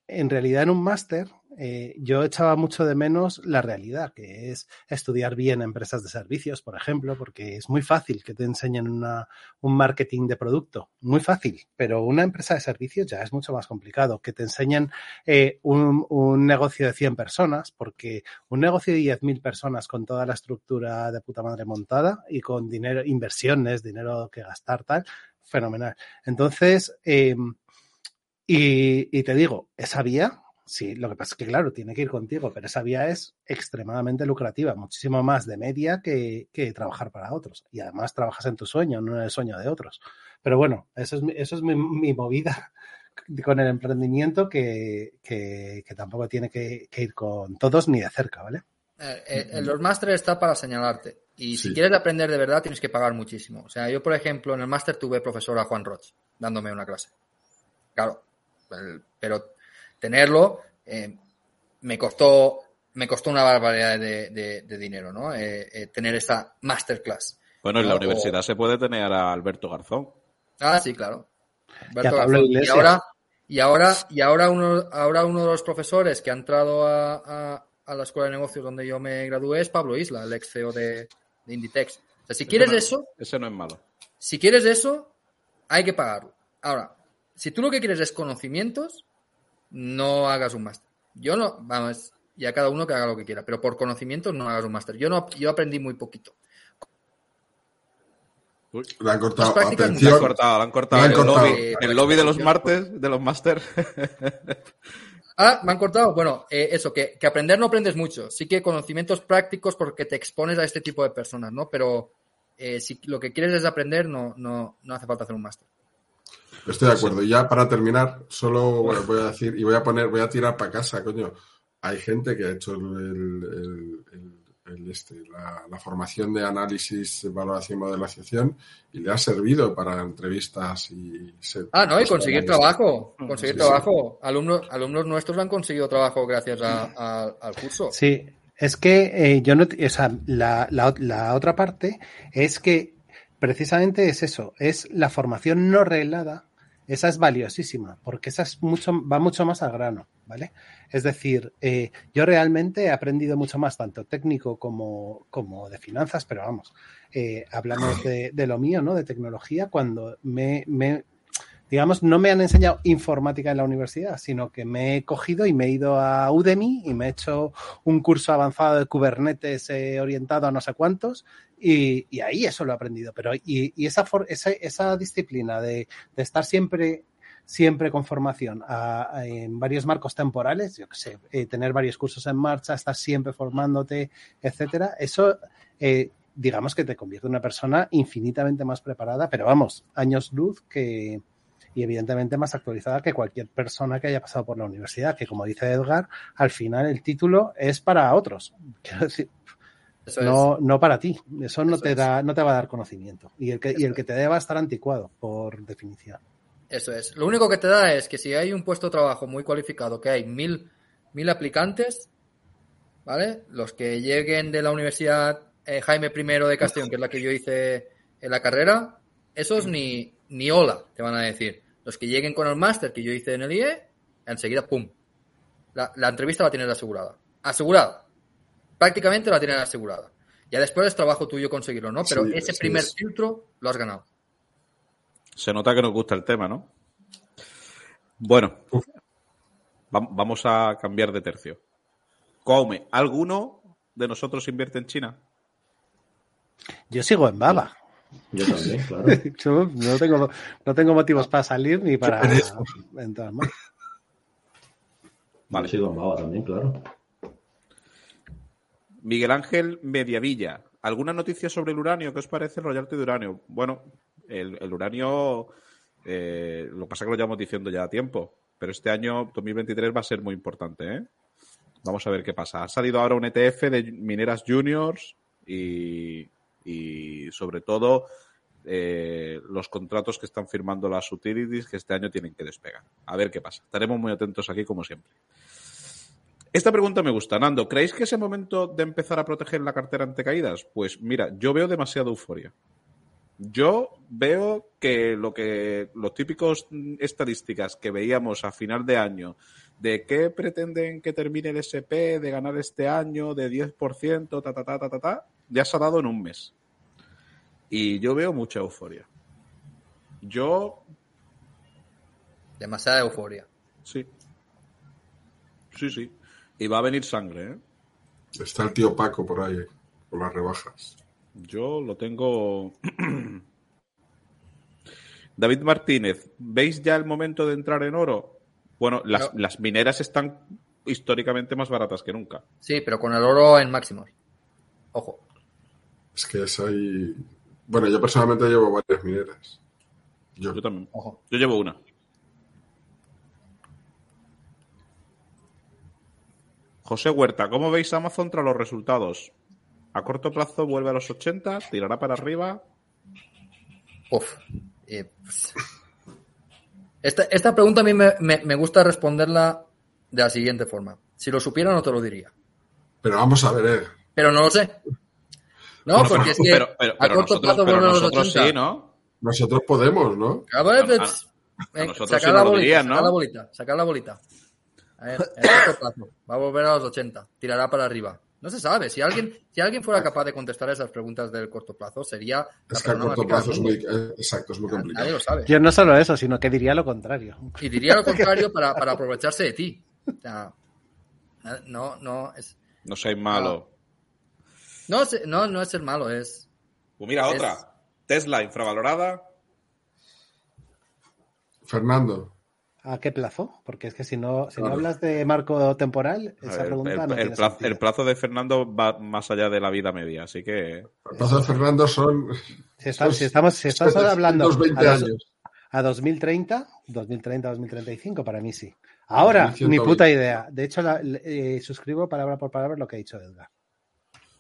en realidad en un máster eh, yo echaba mucho de menos la realidad, que es estudiar bien empresas de servicios, por ejemplo, porque es muy fácil que te enseñen una, un marketing de producto, muy fácil, pero una empresa de servicios ya es mucho más complicado, que te enseñen eh, un, un, negocio de 100 personas, porque un negocio de 10.000 personas con toda la estructura de puta madre montada y con dinero, inversiones, dinero que gastar, tal, fenomenal. Entonces, eh, y, y te digo, esa vía Sí, lo que pasa es que, claro, tiene que ir contigo, pero esa vía es extremadamente lucrativa, muchísimo más de media que, que trabajar para otros. Y además trabajas en tu sueño, no en el sueño de otros. Pero bueno, eso es, eso es mi, mi movida con el emprendimiento que, que, que tampoco tiene que, que, ir con todos ni de cerca, ¿vale? Eh, eh, los másteres está para señalarte. Y si quieres aprender de verdad, tienes que pagar muchísimo. O sea, yo, por ejemplo, en el máster tuve profesor a Juan Roch dándome una clase. Claro, pero tenerlo eh, me costó me costó una barbaridad de, de, de dinero, ¿no? Eh, eh, tener esta masterclass. Bueno, en la universidad se puede tener a Alberto Garzón. Ah, sí, claro. Alberto Garzón. Y ahora, y ahora, y ahora uno, ahora uno de los profesores que ha entrado a, a, a, la escuela de negocios donde yo me gradué es Pablo Isla, el ex CEO de, de Inditex. O sea, si quieres no, eso. Ese no es malo. Si quieres eso, hay que pagarlo. Ahora, si tú lo que quieres es conocimientos, no hagas un máster. Yo no, vamos, ya cada uno que haga lo que quiera, pero por conocimiento no hagas un máster. Yo no, yo aprendí muy poquito. Uy, la han cortado. Atención. La han cortado, la han cortado. El, cortado. Lobby, el lobby de los martes, de los máster. ah, me han cortado. Bueno, eh, eso, que, que, aprender no aprendes mucho. Sí que conocimientos prácticos porque te expones a este tipo de personas, ¿no? Pero eh, si lo que quieres es aprender, no, no, no hace falta hacer un máster. Estoy de acuerdo. Y ya para terminar, solo bueno, voy a decir, y voy a poner, voy a tirar para casa, coño. Hay gente que ha hecho el, el, el, el este, la, la, formación de análisis, valoración y modelación y le ha servido para entrevistas y... Se, ah, no, y conseguir trabajo. Conseguir sí, trabajo. Sí. Alumnos, alumnos nuestros han conseguido trabajo gracias a, a, al curso. Sí, es que eh, yo no, o sea, la, la, la otra parte es que precisamente es eso, es la formación no reglada esa es valiosísima, porque esa es mucho, va mucho más al grano, ¿vale? Es decir, eh, yo realmente he aprendido mucho más, tanto técnico como, como de finanzas, pero vamos, eh, hablamos de, de, lo mío, ¿no? De tecnología, cuando me, me, digamos, no me han enseñado informática en la universidad, sino que me he cogido y me he ido a Udemy y me he hecho un curso avanzado de Kubernetes eh, orientado a no sé cuántos y, ahí eso lo he aprendido. Pero y, y esa, for, esa, esa, disciplina de, estar siempre siempre con formación a, en varios marcos temporales, yo qué sé, eh, tener varios cursos en marcha, estar siempre formándote, etcétera, eso eh, digamos que te convierte en una persona infinitamente más preparada, pero vamos, años luz que, y evidentemente más actualizada que cualquier persona que haya pasado por la universidad, que como dice Edgar, al final el título es para otros. Quiero decir, no, es. no para ti. Eso no Eso te da, no te va a dar conocimiento. Y el que, y el que te dé va a estar anticuado, por definición. Eso es. Lo único que te da es que si hay un puesto de trabajo muy cualificado, que hay mil, mil aplicantes, ¿vale? Los que lleguen de la Universidad eh, Jaime I de Castellón, que es la que yo hice en la carrera, esos ni, ni hola te van a decir. Los que lleguen con el máster que yo hice en el IE, enseguida, ¡pum! La, la entrevista la tienes asegurada. Asegurada. Prácticamente la tienes asegurada. Ya después es trabajo tuyo conseguirlo, ¿no? Pero sí, ese primer es. filtro lo has ganado. Se nota que nos gusta el tema, ¿no? Bueno, va vamos a cambiar de tercio. Come, ¿alguno de nosotros invierte en China? Yo sigo en Baba. Yo también, claro. Yo no, tengo, no tengo motivos para salir ni para entrar más. Vale. Yo sigo en Baba también, claro. Miguel Ángel Mediavilla. ¿Alguna noticia sobre el uranio? ¿Qué os parece el royalty de uranio? Bueno, el, uranio, eh, lo pasa que lo llevamos diciendo ya a tiempo, pero este año 2023 va a ser muy importante. ¿eh? Vamos a ver qué pasa. Ha salido ahora un ETF de mineras juniors y, y sobre todo eh, los contratos que están firmando las utilities que este año tienen que despegar. A ver qué pasa. Estaremos muy atentos aquí como siempre. Esta pregunta me gusta. Nando, ¿creéis que es el momento de empezar a proteger la cartera ante caídas? Pues mira, yo veo demasiada euforia. Yo veo que lo que los típicos estadísticas que veíamos a final de año de qué pretenden que termine el SP, de ganar este año, de 10%, ta, ta, ta, ta, ta, ta, ya se ha dado en un mes. Y yo veo mucha euforia. Yo. Demasiada euforia. Sí. Sí, sí. Y va a venir sangre, ¿eh? Está el tío Paco por ahí, por las rebajas. Yo lo tengo. David Martínez, ¿veis ya el momento de entrar en oro? Bueno, las, no. las, mineras están históricamente más baratas que nunca. Sí, pero con el oro en máximos. Ojo. Es que es ahí. Bueno, yo personalmente llevo varias mineras. Yo, yo también. Ojo. Yo llevo una. José Huerta, ¿cómo veis Amazon tras los resultados? A corto plazo vuelve a los 80, tirará para arriba. Uf. Eh, pues... esta, esta, pregunta a mí me, me, me, gusta responderla de la siguiente forma. Si lo supiera, no te lo diría. Pero vamos a ver. Eh. Pero no lo sé. No, bueno, porque pero, es que pero, pero, a corto plazo vuelve a los 80. Sí, ¿no? Nosotros podemos, ¿no? A ver, pues, a, a nosotros sacar sí la lo bolita, dirían, ¿no? sacar la bolita, sacar la bolita. A ver, a corto plazo. Va a volver a los 80. Tirará para arriba. No se sabe. Si alguien, si alguien fuera capaz de contestar esas preguntas del corto plazo, sería. Es que a corto plazo es muy, eh, exacto, es muy complicado. Nadie lo sabe. Yo no solo eso, sino que diría lo contrario. Y diría lo contrario para, para aprovecharse de ti. O sea, no, no es. No seas malo. No, no, no es ser malo, es. Pues mira, es... otra. Tesla infravalorada. Fernando. ¿A qué plazo? Porque es que si no, si no hablas de marco temporal, esa pregunta el, no el, plazo, el, plazo, de Fernando va más allá de la vida media, así que. El plazo de Fernando son. Si, está, si estamos, si estás hablando. 20 a, años. a 2030, 2030, 2035, para mí sí. Ahora, ni puta idea. De hecho, la, eh, suscribo palabra por palabra lo que ha dicho Edgar.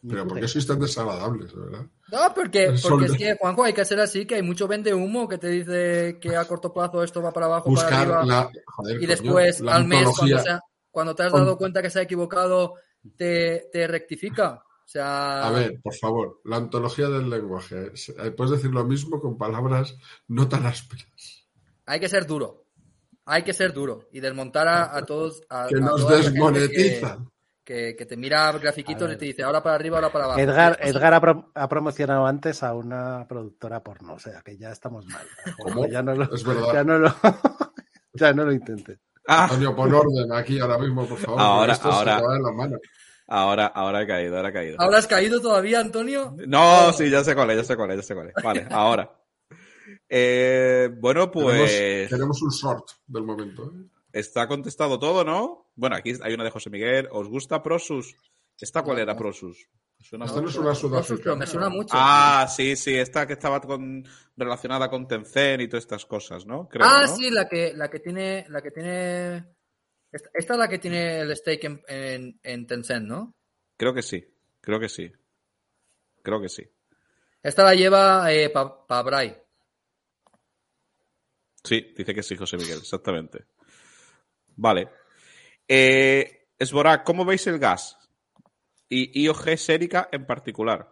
Pero ¿por qué sois tan desagradables, verdad? No, porque, porque es que, Juanjo, hay que ser así, que hay mucho vende humo que te dice que a corto plazo esto va para abajo, Buscar para arriba. La, joder, y después, coño, al mes, cuando, sea, cuando, te has dado cuenta que se ha equivocado, te, te, rectifica. O sea... A ver, por favor, la ontología del lenguaje. Puedes decir lo mismo con palabras no tan ásperas. hay que ser duro. Hay que ser duro y desmontar a, a todos. A, Que a nos desmonetizan. Que, te mira grafiquitos y te dice ahora para arriba, ahora para abajo. Edgar, Edgar ha, pro- ha promocionado antes a una productora porno, o sea que ya estamos mal. ¿Cómo? Ya no lo, Es verdad. ya no lo, ya no lo intentes. Ah, Antonio, pon orden aquí ahora mismo, por favor. Ahora, esto ahora. Se las manos. ahora, ahora ha caído, ahora ha caído. ¿Ahora has caído todavía, Antonio? No, sí, ya sé cuál es, ya sé cuál es, ya sé cuál es. Vale, ahora. Eh, bueno, pues Tenemos, tenemos un short del momento. ¿eh? Está contestado todo, ¿no? Bueno, aquí hay una de José Miguel. ¿Os gusta Prosus? ¿Esta cuál era Prosus? Me suena Esta no mucho. es una sudafricana. me suena mucho. Ah, sí, sí, esta que estaba con, relacionada con Tencent y todas estas cosas, ¿no? Creo, ah, ¿no? sí, la que, la que tiene, la que tiene. Esta, esta es la que tiene el stake en, en, en Tencent, ¿no? Creo que sí, creo que sí. Creo que sí. Esta la lleva eh, Pabrai. Sí, dice que sí, José Miguel, exactamente. Vale. Eh, Esborak, ¿cómo veis el gas? Y IOG Sérica en particular.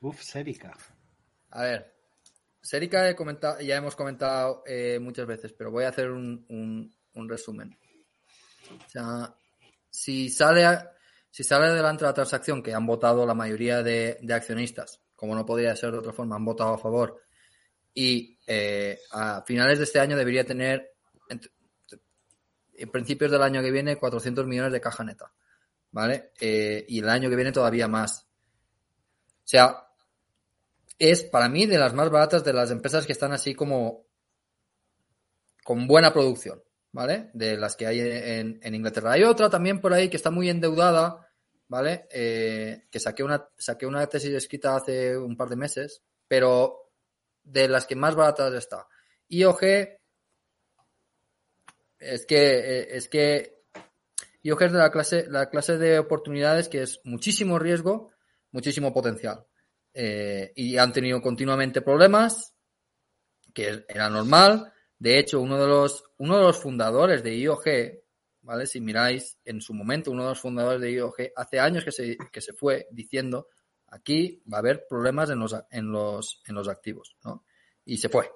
Uf, Sérica. A ver, Serica he comentado, ya hemos comentado eh, muchas veces, pero voy a hacer un, un- un resumen. O sea, si sale, a- si sale adelante la transacción que han votado la mayoría de, de accionistas, como no podría ser de otra forma, han votado a favor, y eh, a finales de este año debería tener, en principios del año que viene, 400 millones de caja neta, ¿vale? Eh, y el año que viene todavía más. O sea, es para mí de las más baratas de las empresas que están así como con buena producción, ¿vale? De las que hay en, en Inglaterra. Hay otra también por ahí que está muy endeudada, ¿vale? Eh, que saqué una, saqué una tesis escrita hace un par de meses, pero de las que más baratas está. IOG es que eh, es que IOG es de la clase, la clase de oportunidades que es muchísimo riesgo, muchísimo potencial. Eh, y han tenido continuamente problemas, que era normal. De hecho, uno de los, uno de los fundadores de IOG, ¿vale? Si miráis en su momento, uno de los fundadores de IOG hace años que se, que se fue diciendo aquí va a haber problemas en los, en los, en los activos, ¿no? Y se fue.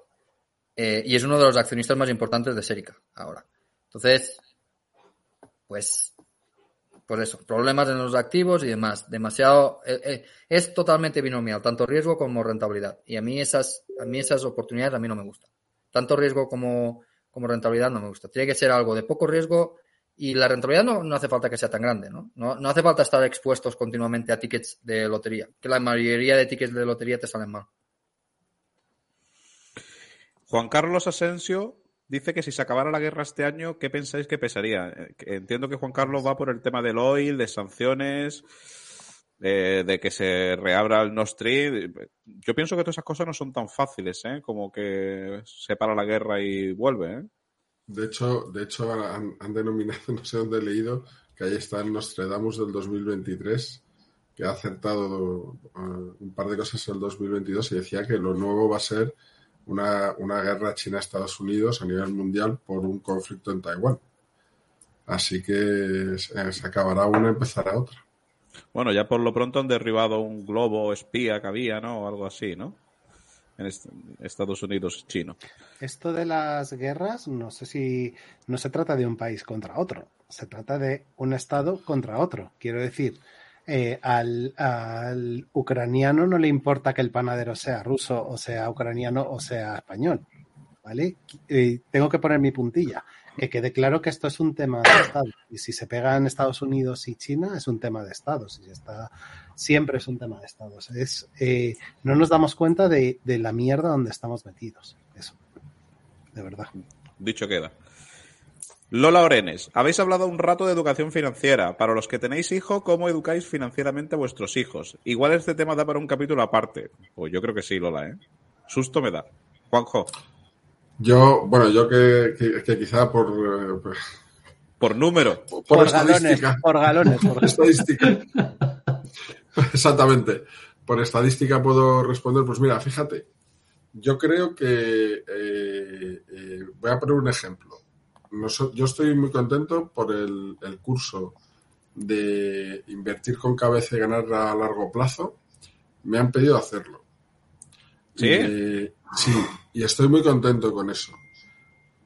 Eh, y es uno de los accionistas más importantes de Serica ahora. Entonces, pues, pues eso, problemas en los activos y demás. Demasiado, eh, eh, es totalmente binomial, tanto riesgo como rentabilidad. Y a mí esas, a mí esas oportunidades a mí no me gustan. Tanto riesgo como, como rentabilidad no me gusta. Tiene que ser algo de poco riesgo y la rentabilidad no, no hace falta que sea tan grande, ¿no? ¿no? No hace falta estar expuestos continuamente a tickets de lotería, que la mayoría de tickets de lotería te salen mal. Juan Carlos Asensio dice que si se acabara la guerra este año, ¿qué pensáis que pesaría? Eh, Entiendo que Juan Carlos va por el tema del oil, de sanciones, eh, de que se reabra el Nord Stream. Yo pienso que todas esas cosas no son tan fáciles, ¿eh? Como que se para la guerra y vuelve, ¿eh? De hecho, de hecho han, han denominado, no sé dónde he leído, que ahí está el Nostradamus del 2023, que ha acertado uh, un par de cosas en el 2022 y decía que lo nuevo va a ser una, una guerra China-Estados Unidos a nivel mundial por un conflicto en Taiwán. Así que se, se acabará una, empezará otra. Bueno, ya por lo pronto han derribado un globo espía que había, ¿no? O algo así, ¿no? Estados Unidos chino. Esto de las guerras, no sé si no se trata de un país contra otro, se trata de un Estado contra otro. Quiero decir, eh, al, ucraniano no le importa que el panadero sea ruso o sea ucraniano o sea español, ¿vale? Tengo que poner mi puntilla. Que quede claro que esto es un tema de Estado. Y si se pega en Estados Unidos y China, es un tema de Estados. Y está, siempre es un tema de Estados. Es, eh, no nos damos cuenta de, de la mierda donde estamos metidos. Eso. De verdad. Dicho queda. Lola Orenes, habéis hablado un rato de educación financiera. Para los que tenéis hijos, ¿cómo educáis financieramente a vuestros hijos? Igual este tema da para un capítulo aparte. Pues yo creo que sí, Lola, ¿eh? Susto me da. Juanjo, Yo, bueno, yo que, que, que quizá por, eh, por número. por, Por galones, estadística, por galones. Por por estadística. Exactamente. Por estadística puedo responder, pues mira, fíjate, yo creo que eh, eh, voy a poner un ejemplo. Yo estoy muy contento por el, el curso de invertir con cabeza y ganar a largo plazo. Me han pedido hacerlo. ¿Sí? Y, sí, y estoy muy contento con eso.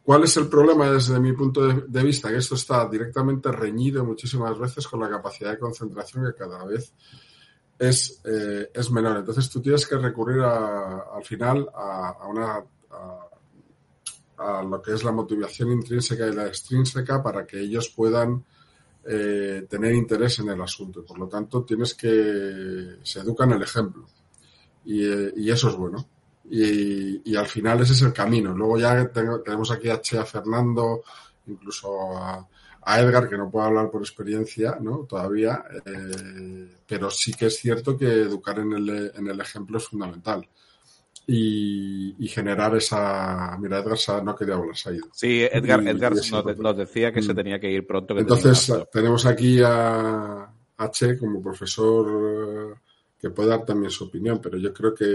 ¿Cuál es el problema desde mi punto de vista? Que esto está directamente reñido muchísimas veces con la capacidad de concentración que cada vez es, eh, es menor. Entonces tú tienes que recurrir a- al final a, a una a, lo que es la motivación intrínseca y la extrínseca para que ellos puedan eh, tener interés en el asunto. Por lo tanto, tienes que se educa en el ejemplo. Y, eh, y eso es bueno. Y, y al final ese es el camino. Luego ya tenemos aquí a Che, a Fernando, incluso a, a Edgar, que no puedo hablar por experiencia, ¿no? Todavía, eh, pero sí que es cierto que educar en el, en el ejemplo es fundamental. Y, y generar esa... Mira, Edgar se ha- no quería hablar, se ha ido. Sí, Edgar, Y- Edgar y nos, decía que se Mm. tenía que ir pronto. que Entonces, tenemos aquí a, a Che como profesor que puede dar también su opinión, pero yo creo que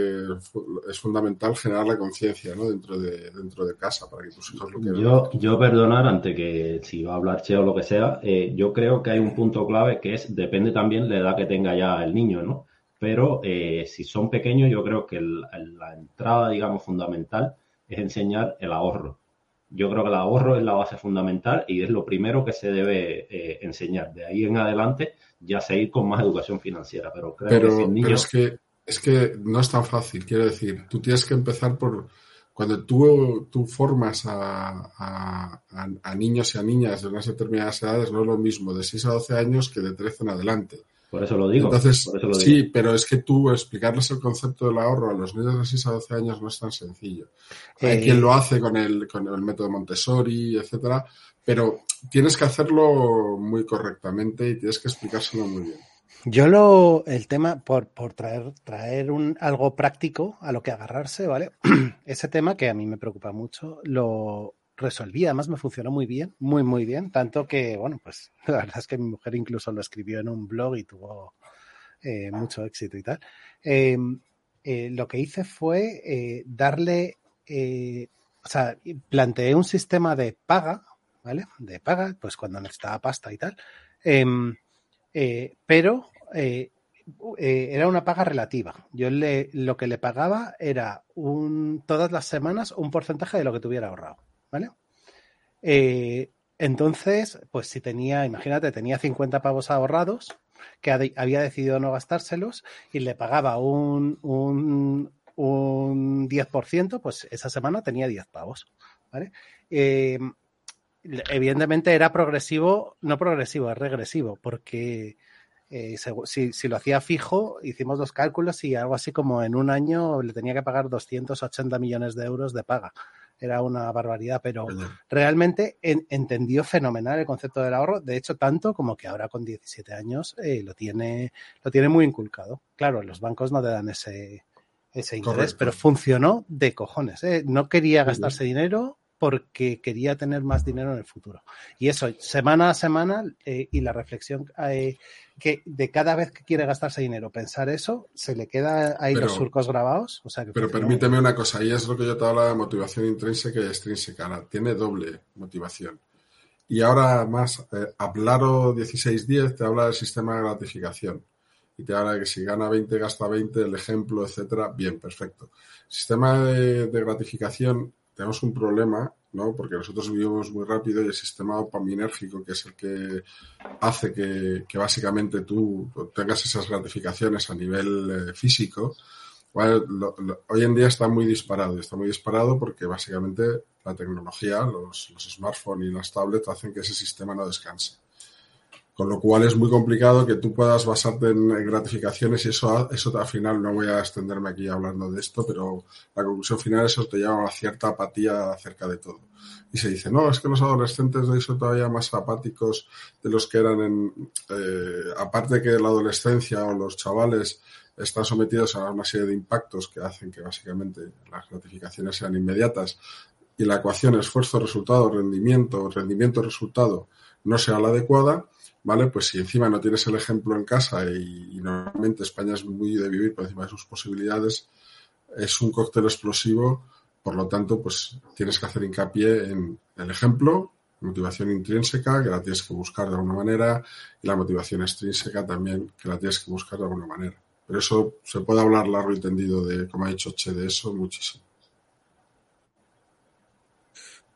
es fundamental generar la conciencia ¿no? dentro, de, dentro de casa para que tus hijos lo que Yo, yo perdonar, ante que si va a hablar Che o lo que sea, eh, yo creo que hay un punto clave que es, depende también de la edad que tenga ya el niño, ¿no? Pero eh, si son pequeños, yo creo que el- la entrada, digamos, fundamental es enseñar el ahorro. Yo creo que el ahorro es la base fundamental y es lo primero que se debe eh, enseñar. De ahí en adelante ya seguir con más educación financiera. Pero creo que Pero, si el niño... pero es que es que no es tan fácil, quiero decir, tú tienes que empezar por cuando tú, tú formas a, a- a- a niños y a niñas de unas determinadas edades, no es lo mismo de 6 a 12 años que de 13 en adelante. Por eso lo digo. Entonces, por eso lo sí, digo. pero es que tú explicarles el concepto del ahorro a los niños de 6 a 12 años no es tan sencillo. Hay Eh, quien lo hace con el, con el método Montessori, etcétera, pero tienes que hacerlo muy correctamente y tienes que explicárselo muy bien. Yo lo, el tema, por, por traer, traer un, algo práctico a lo que agarrarse, ¿vale? Ese tema que a mí me preocupa mucho, lo resolví, además me funcionó muy bien, muy, muy bien, tanto que, bueno, pues la verdad es que mi mujer incluso lo escribió en un blog y tuvo eh, mucho éxito y tal. Eh, eh, lo que hice fue eh, darle, o sea, planteé un sistema de paga, ¿vale? De paga, pues cuando necesitaba pasta y tal. Em, pero era una paga relativa. Yo le, lo que le pagaba era un, todas las semanas un porcentaje de lo que tuviera ahorrado, ¿vale? Eh, entonces, pues si tenía, imagínate, tenía 50 pavos ahorrados, que había decidido no gastárselos y le pagaba un, un, un 10%, pues esa semana tenía 10 pavos. Eh, evidentemente era progresivo, no progresivo, es regresivo, porque eh, si, si lo hacía fijo, hicimos los cálculos y algo así como en un año le tenía que pagar 280 millones de euros de paga. Era una barbaridad, pero realmente en- entendió fenomenal el concepto del ahorro. De hecho, tanto como que ahora con 17 años eh, lo, tiene, lo tiene muy inculcado. Claro, los bancos no te dan ese, ese interés, Correcto. pero funcionó de cojones. ¿eh? No quería gastarse dinero porque quería tener más dinero en el futuro. Y eso, semana a semana, eh, y la reflexión eh, que de cada vez que quiere gastarse dinero, pensar eso, se le queda ahí Pero- los surcos grabados. O sea que Pero permíteme una cosa, y es lo que yo te hablaba de motivación intrínseca y extrínseca. la- Tiene doble motivación. Y ahora más, eh, Aplaro 1610 te habla del sistema de gratificación. Y te habla de que si gana 20, gasta 20, el ejemplo, etcétera. Bien, perfecto. Sistema de, de gratificación, tenemos un problema, ¿no? Porque nosotros vivimos muy rápido y el sistema dopaminérgico, que es el que hace que, básicamente tú tengas esas gratificaciones a nivel eh, físico. Lo- hoy en día está muy disparado. Está muy disparado porque básicamente la tecnología, los smartphones y las tablets hacen que ese sistema no descanse. Con lo cual es muy complicado que tú puedas basarte en, gratificaciones y eso, eso al final no voy a extenderme aquí hablando de esto, pero la conclusión final es eso te lleva a cierta apatía acerca de todo. Y se dice, no, es que los adolescentes de hoy son todavía más apáticos de los que eran en, eh, aparte que la adolescencia o los chavales están sometidos a una serie de impactos que hacen que básicamente las gratificaciones sean inmediatas y la ecuación esfuerzo-resultado, rendimiento, rendimiento-resultado no sea la adecuada, ¿vale? Pues si encima no tienes el ejemplo en casa y, normalmente España es muy de vivir por encima de sus posibilidades, es un cóctel explosivo, por lo tanto, pues tienes que hacer hincapié en el ejemplo, motivación intrínseca, que la tienes que buscar de alguna manera, y la motivación extrínseca también, que la tienes que buscar de alguna manera. Pero eso se puede hablar largo y tendido de, como ha dicho Che, de eso muchísimo.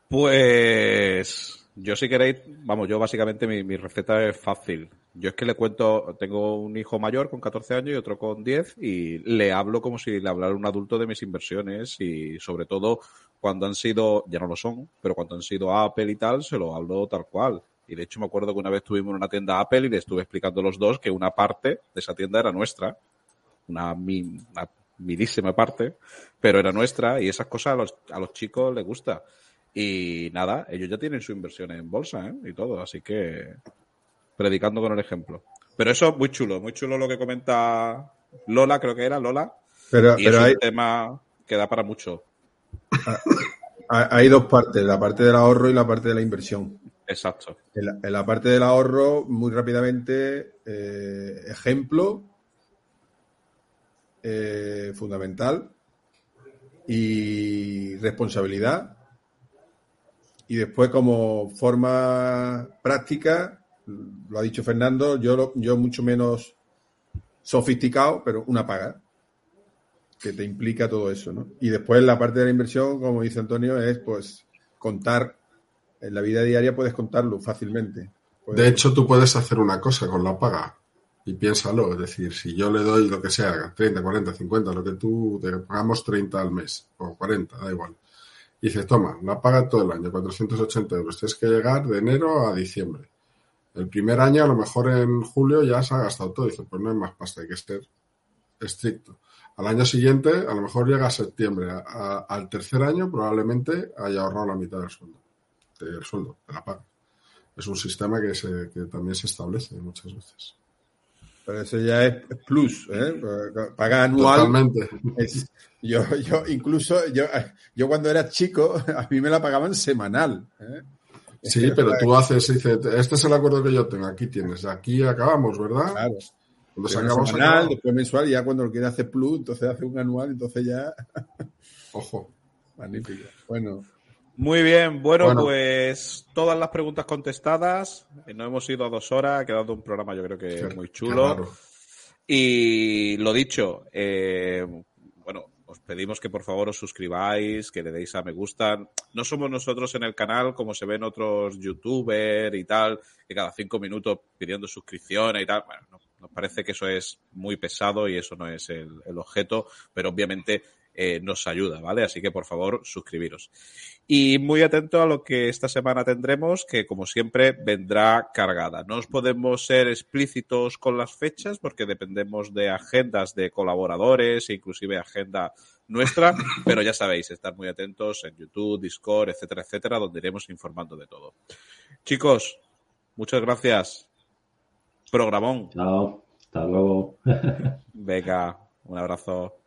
Pues yo si queréis, vamos, yo básicamente mi, mi, receta es fácil. Yo es que le cuento, tengo un hijo mayor con 14 años y otro con 10 y le hablo como si le hablara un adulto de mis inversiones y sobre todo cuando han sido, ya no lo son, pero cuando han sido Apple y tal, se lo hablo tal cual. Y de hecho me acuerdo que una vez estuvimos en una tienda Apple y le estuve explicando a los dos que una parte de esa tienda era nuestra. Una, una milísima parte, pero era nuestra y esas cosas a los, a los chicos les gusta. Y nada, ellos ya tienen su inversión en bolsa ¿eh? y todo, así que predicando con el ejemplo. Pero eso es muy chulo, muy chulo lo que comenta Lola, creo que era Lola. Pero, y pero es hay, un tema que da para mucho. hay dos partes, la parte del ahorro y la parte de la inversión. Exacto. En la, en la parte del ahorro, muy rápidamente, eh, ejemplo eh, fundamental y responsabilidad. Y después, como forma práctica, lo ha dicho Fernando, yo, yo mucho menos sofisticado, pero una paga que te implica todo eso, ¿no? Y después la parte de la inversión, como dice Antonio, es pues contar, en la vida diaria puedes contarlo fácilmente. De hecho, tú puedes hacer una cosa con la paga y piénsalo, es decir, si yo le doy lo que sea, 30, 40, 50, lo que tú, te pagamos 30 al mes, o 40, da igual. Y dices, toma, la paga todo el año, 480 euros. Tienes que llegar de enero a diciembre. El primer año, a lo mejor en julio, ya se ha gastado todo. Dices, pues no hay más pasta, hay que ser estricto. Al año siguiente, a lo mejor llega a septiembre. Al tercer año, probablemente haya ahorrado la mitad del sueldo. Del sueldo, de la paga. Es un sistema que, se, que también se establece muchas veces. Pero eso ya es plus, ¿eh? Paga anual. Totalmente. Es, yo, yo, incluso, yo, yo cuando era chico, a mí me la pagaban semanal. ¿eh? Sí, pero tú haces, dice, este es el acuerdo que yo tengo, aquí tienes, aquí acabamos, ¿verdad? Claro. Cuando semanal, acabamos. después mensual, y ya cuando lo quiere hacer plus, entonces hace un anual, entonces ya. Ojo. Magnífico. Bueno. Muy bien, bueno, bueno, pues todas las preguntas contestadas. Nos hemos ido a dos horas, ha quedado un programa yo creo que muy chulo. Y lo dicho, eh, bueno, os pedimos que por favor os suscribáis, que le deis a me gusta. No somos nosotros en el canal como se ven otros youtubers y tal, que cada cinco minutos pidiendo suscripciones y tal. Bueno, no, nos parece que eso es muy pesado y eso no es el, el objeto, pero obviamente eh, nos ayuda, ¿vale? Así que por favor, suscribiros. Y muy atento a lo que esta semana tendremos, que como siempre vendrá cargada. No os podemos ser explícitos con las fechas porque dependemos de agendas de colaboradores, inclusive agenda nuestra, pero ya sabéis, estar muy atentos en YouTube, Discord, etcétera, etcétera, donde iremos informando de todo. Chicos, muchas gracias. Programón. Chao, hasta luego. Venga, un abrazo.